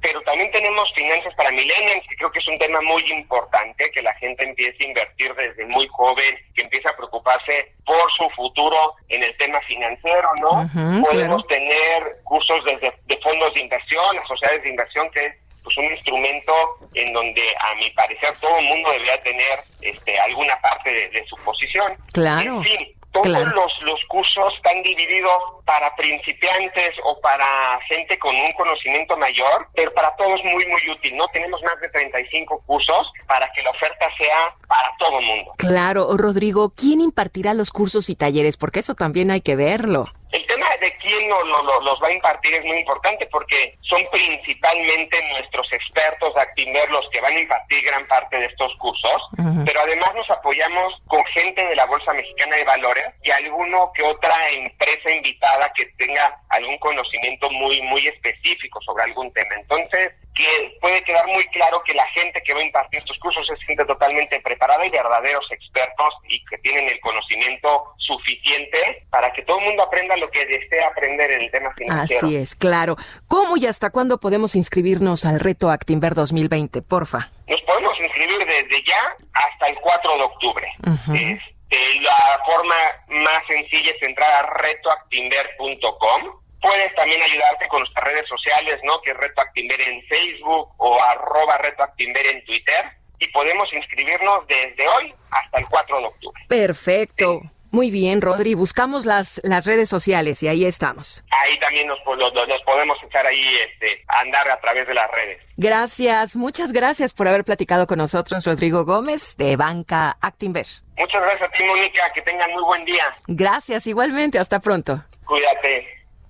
pero también tenemos finanzas para millennials, que creo que es un tema muy importante, que la gente empiece a invertir desde muy joven, que empiece a preocuparse por su futuro en el tema financiero, ¿no? Podemos tener cursos desde de fondos de inversión, sociedades de inversión, que es pues un instrumento en donde a mi parecer todo el mundo debería tener este alguna parte de, de su posición. Claro. En fin, todos los, los cursos están divididos para principiantes o para gente con un conocimiento mayor, pero para todos muy, muy útil, ¿no? Tenemos más de 35 cursos para que la oferta sea para todo el mundo. Claro, Rodrigo, ¿quién impartirá los cursos y talleres? Porque eso también hay que verlo. El tema de quién lo, los va a impartir es muy importante porque son principalmente nuestros expertos de Actimer los que van a impartir gran parte de estos cursos, pero además nos apoyamos con gente de la Bolsa Mexicana de Valores y alguno que otra empresa invitada que tenga algún conocimiento muy, muy específico sobre algún tema. Entonces, que puede quedar muy claro que la gente que va a impartir estos cursos es gente totalmente preparada y verdaderos expertos y que tienen el conocimiento suficiente para que todo el mundo aprenda lo que desea aprender en el tema financiero. Así es, claro. ¿Cómo y hasta cuándo podemos inscribirnos al reto Actinver 2020? Porfa. Nos podemos inscribir desde ya hasta el 4 de octubre. Este, la forma más sencilla es entrar a retoactinver.com Puedes también ayudarte con nuestras redes sociales, ¿no? Que es Reto Actimber en Facebook o arroba Reto Actimber en Twitter. Y podemos inscribirnos desde hoy hasta el 4 de octubre. Perfecto. Muy bien, Rodri. Buscamos las, las redes sociales y ahí estamos. Ahí también nos, podemos echar ahí este, a andar a través de las redes. Gracias, muchas gracias por haber platicado con nosotros, Rodrigo Gómez, de Banca Actinver. Muchas gracias a ti, Mónica. Que tengan muy buen día. Gracias, igualmente. Hasta pronto. Cuídate.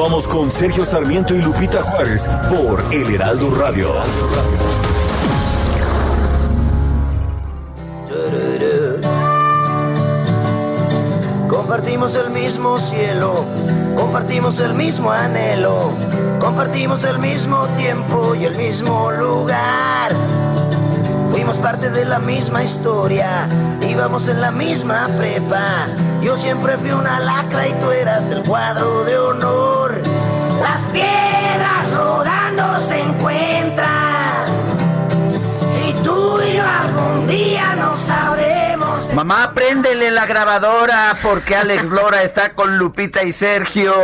Continuamos con Sergio Sarmiento y Lupita Juárez por El Heraldo Radio. Compartimos el mismo cielo, compartimos el mismo anhelo, compartimos el mismo tiempo y el mismo lugar. Fuimos parte de la misma historia, íbamos en la misma prepa. Yo siempre fui una lacra y tú eras del cuadro de honor. Las piedras rodando se encuentran y tú y yo algún día nos sabremos. Mamá, préndele la grabadora porque Alex Lora está con Lupita y Sergio.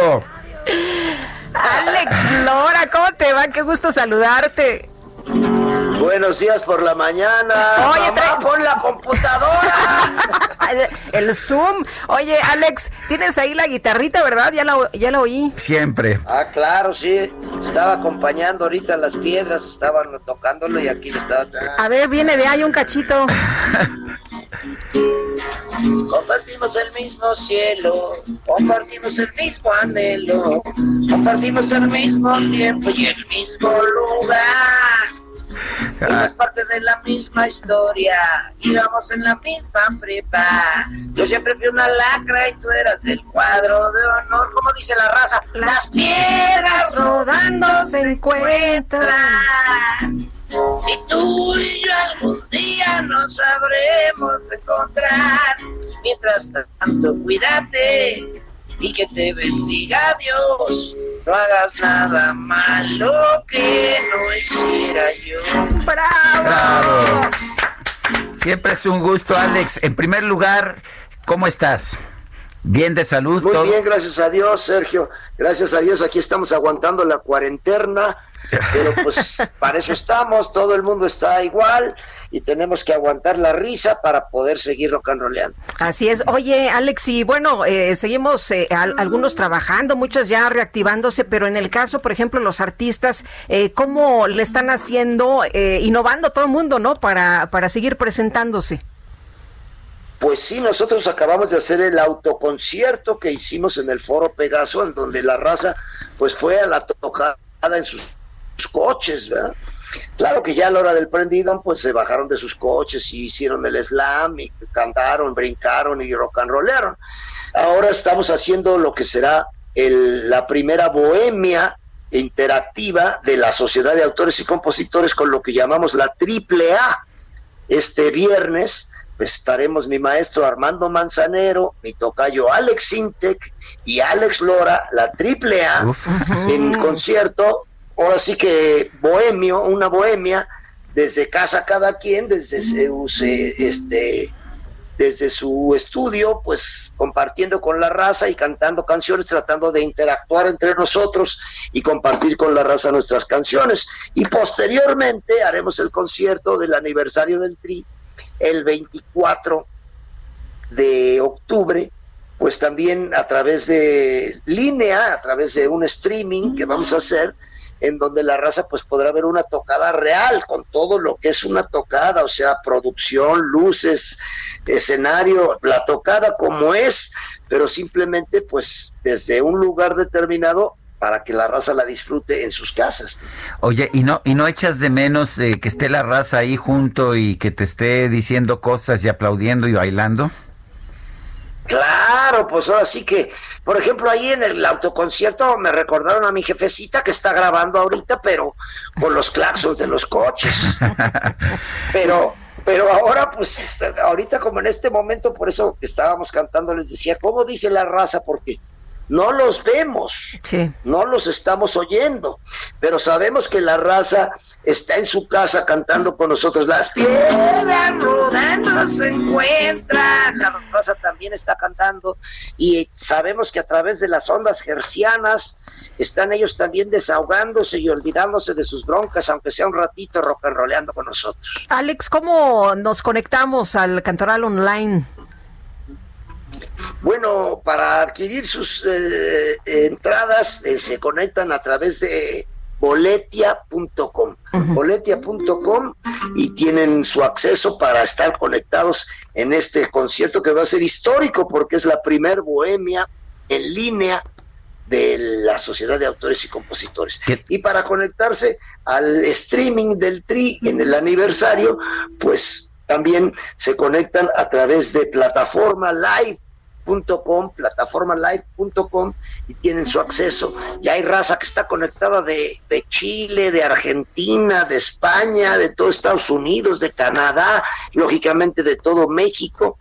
Alex Lora, ¿cómo te va? Qué gusto saludarte. Buenos días por la mañana. Oye, Mamá, pon la computadora. (laughs) El Zoom. Oye, Alex, tienes ahí la guitarrita, ¿verdad? Ya la, ya la oí. Siempre. Ah, claro, sí. Estaba acompañando ahorita las piedras, estaban tocándolo y aquí le estaba. A ver, viene de ahí un cachito. (laughs) Compartimos el mismo cielo, compartimos el mismo anhelo, compartimos el mismo tiempo y el mismo lugar. Fuimos parte de la misma historia, íbamos en la misma prepa. Yo siempre fui una lacra y tú eras el cuadro de honor, como dice la raza. Las piedras rodando se encuentran. Y tú y yo algún día nos sabremos encontrar. Mientras tanto, cuídate y que te bendiga Dios. No hagas nada malo que no hiciera yo. ¡Bravo! Siempre es un gusto, Alex. En primer lugar, ¿cómo estás? Bien de salud. Muy bien, gracias a Dios, Sergio. Gracias a Dios, aquí estamos aguantando la cuarentena pero pues para eso estamos, todo el mundo está igual y tenemos que aguantar la risa para poder seguir rock and rollando. Así es. Oye, Alex, y bueno, eh, seguimos eh, algunos trabajando, muchos ya reactivándose, pero en el caso, por ejemplo, los artistas, eh, ¿cómo le están haciendo, eh, innovando todo el mundo, ¿no? Para, para seguir presentándose. Pues sí, nosotros acabamos de hacer el autoconcierto que hicimos en el Foro Pegaso, en donde la raza pues fue a la tocada en sus coches, ¿verdad? Claro que ya a la hora del prendido, pues se bajaron de sus coches y hicieron el slam y cantaron, brincaron y rock and rollaron. Ahora estamos haciendo lo que será el, la primera bohemia interactiva de la Sociedad de Autores y Compositores con lo que llamamos la triple A. Este viernes pues, estaremos mi maestro Armando Manzanero, mi tocayo Alex Intec y Alex Lora, la triple A, en concierto ahora sí que bohemio, una bohemia, desde casa cada quien, desde su, este, desde su estudio, pues compartiendo con la raza y cantando canciones, tratando de interactuar entre nosotros y compartir con la raza nuestras canciones. Y posteriormente haremos el concierto del aniversario del Tri el 24 de octubre, pues también a través de línea, a través de un streaming que vamos a hacer, en donde la raza pues podrá ver una tocada real con todo lo que es una tocada, o sea, producción, luces, escenario, la tocada como es, pero simplemente pues desde un lugar determinado para que la raza la disfrute en sus casas. Oye, ¿y no, y no echas de menos eh, que esté la raza ahí junto y que te esté diciendo cosas y aplaudiendo y bailando? Claro, pues ahora sí que, por ejemplo, ahí en el autoconcierto me recordaron a mi jefecita que está grabando ahorita, pero con los claxos de los coches. (laughs) pero, pero ahora, pues, este, ahorita como en este momento, por eso estábamos cantando, les decía, ¿cómo dice la raza? Porque no los vemos, no los estamos oyendo, pero sabemos que la raza está en su casa cantando con nosotros. Las piedras rodando se encuentran. La raza también está cantando y sabemos que a través de las ondas gercianas están ellos también desahogándose y olvidándose de sus broncas, aunque sea un ratito rock and rollando con nosotros. Alex, ¿cómo nos conectamos al Cantoral Online? Bueno, para adquirir sus eh, entradas eh, se conectan a través de boletia.com, boletia.com y tienen su acceso para estar conectados en este concierto que va a ser histórico porque es la primer bohemia en línea de la Sociedad de Autores y Compositores. Y para conectarse al streaming del TRI en el aniversario, pues también se conectan a través de plataforma live .com, plataformalive.com y tienen su acceso. Ya hay raza que está conectada de, de, Chile, de Argentina, de España, de todo Estados Unidos, de Canadá, lógicamente de todo México,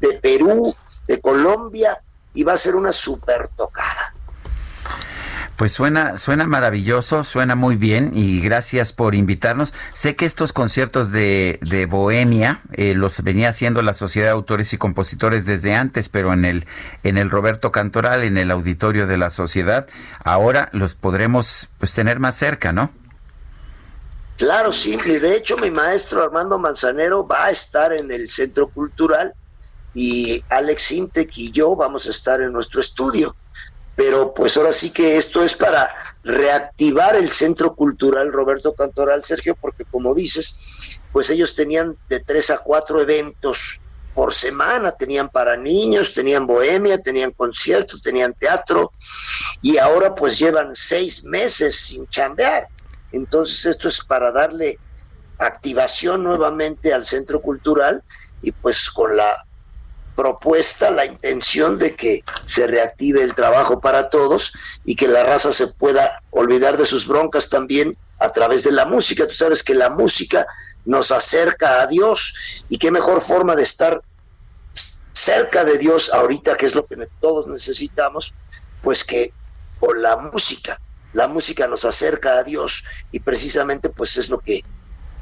de Perú, de Colombia, y va a ser una super tocada. Pues suena, suena maravilloso, suena muy bien y gracias por invitarnos. Sé que estos conciertos de, de Bohemia eh, los venía haciendo la Sociedad de Autores y Compositores desde antes, pero en el, en el Roberto Cantoral, en el auditorio de la Sociedad, ahora los podremos pues tener más cerca, ¿no? Claro, sí, de hecho mi maestro Armando Manzanero va a estar en el Centro Cultural y Alex Intec y yo vamos a estar en nuestro estudio pero pues ahora sí que esto es para reactivar el Centro Cultural Roberto Cantoral, Sergio, porque como dices, pues ellos tenían de tres a cuatro eventos por semana, tenían para niños, tenían bohemia, tenían concierto, tenían teatro, y ahora pues llevan seis meses sin chambear. Entonces esto es para darle activación nuevamente al centro cultural y pues con la propuesta, la intención de que se reactive el trabajo para todos y que la raza se pueda olvidar de sus broncas también a través de la música. Tú sabes que la música nos acerca a Dios y qué mejor forma de estar cerca de Dios ahorita, que es lo que todos necesitamos, pues que con la música. La música nos acerca a Dios y precisamente pues es lo que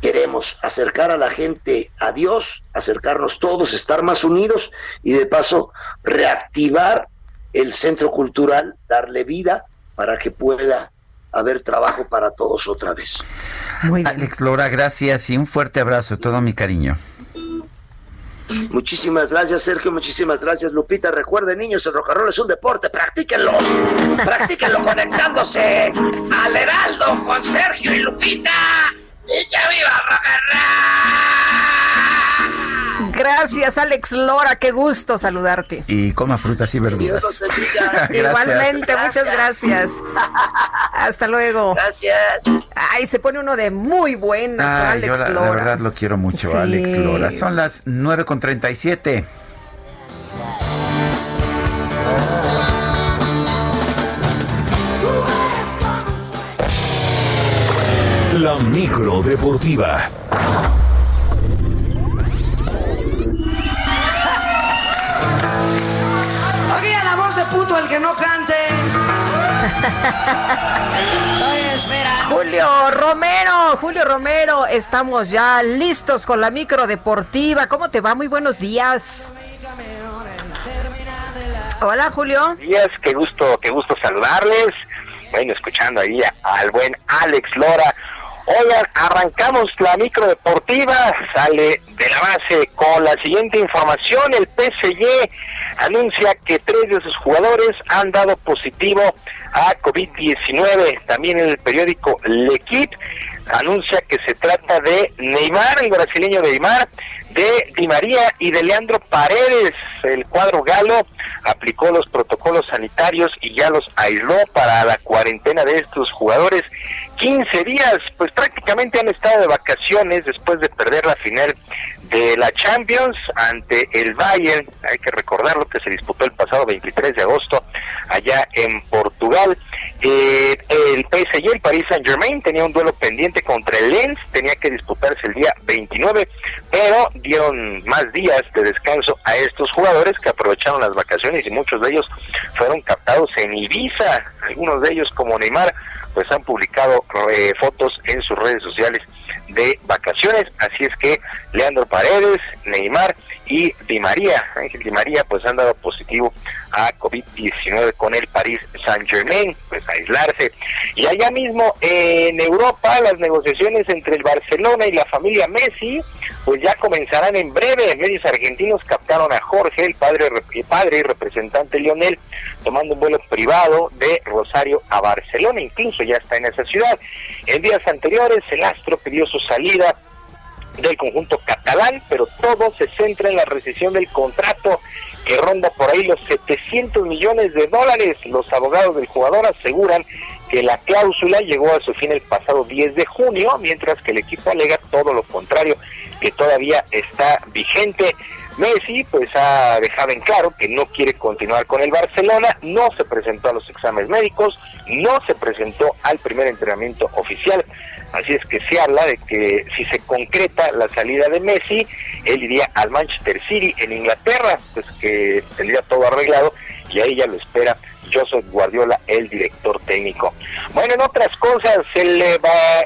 queremos, acercar a la gente a Dios, acercarnos todos, estar más unidos y de paso reactivar el centro cultural, darle vida para que pueda haber trabajo para todos otra vez. Alex Lora, gracias y un fuerte abrazo, todo mi cariño. Muchísimas gracias, Sergio. Muchísimas gracias, Lupita. Recuerden, niños, el rock and roll es un deporte. Practíquenlo. Practíquenlo conectándose al Heraldo con Sergio y Lupita. ¡Y que viva rock and roll! Gracias, Alex Lora. Qué gusto saludarte. Y coma frutas y verduras. (laughs) Igualmente, muchas gracias. Hasta luego. Gracias. Ay, se pone uno de muy buenas con Alex yo la, Lora. la verdad lo quiero mucho, Sí. Alex Lora. Son las 9.37. La micro deportiva. Aquí a la voz de puto el que no cante. Soy espera. Julio Romero, Julio Romero, estamos ya listos con la micro deportiva. ¿Cómo te va? Muy buenos días. Hola, Julio. días, qué gusto, qué gusto saludarles. Bueno, escuchando ahí al buen Alex Lora. Oigan, arrancamos la micro deportiva, sale de la base con la siguiente información. El PSG anuncia que tres de sus jugadores han dado positivo a COVID-19. También el periódico L'Equipe anuncia que se trata de Neymar, el brasileño Neymar, de Di María y de Leandro Paredes. El cuadro galo aplicó los protocolos sanitarios y ya los aisló para la cuarentena de estos jugadores. 15 días, pues prácticamente han estado de vacaciones después de perder la final de la Champions ante el Bayern. Hay que recordarlo que se disputó el pasado 23 de agosto allá en Portugal. Eh, el PSG, el Paris Saint Germain, tenía un duelo pendiente contra el Lens, tenía que disputarse el día 29, pero dieron más días de descanso a estos jugadores que aprovecharon las vacaciones y muchos de ellos fueron captados en Ibiza. Algunos de ellos, como Neymar, pues han publicado eh, fotos en sus redes sociales de vacaciones, así es que Leandro Paredes, Neymar y Di María, Ángel Di María, pues han dado positivo a COVID-19 con el Paris Saint Germain, pues aislarse. Y allá mismo en Europa las negociaciones entre el Barcelona y la familia Messi, pues ya comenzarán en breve. Medios argentinos captaron a Jorge, el padre, el padre y representante Lionel, tomando un vuelo privado de Rosario a Barcelona, incluso ya está en esa ciudad. En días anteriores el astro pidió su salida del conjunto catalán, pero todo se centra en la rescisión del contrato que ronda por ahí los 700 millones de dólares. Los abogados del jugador aseguran que la cláusula llegó a su fin el pasado 10 de junio, mientras que el equipo alega todo lo contrario, que todavía está vigente. Messi pues ha dejado en claro que no quiere continuar con el Barcelona, no se presentó a los exámenes médicos, no se presentó al primer entrenamiento oficial, así es que se habla de que si se concreta la salida de Messi, él iría al Manchester City en Inglaterra, pues que tendría todo arreglado y ahí ya lo espera Joseph Guardiola, el director técnico. Bueno, en otras cosas, el,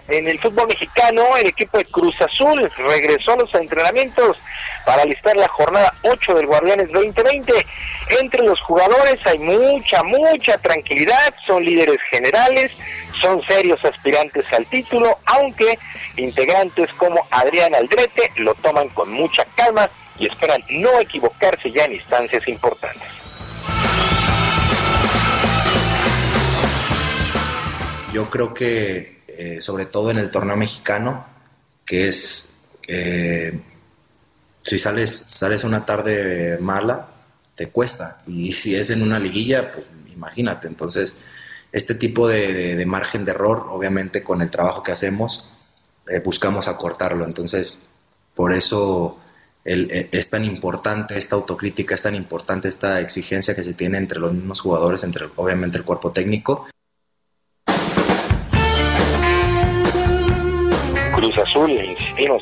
en el fútbol mexicano, el equipo de Cruz Azul regresó a los entrenamientos para alistar la jornada 8 del Guardianes 2020. Entre los jugadores hay mucha, mucha tranquilidad, son líderes generales, son serios aspirantes al título, aunque integrantes como Adrián Aldrete lo toman con mucha calma y esperan no equivocarse ya en instancias importantes. Yo creo que, eh, sobre todo en el torneo mexicano, que es, eh, si sales, sales una tarde mala, te cuesta. Y (laughs) si es en una liguilla, pues imagínate. Entonces, este tipo de, de- margen de error, obviamente con el trabajo que hacemos, eh, buscamos acortarlo. Entonces, por eso eh, es tan importante esta autocrítica, es tan importante esta exigencia que se tiene entre los mismos jugadores, entre obviamente el cuerpo técnico.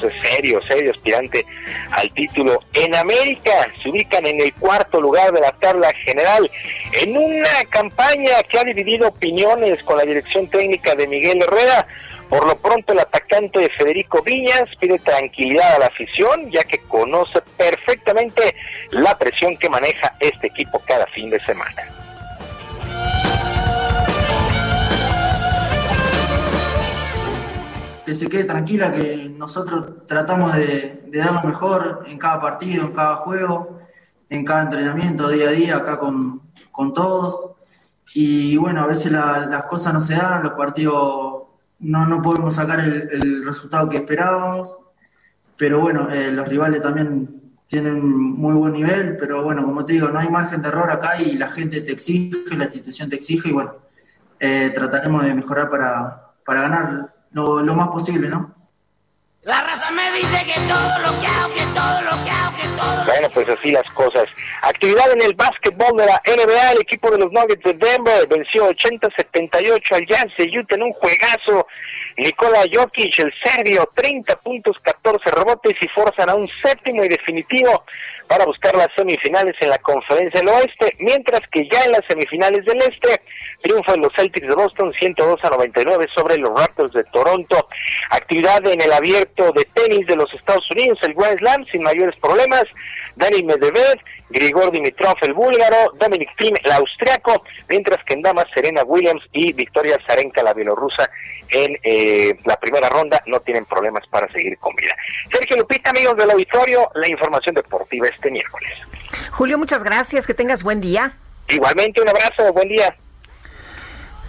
Es serio, serio aspirante al título. En América se ubican en el cuarto lugar de la tabla general en una campaña que ha dividido opiniones con la dirección técnica de Miguel Herrera. Por lo pronto el atacante Federico Viñas pide tranquilidad a la afición ya que conoce perfectamente la presión que maneja este equipo cada fin de semana. Que se quede tranquila, que nosotros tratamos de, dar lo mejor en cada partido, en cada juego, en cada entrenamiento, día a día, acá con, todos. Y bueno, a veces las cosas no se dan, los partidos no, no podemos sacar el, resultado que esperábamos, pero bueno, eh, los rivales también tienen muy buen nivel, pero bueno, como te digo, no hay margen de error acá y la gente te exige, la institución te exige y bueno, eh, trataremos de mejorar para, para ganar lo, lo más posible, ¿no? La raza me dice que todo lo que hago, que todo lo que hago, que todo Bueno, pues así las cosas. Actividad en el básquetbol de la NBA, el equipo de los Nuggets de Denver venció 80-78 al Jazz de Utah en un juegazo. Nikola Jokic, el serbio, 30 puntos, 14 rebotes y forzan a un séptimo y definitivo para buscar las semifinales en la conferencia del oeste, mientras que ya en las semifinales del este triunfan los Celtics de Boston 102 a 99 sobre los Raptors de Toronto. Actividad en el abierto de tenis de los Estados Unidos, el Grand Slam sin mayores problemas. Dani Medvedev, Grigor Dimitrov, el búlgaro, Dominic Thiem, el austriaco, mientras que en damas Serena Williams y Victoria Zarenka, la bielorrusa, en eh, la primera ronda no tienen problemas para seguir con vida. Sergio Lupita, amigos del auditorio, la información deportiva este miércoles. Julio, muchas gracias, que tengas buen día. Igualmente, un abrazo, buen día.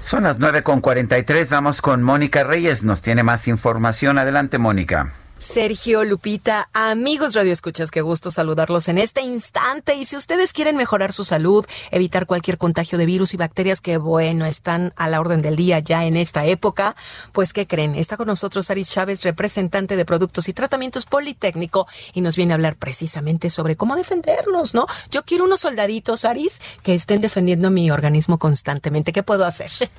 Son las 9.43, vamos con Mónica Reyes, nos tiene más información. Adelante, Mónica. Sergio, Lupita, amigos Radio Escuchas, qué gusto saludarlos en este instante. Y si ustedes quieren mejorar su salud, evitar cualquier contagio de virus y bacterias que, bueno, están a la orden del día ya en esta época, pues, ¿qué creen? Está con nosotros Aris Chávez, representante de Productos y Tratamientos Politécnico, y nos viene a hablar precisamente sobre cómo defendernos, ¿no? Yo quiero unos soldaditos, Aris, que estén defendiendo mi organismo constantemente. ¿Qué puedo hacer? (laughs)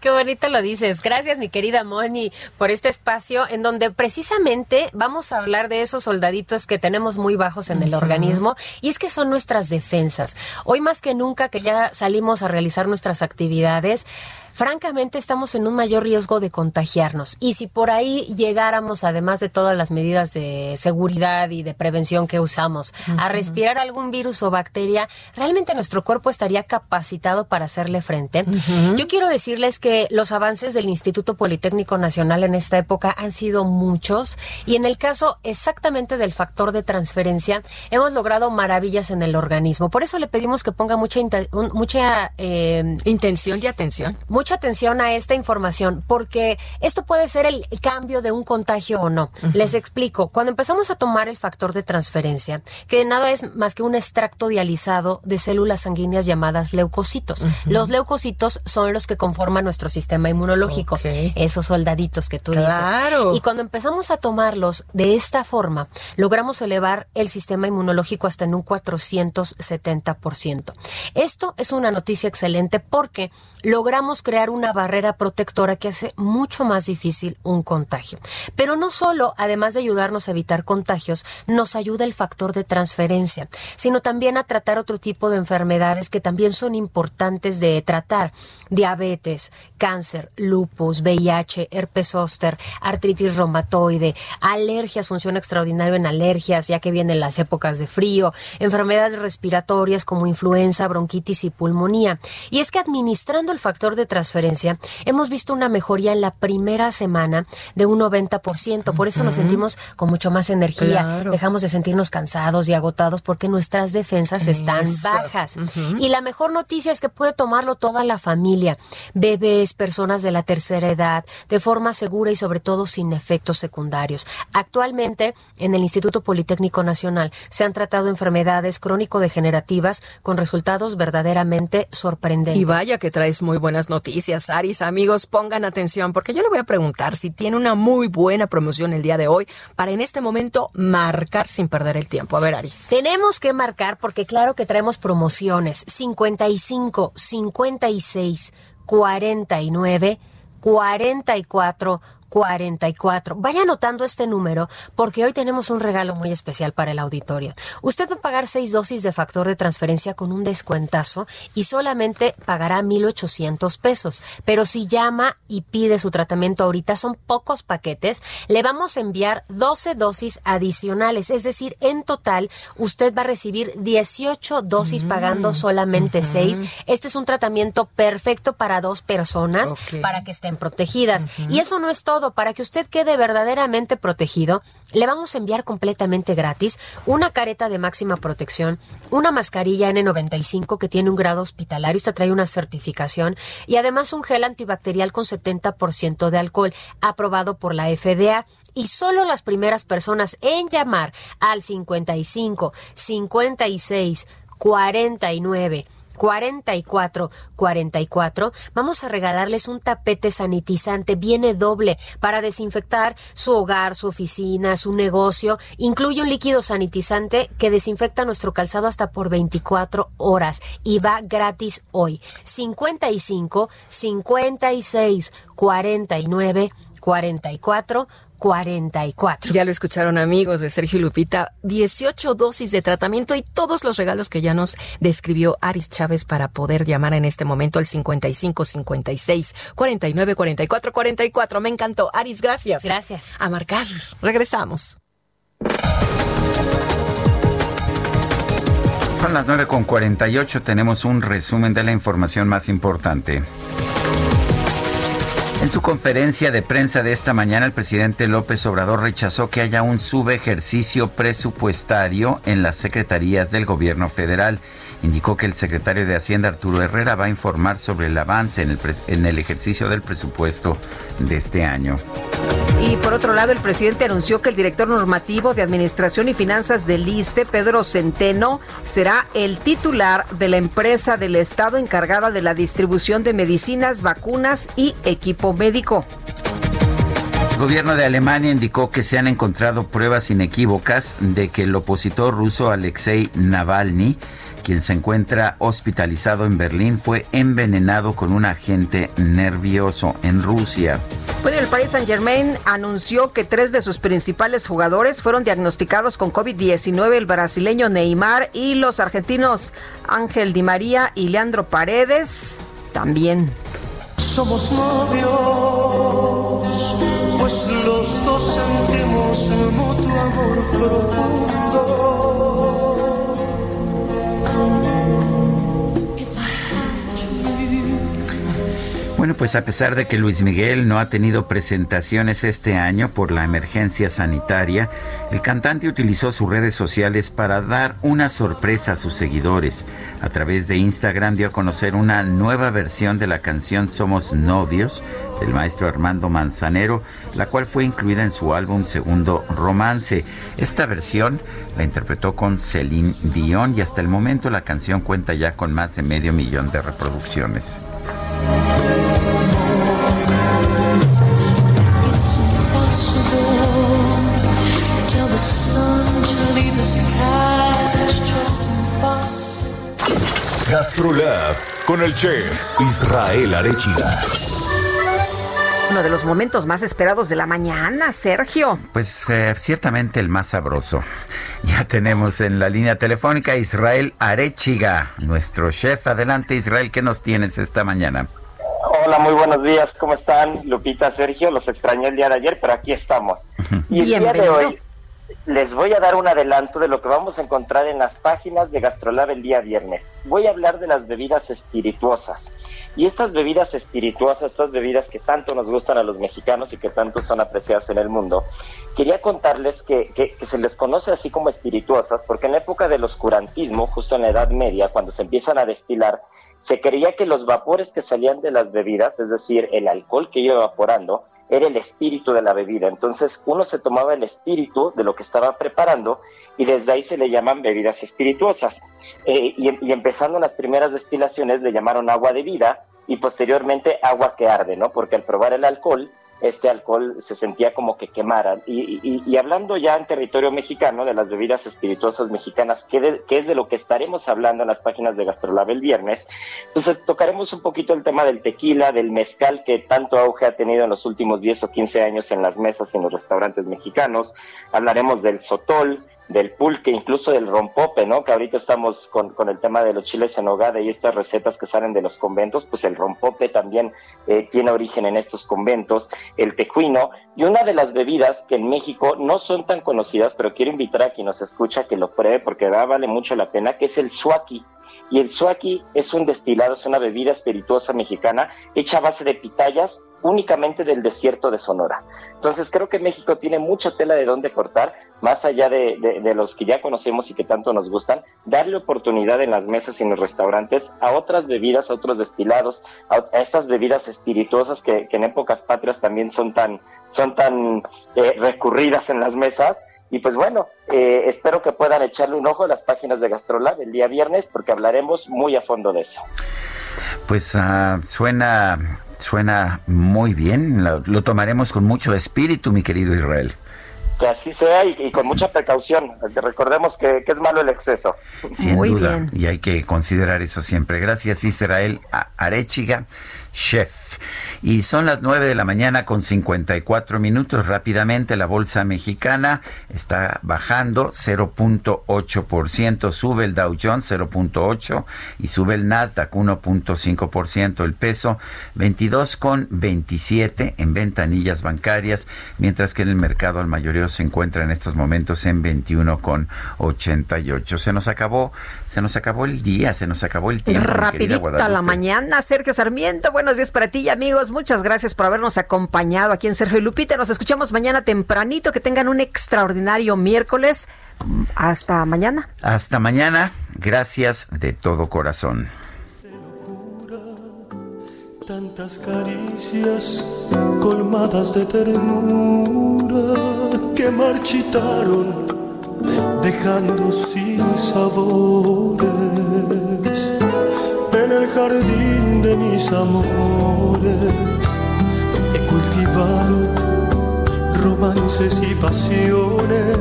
Qué bonito lo dices. Gracias, mi querida Moni, por este espacio en donde precisamente vamos a hablar de esos soldaditos que tenemos muy bajos en el organismo y es que son nuestras defensas. Hoy más que nunca que ya salimos a realizar nuestras actividades, francamente estamos en un mayor riesgo de contagiarnos. Y si por ahí llegáramos, además de todas las medidas de seguridad y de prevención que usamos, a respirar algún virus o bacteria, realmente nuestro cuerpo estaría capacitado para hacerle frente. Yo quiero decirles que los avances del Instituto Politécnico Nacional en esta época han sido muchos y en el caso exactamente del factor de transferencia, hemos logrado maravillas en el organismo. Por eso le pedimos que ponga mucha, mucha eh, intención y atención mucha atención a esta información porque esto puede ser el cambio de un contagio o no. Les explico. Cuando empezamos a tomar el factor de transferencia, que nada es más que un extracto dializado de células sanguíneas llamadas leucocitos. Los leucocitos son los que conforman nuestro sistema inmunológico, esos soldaditos que tú claro. dices. Y cuando empezamos a tomarlos de esta forma, logramos elevar el sistema inmunológico hasta en un 470%. Esto es una noticia excelente porque logramos crear una barrera protectora que hace mucho más difícil un contagio. Pero no solo, además de ayudarnos a evitar contagios, nos ayuda el factor de transferencia, sino también a tratar otro tipo de enfermedades que también son importantes de tratar. Diabetes, cáncer, lupus, VIH, herpes zóster, artritis reumatoide, alergias, funciona extraordinario en alergias, ya que vienen las épocas de frío, enfermedades respiratorias como influenza, bronquitis y pulmonía. Y es que administrando el factor de transferencia, transferencia, hemos visto una mejoría en la primera semana de un 90%. Por eso nos sentimos con mucho más energía. Dejamos de sentirnos cansados y agotados porque nuestras defensas están bajas. Y la mejor noticia es que puede tomarlo toda la familia, bebés, personas de la tercera edad, de forma segura y sobre todo sin efectos secundarios. Actualmente, en el Instituto Politécnico Nacional se han tratado enfermedades crónico-degenerativas con resultados verdaderamente sorprendentes. Y vaya que traes muy buenas noticias noticias, Aris. Amigos, pongan atención porque yo le voy a preguntar si tiene una muy buena promoción el día de hoy para en este momento marcar sin perder el tiempo. A ver, Aris. Tenemos que marcar porque claro que traemos promociones. 55, 56, 49, 44, 44. Vaya anotando este número porque hoy tenemos un regalo muy especial para el auditorio. Usted va a pagar seis dosis de factor de transferencia con un descuentazo y solamente pagará 1,800 pesos. Pero si llama y pide su tratamiento ahorita, son pocos paquetes, le vamos a enviar 12 dosis adicionales. Es decir, en total, usted va a recibir 18 dosis mm, pagando solamente 6. Este es un tratamiento perfecto para dos personas para que estén protegidas. Y eso no es todo para que usted quede verdaderamente protegido, le vamos a enviar completamente gratis una careta de máxima protección, una mascarilla N95 que tiene un grado hospitalario, esta trae una certificación y además un gel antibacterial con 70% de alcohol aprobado por la FDA y solo las primeras personas en llamar al 55 56 49 44 44, vamos a regalarles un tapete sanitizante, viene doble para desinfectar su hogar, su oficina, su negocio. Incluye un líquido sanitizante que desinfecta nuestro calzado hasta por 24 horas y va gratis hoy. 55 56 49 44 44. Ya lo escucharon amigos de Sergio Lupita, 18 dosis de tratamiento y todos los regalos que ya nos describió Aris Chávez para poder llamar en este momento al 55 56 49 44 44. Me encantó. Aris, gracias. Gracias. A marcar. Regresamos. Son las 9 con 48. Tenemos un resumen de la información más importante. En su conferencia de prensa de esta mañana, el presidente López Obrador rechazó que haya un subejercicio presupuestario en las secretarías del gobierno federal. Indicó que el secretario de Hacienda, Arturo Herrera, va a informar sobre el avance en el, en el ejercicio del presupuesto de este año. Y por otro lado, el presidente anunció que el director normativo de Administración y Finanzas del ISTE, Pedro Centeno, será el titular de la empresa del Estado encargada de la distribución de medicinas, vacunas y equipo médico. El gobierno de Alemania indicó que se han encontrado pruebas inequívocas de que el opositor ruso Alexei Navalny quien se encuentra hospitalizado en Berlín, fue envenenado con un agente nervioso en Rusia. Bueno, el Paris Saint Germain anunció que tres de sus principales jugadores fueron diagnosticados con COVID-19, el brasileño Neymar y los argentinos Ángel Di María y Leandro Paredes también. Somos novios, pues los dos sentimos mutuo amor profundo Bueno, pues a pesar de que Luis Miguel no ha tenido presentaciones este año por la emergencia sanitaria, el cantante utilizó sus redes sociales para dar una sorpresa a sus seguidores. A través de Instagram dio a conocer una nueva versión de la canción Somos Novios del maestro Armando Manzanero, la cual fue incluida en su álbum Segundo Romance. Esta versión la interpretó con Celine Dion y hasta el momento la canción cuenta ya con más de medio millón de reproducciones. GastroLab con el chef Israel Arechiga. Uno de los momentos más esperados de la mañana, Sergio. Pues eh, ciertamente el más sabroso. (laughs) Ya tenemos en la línea telefónica a Israel Arechiga, nuestro chef. Adelante Israel, ¿qué nos tienes esta mañana? Hola, muy buenos días, ¿cómo están? Lupita, Sergio, los extrañé el día de ayer, pero aquí estamos. (laughs) Y el día de hoy les voy a dar un adelanto de lo que vamos a encontrar en las páginas de Gastrolab el día viernes. Voy a hablar de las bebidas espirituosas. Y estas bebidas espirituosas, estas bebidas que tanto nos gustan a los mexicanos y que tanto son apreciadas en el mundo, quería contarles que, que, se les conoce así como espirituosas porque en la época del oscurantismo, justo en la Edad Media, cuando se empiezan a destilar, se creía que los vapores que salían de las bebidas, es decir, el alcohol que iba evaporando, era el espíritu de la bebida. Entonces uno se tomaba el espíritu de lo que estaba preparando y desde ahí se le llaman bebidas espirituosas. Eh, y, y, empezando las primeras destilaciones le llamaron agua de vida y posteriormente agua que arde, ¿no? Porque al probar el alcohol, este alcohol se sentía como que quemara. Y, hablando ya en territorio mexicano de las bebidas espirituosas mexicanas, que, es de lo que estaremos hablando en las páginas de Gastrolab el viernes, pues tocaremos un poquito el tema del tequila, del mezcal que tanto auge ha tenido en los últimos 10 o 15 años en las mesas en los restaurantes mexicanos. Hablaremos del sotol, del pulque, incluso del rompope, ¿no? Que ahorita estamos con, con, el tema de los chiles en hogada y estas recetas que salen de los conventos, pues el rompope también eh, tiene origen en estos conventos, el tejuino, y una de las bebidas que en México no son tan conocidas, pero quiero invitar a quien nos escucha que lo pruebe porque vale mucho la pena, que es el suaki. Y el suaki es un destilado, es una bebida espirituosa mexicana hecha a base de pitayas únicamente del desierto de Sonora. Entonces creo que México tiene mucha tela de dónde cortar, más allá de, los que ya conocemos y que tanto nos gustan, darle oportunidad en las mesas y en los restaurantes a otras bebidas, a otros destilados, a, estas bebidas espirituosas que, en épocas patrias también son tan, son tan eh, recurridas en las mesas y pues bueno, eh, espero que puedan echarle un ojo a las páginas de Gastrolab el día viernes porque hablaremos muy a fondo de eso. Pues uh, suena, suena muy bien, lo, tomaremos con mucho espíritu, mi querido Israel. Que así sea y, con mucha precaución. Recordemos que, es malo el exceso. Sin duda, y hay que considerar eso siempre. Gracias, Israel Arechiga, chef. Y son las 9 de la mañana con 54 minutos. Rápidamente la bolsa mexicana está bajando 0.8%. Sube el Dow Jones 0.8% y sube el Nasdaq 1.5%. El peso 22.27 en ventanillas bancarias, mientras que en el mercado al mayoreo se encuentra en estos momentos en 21.88. Se nos acabó, se nos acabó el día, se nos acabó el tiempo. Rapidito a la mañana, Sergio Sarmiento. Buenos días para ti, amigos muchas gracias por habernos acompañado aquí en Sergio y Lupita. Nos escuchamos mañana tempranito. Que tengan un extraordinario miércoles. Hasta mañana. Hasta mañana. Gracias de todo corazón. Tantas caricias colmadas de ternura que marchitaron dejando sin sabores en el jardín de mis amores. He cultivado romances y pasiones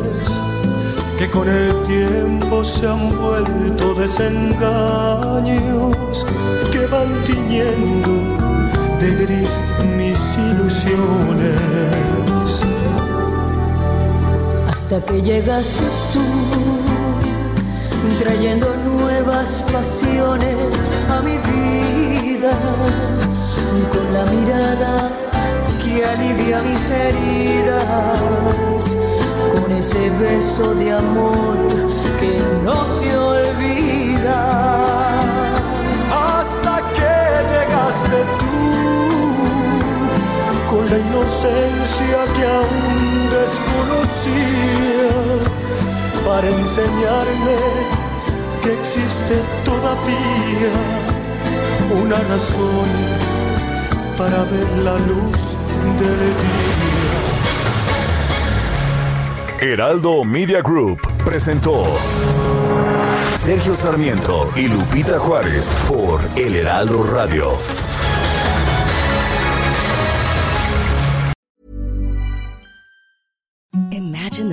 que con el tiempo se han vuelto desengaños que van tiñendo de gris mis ilusiones. Hasta que llegaste tú trayendo nuevas pasiones a mi vida, con la mirada que alivia mis heridas, con ese beso de amor que no se olvida. Hasta que llegaste tú, con la inocencia que aún desconocía, para enseñarme que existe todavía una razón para ver la luz del día. Heraldo Media Group presentó Sergio Sarmiento y Lupita Juárez por El Heraldo Radio.